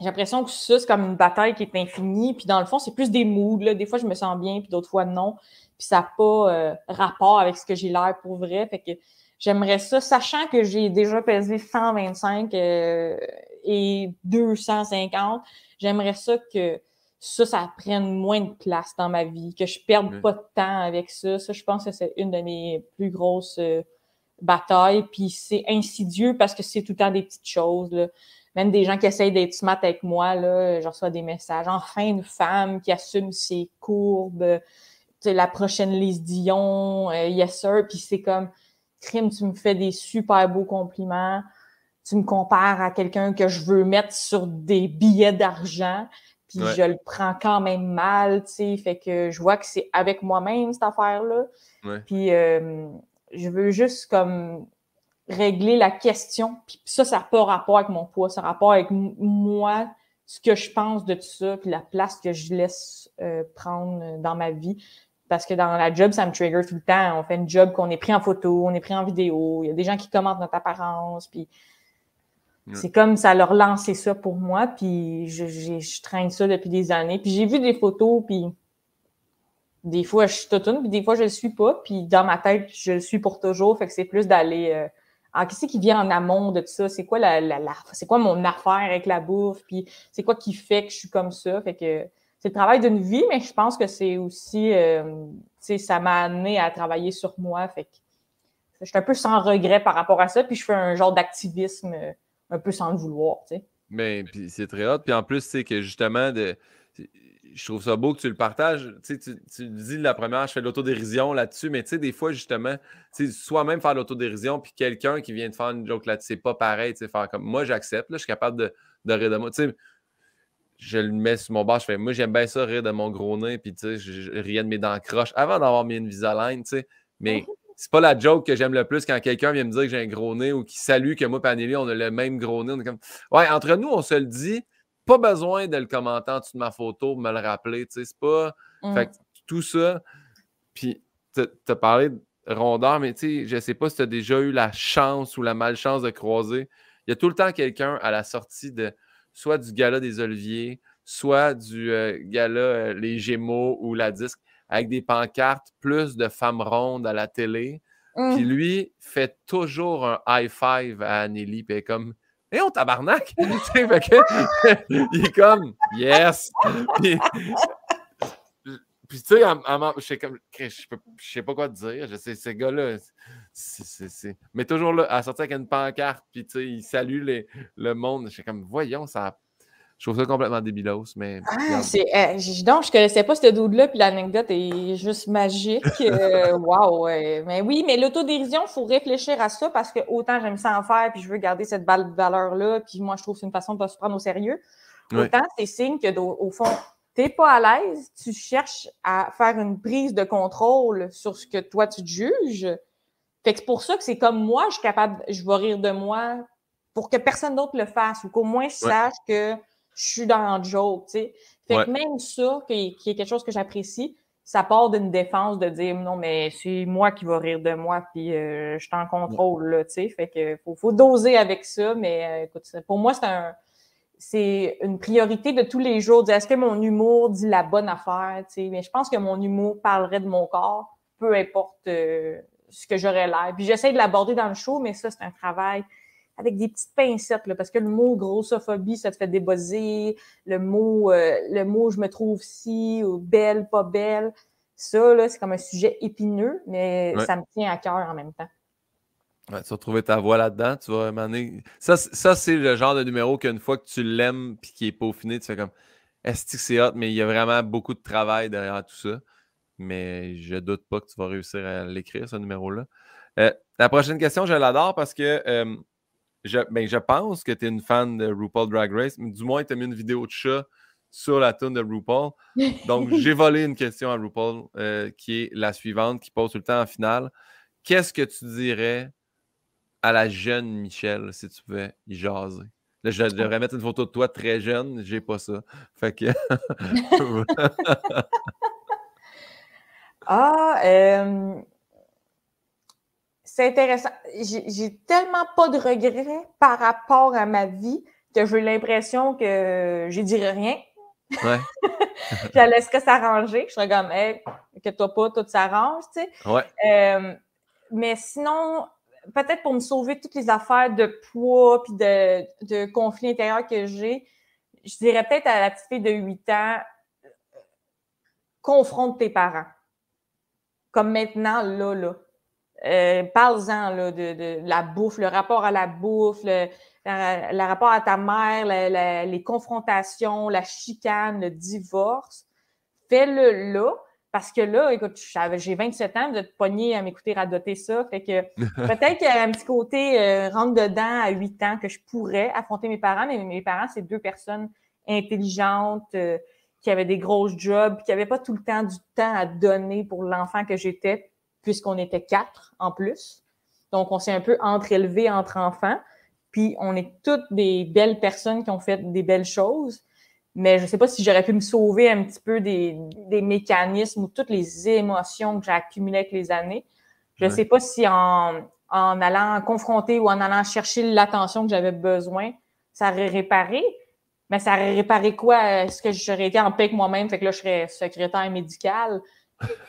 j'ai l'impression que ça, c'est comme une bataille qui est infinie. Puis dans le fond, c'est plus des moods. Là. Des fois, je me sens bien, puis d'autres fois, non. Puis ça n'a pas euh, rapport avec ce que j'ai l'air pour vrai. Fait que j'aimerais ça, sachant que j'ai déjà pesé 125 euh, et 250, j'aimerais ça que ça, ça prenne moins de place dans ma vie, que je perde pas de temps avec ça. Ça, je pense que c'est une de mes plus grosses euh, batailles. Puis c'est insidieux parce que c'est tout le temps des petites choses. Là même des gens qui essayent d'être smart avec moi, là, je reçois des messages. Enfin, une femme qui assume ses courbes, la prochaine Lise Dion, euh, yes sir. Puis c'est comme, crime, tu me fais des super beaux compliments. Tu me compares à quelqu'un que je veux mettre sur des billets d'argent. Puis je le prends quand même mal, tu sais. Fait que je vois que c'est avec moi-même, cette affaire-là. Puis euh, je veux juste comme régler la question. Puis ça, ça n'a pas rapport avec mon poids, ça a rapport avec moi, ce que je pense de tout ça, puis la place que je laisse euh, prendre dans ma vie. Parce que dans la job, ça me trigger tout le temps. On fait une job qu'on est pris en photo, on est pris en vidéo, il y a des gens qui commentent notre apparence, puis c'est comme ça leur lancer ça pour moi, puis je, je, traîne ça depuis des années. Puis j'ai vu des photos, puis des fois je suis toute puis des fois je le suis pas, puis dans ma tête, je le suis pour toujours, fait que c'est plus d'aller euh, alors, qu'est-ce qui vient en amont de tout ça? C'est quoi la, la, c'est quoi mon affaire avec la bouffe? Puis c'est quoi qui fait que je suis comme ça? Fait que c'est le travail d'une vie, mais je pense que c'est aussi, euh, tu sais, ça m'a amené à travailler sur moi. Fait que je suis un peu sans regret par rapport à ça, puis je fais un genre d'activisme euh, un peu sans le vouloir, tu sais. Mais puis c'est très hot. Puis en plus, c'est que justement, de, je trouve ça beau que tu le partages. Tu, tu dis la première, je fais de l'autodérision là-dessus, mais tu sais, des fois, justement, soi-même faire de l'autodérision, puis quelqu'un qui vient de faire une joke là-dessus, c'est pas pareil. Faire comme moi, j'accepte, je suis capable de, de rire de moi. Tu je le mets sur mon bas, je fais moi, j'aime bien ça, rire de mon gros nez, puis tu sais, je, riais de mes dents croches avant d'avoir mis une Visalign, tu sais. Mais c'est pas la joke que j'aime le plus quand quelqu'un vient me dire que j'ai un gros nez ou qui salue que moi et on a le même gros nez. On est comme, ouais, entre nous, on se le dit pas besoin de le commenter en dessous de ma photo pour me le rappeler. Tu sais, c'est pas. Mmh. Fait tout ça. Puis, tu as parlé de rondeur, mais tu sais, je sais pas si tu as déjà eu la chance ou la malchance de croiser. Il y a tout le temps quelqu'un à la sortie de soit du gala des Oliviers, soit du euh, gala euh, Les Gémeaux ou la disque, avec des pancartes, plus de femmes rondes à la télé. Puis lui fait toujours un high five à Anneli, puis comme et on tabarnak! il est comme Yes! Puis, tu sais, je sais pas quoi te dire. Je sais, ce gars-là, c'est. Mais toujours là, à sortir avec une pancarte, puis tu sais, il salue le monde. Je suis comme, voyons, ça je trouve ça complètement débilos, mais. Ah, c'est, euh, donc, je connaissais pas ce dude-là, puis l'anecdote est juste magique. Euh, wow! Mais oui, mais l'autodérision, il faut réfléchir à ça parce que autant j'aime ça en faire, puis je veux garder cette valeur-là, puis moi, je trouve que c'est une façon de se prendre au sérieux. Autant c'est signe que, au fond, tu n'es pas à l'aise, tu cherches à faire une prise de contrôle sur ce que toi tu juges. Fait que c'est pour ça que c'est comme moi, je suis capable, je vais rire de moi pour que personne d'autre le fasse ou qu'au moins je sache que je suis dans le joke, tu sais. Fait que même ça, qui est, quelque chose que j'apprécie, ça part d'une défense de dire non, mais c'est moi qui vais rire de moi, puis euh, je suis en contrôle, là, tu sais. Fait que faut, faut, doser avec ça, mais euh, écoute, pour moi, c'est un c'est une priorité de tous les jours. Est-ce que mon humour dit la bonne affaire? Tu sais? Mais je pense que mon humour parlerait de mon corps, peu importe euh, ce que j'aurais l'air. Puis j'essaie de l'aborder dans le show, mais ça, c'est un travail avec des petites pincettes, là, parce que le mot grossophobie, ça te fait débosser. Le mot, euh, le mot je me trouve si, ou belle, pas belle. Ça, là, c'est comme un sujet épineux, mais ça me tient à cœur en même temps. Ouais, tu vas trouver ta voix là-dedans. Tu vas Ça, ça c'est le genre de numéro qu'une fois que tu l'aimes et qui est peaufiné, tu fais comme Est-ce que c'est hot, mais il y a vraiment beaucoup de travail derrière tout ça. Mais je doute pas que tu vas réussir à l'écrire, ce numéro-là. Euh, la prochaine question, je l'adore parce que euh, je, ben, je pense que tu es une fan de RuPaul Drag Race, mais du moins, tu as mis une vidéo de chat sur la tune de RuPaul. Donc, j'ai volé une question à RuPaul euh, qui est la suivante, qui pose tout le temps en finale. Qu'est-ce que tu dirais à la jeune Michelle si tu pouvais y jaser? Là, je devrais mettre une photo de toi très jeune, j'ai pas ça. Fait que. ah, euh, c'est intéressant. J'ai tellement pas de regrets par rapport à ma vie que j'ai l'impression que je dirais rien. Ouais. je la laisserais s'arranger. Je serais comme, hey, que toi pas, tout s'arrange, tu sais. Ouais. Euh, mais sinon, peut-être pour me sauver toutes les affaires de poids puis de, de conflits intérieurs que j'ai, je dirais peut-être à la petite fille de 8 ans, confronte tes parents. Comme maintenant, là, là. Euh, Parle-en de, de, la bouffe, le rapport à la bouffe, le, rapport à ta mère, les confrontations, la chicane, le divorce. Fais-le là. Parce que là, écoute, j'ai 27 ans, de te pogner à m'écouter radoter ça. Fait que peut-être qu'il y a un petit côté euh, rentre dedans à 8 ans que je pourrais affronter mes parents, mais mes parents, c'est deux personnes intelligentes, euh, qui avaient des grosses jobs, qui n'avaient pas tout le temps du temps à donner pour l'enfant que j'étais puisqu'on était quatre en plus. Donc, on s'est un peu entre-élevés entre enfants. Puis, on est toutes des belles personnes qui ont fait des belles choses. Mais je ne sais pas si j'aurais pu me sauver un petit peu des, des mécanismes ou toutes les émotions que j'ai accumulées avec les années. Je ne sais pas si en, en allant confronter ou en allant chercher l'attention que j'avais besoin, ça aurait réparé. Mais ça aurait réparé quoi? Est-ce que j'aurais été en paix avec moi-même? Fait que là, je serais secrétaire médical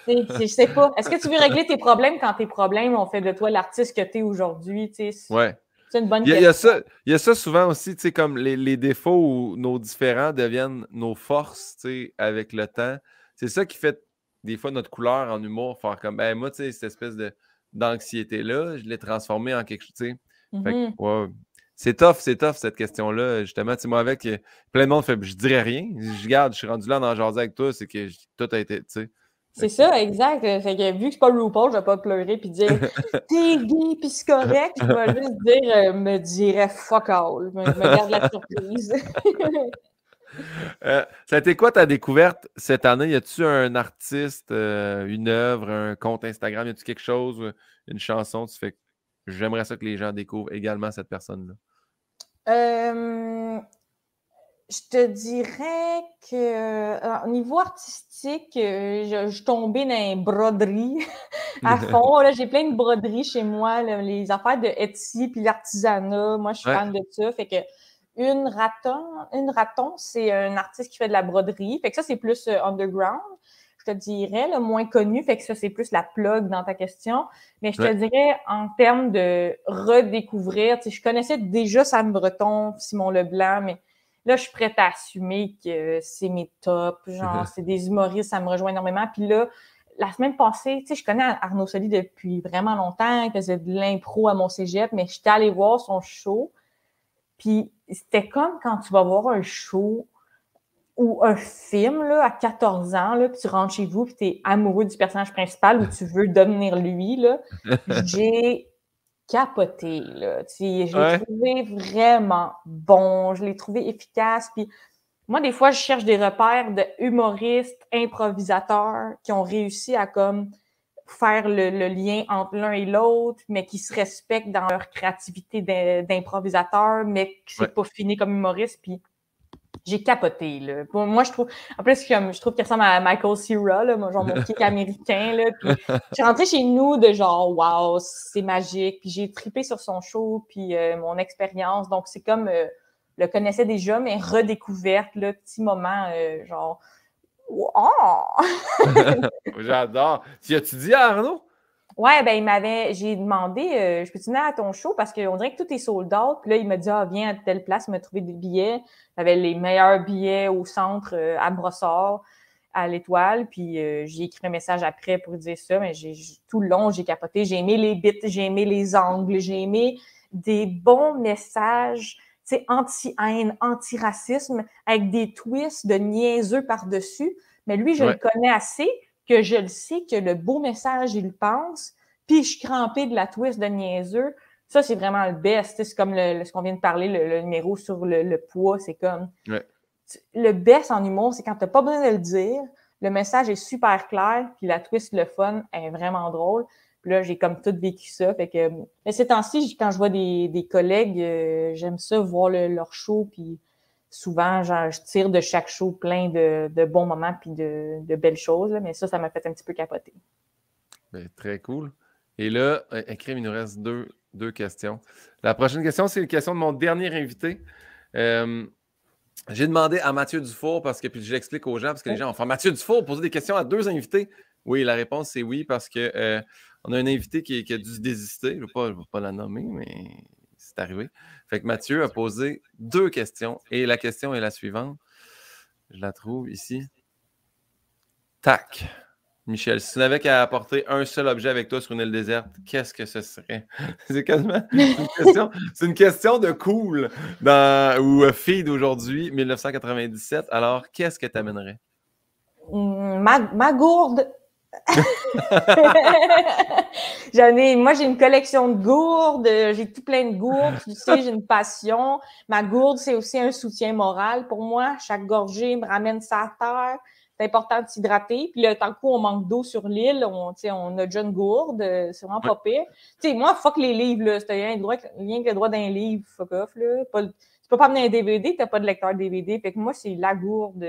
je sais pas. Est-ce que tu veux régler tes problèmes quand tes problèmes ont fait de toi l'artiste que tu es aujourd'hui? Ouais. C'est une bonne il y, a, il y, a ça, il y a ça souvent aussi, tu sais, comme les, les, défauts ou nos différents deviennent nos forces, tu sais, avec le temps. C'est ça qui fait des fois notre couleur en humour, faire comme, ben moi, tu sais, cette espèce de, d'anxiété-là, je l'ai transformée en quelque chose, tu sais. Mm-hmm. C'est tough, c'est tough cette question-là. Justement, tu moi, avec euh, plein de monde fait je dirais rien. Je garde, je suis rendu là dans jaser avec toi, c'est que tout a été, tu sais. C'est ça, exact. Fait que vu que c'est pas RuPaul, je vais pas pleurer puis dire t'es gay puis c'est correct. Je vais juste dire, euh, me dirais fuck all. Me, me garde la surprise. Euh, ça a été quoi ta découverte cette année? Y a-tu un artiste, euh, une œuvre, un compte Instagram? Y a-tu quelque chose, une chanson? Tu fais j'aimerais ça que les gens découvrent également cette personne-là. Je te dirais que au niveau artistique, je, suis tombée dans les broderies à fond. J'ai plein de broderies chez moi, les affaires de Etsy puis l'artisanat. Moi, je suis fan de ça. Fait que une raton, une raton, c'est un artiste qui fait de la broderie. Fait que ça, c'est plus euh, underground. Je te dirais, le moins connu. Fait que ça, c'est plus la plug dans ta question. Mais je te dirais, en termes de redécouvrir, tu sais, je connaissais déjà Sam Breton, Simon Leblanc, mais là, je suis prête à assumer que c'est mes tops. Genre, c'est des humoristes, ça me rejoint énormément. Puis là, la semaine passée, tu sais, je connais Arnaud Soli depuis vraiment longtemps. Il faisait de l'impro à mon cégep, mais j'étais allée voir son show. Puis c'était comme quand tu vas voir un show ou un film là, à 14 ans, là, puis tu rentres chez vous, puis tu es amoureux du personnage principal ou tu veux devenir lui. Là. J'ai capoté. Là. je l'ai trouvé vraiment bon, je l'ai trouvé efficace. Puis moi, des fois, je cherche des repères de humoristes, improvisateurs qui ont réussi à comme faire le, lien entre l'un et l'autre, mais qui se respectent dans leur créativité d'improvisateur, mais qui s'est pas fini comme humoriste. Puis j'ai capoté. Là. moi, je trouve. En plus, je trouve qu'il ressemble à Michael Cera, là, genre mon kick américain. Là, puis je suis rentrée chez nous de genre Wow, c'est magique. Puis j'ai tripé sur son show, puis euh, mon expérience. Donc, c'est comme euh, le connaissais déjà, mais redécouverte, le petit moment, euh, genre Oh! J'adore. Tu as-tu dit à Arnaud? Ouais, ben il m'avait. J'ai demandé euh, Je peux-tu venir à ton show? Parce qu'on dirait que tout est sold out. Puis là, il m'a dit Ah, viens à telle place, il m'a trouvé des billets. J'avais les meilleurs billets au centre euh, à Brossard, à l'Étoile. Puis euh, j'ai écrit un message après pour dire ça. Mais j'ai tout le long, j'ai capoté. J'ai aimé les bits, j'ai aimé les angles, j'ai aimé des bons messages anti-haine, anti-racisme, avec des twists de niaiseux par-dessus. Mais lui, je le connais assez que je le sais que le beau message, il le pense, puis je suis crampée de la twist de niaiseux. Ça, c'est vraiment le best. C'est comme le, ce qu'on vient de parler, le, numéro sur le, poids. C'est comme. Le best en humour, c'est quand tu n'as pas besoin de le dire, le message est super clair, puis la twist, le fun, est vraiment drôle. Puis là, j'ai comme tout vécu ça. Fait que, mais ces temps-ci, quand je vois des, collègues, euh, j'aime ça, voir leur show. Puis souvent, genre, je tire de chaque show plein de, bons moments puis de, belles choses. mais ça, ça m'a fait un petit peu capoter. Ben, très cool. Et là, écrit, il nous reste deux, deux questions. La prochaine question, c'est une question de mon dernier invité. Euh, j'ai demandé à Mathieu Dufour, parce que puis je l'explique aux gens, parce que les gens ont fait Mathieu Dufour, poser des questions à deux invités. Oui, la réponse c'est oui, parce que euh, on a un invité qui, a dû désister. Je ne vais, pas la nommer, mais c'est arrivé. Fait que Mathieu a posé deux questions et la question est la suivante. Je la trouve ici. Tac. Michel, si tu n'avais qu'à apporter un seul objet avec toi sur une île déserte, qu'est-ce que ce serait? c'est quasiment une question, c'est une question de cool dans, ou euh, feed aujourd'hui, 1997. Alors, qu'est-ce que tu amènerais? Ma, ma gourde J'en ai, moi, j'ai une collection de gourdes, j'ai tout plein de gourdes, tu sais, j'ai une passion. Ma gourde, c'est aussi un soutien moral pour moi. Chaque gorgée me ramène sa terre. C'est important de s'hydrater. Puis là, tant qu'on manque d'eau sur l'île, on, on a déjà une gourde, c'est vraiment pas pire. Tu sais, moi, fuck les livres, là. C'est rien, rien que le droit d'un livre, fuck off, là. Pas, tu peux pas amener un DVD, t'as pas de lecteur DVD. Fait que moi, c'est la gourde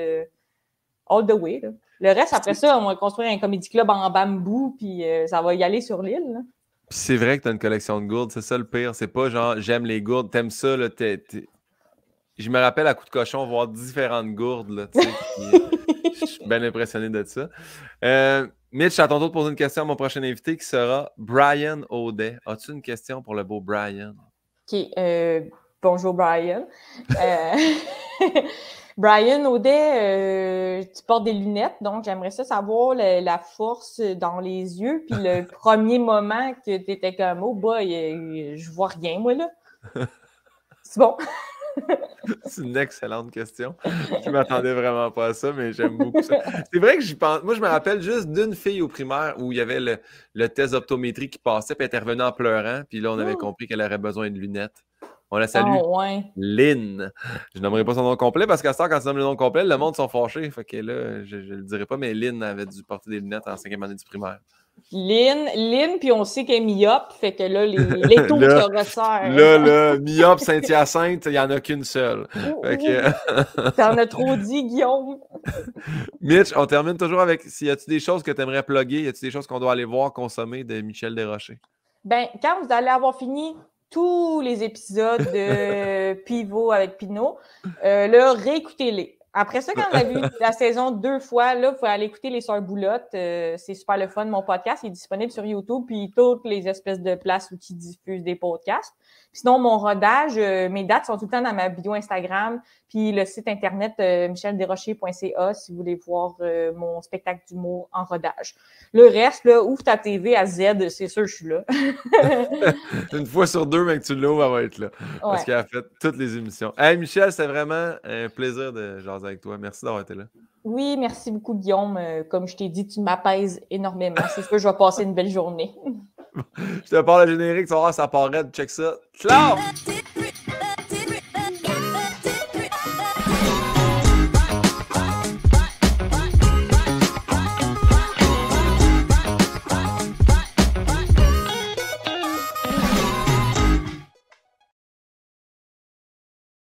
all the way, là. Le reste, après ça, on va construire un comédie club en bambou, puis euh, ça va y aller sur l'île. c'est vrai que tu as une collection de gourdes, c'est ça le pire. C'est pas genre j'aime les gourdes, t'aimes ça, là, Je me rappelle à coup de cochon voir différentes gourdes, là, je suis bien impressionné de ça. Euh, Mitch, à ton tour de poser une question à mon prochain invité qui sera Brian Audet. As-tu une question pour le beau Brian? OK. Euh, bonjour, Brian. Brian Audet, euh, tu portes des lunettes, donc j'aimerais ça savoir la force dans les yeux. Puis le premier moment que tu étais comme Oh boy, euh, je vois rien, moi là. C'est bon? C'est une excellente question. Je ne m'attendais vraiment pas à ça, mais j'aime beaucoup ça. C'est vrai que j'y pense. Moi, je me rappelle juste d'une fille au primaire où il y avait le, test d'optométrie qui passait, puis elle était revenue en pleurant, puis là, on avait oh! compris qu'elle aurait besoin de lunettes. On la salue. Oh, Lynn. Je n'aimerais pas son nom complet parce qu'à ce temps, quand tu nommes le nom complet, le monde sont fâchés. Fait que là, je ne le dirai pas, mais Lynn avait dû porter des lunettes en cinquième année du primaire. Lynn, Lynn, puis on sait qu'elle est myope, fait que là, les, les taux se resserrent. Là, là, myope, Saint-Hyacinthe, il n'y en a qu'une seule. Que... T'en as trop dit, Guillaume. Mitch, on termine toujours avec, s'il y a-tu des choses que tu aimerais plugger, y a-tu des choses qu'on doit aller voir, consommer de Michel Desrochers? Ben, quand vous allez avoir fini tous les épisodes de Pivot avec Pinot, euh, là, réécoutez-les. Après ça, quand on a vu la saison deux fois, là, vous pouvez aller écouter les Sœurs Boulottes. Euh, c'est super le fun. Mon podcast est disponible sur YouTube, puis toutes les espèces de places où qui diffusent des podcasts. Sinon, mon rodage, euh, mes dates sont tout le temps dans ma bio Instagram, puis le site internet euh, michelderrocher.ca si vous voulez voir mon spectacle d'humour en rodage. Le reste, là, ouvre ta TV à Z, c'est sûr, je suis là. Une fois sur deux, mais que tu l'ouvres, elle va être là. Parce qu'elle a fait toutes les émissions. Hey, Michel, c'est vraiment un plaisir de jaser avec toi. Merci d'avoir été là. Oui, merci beaucoup, Guillaume. Euh, comme je t'ai dit, tu m'apaises énormément. C'est sûr que je vais passer une belle journée. je te parle le générique, tu vas voir, ça paraît. Check ça. Ciao!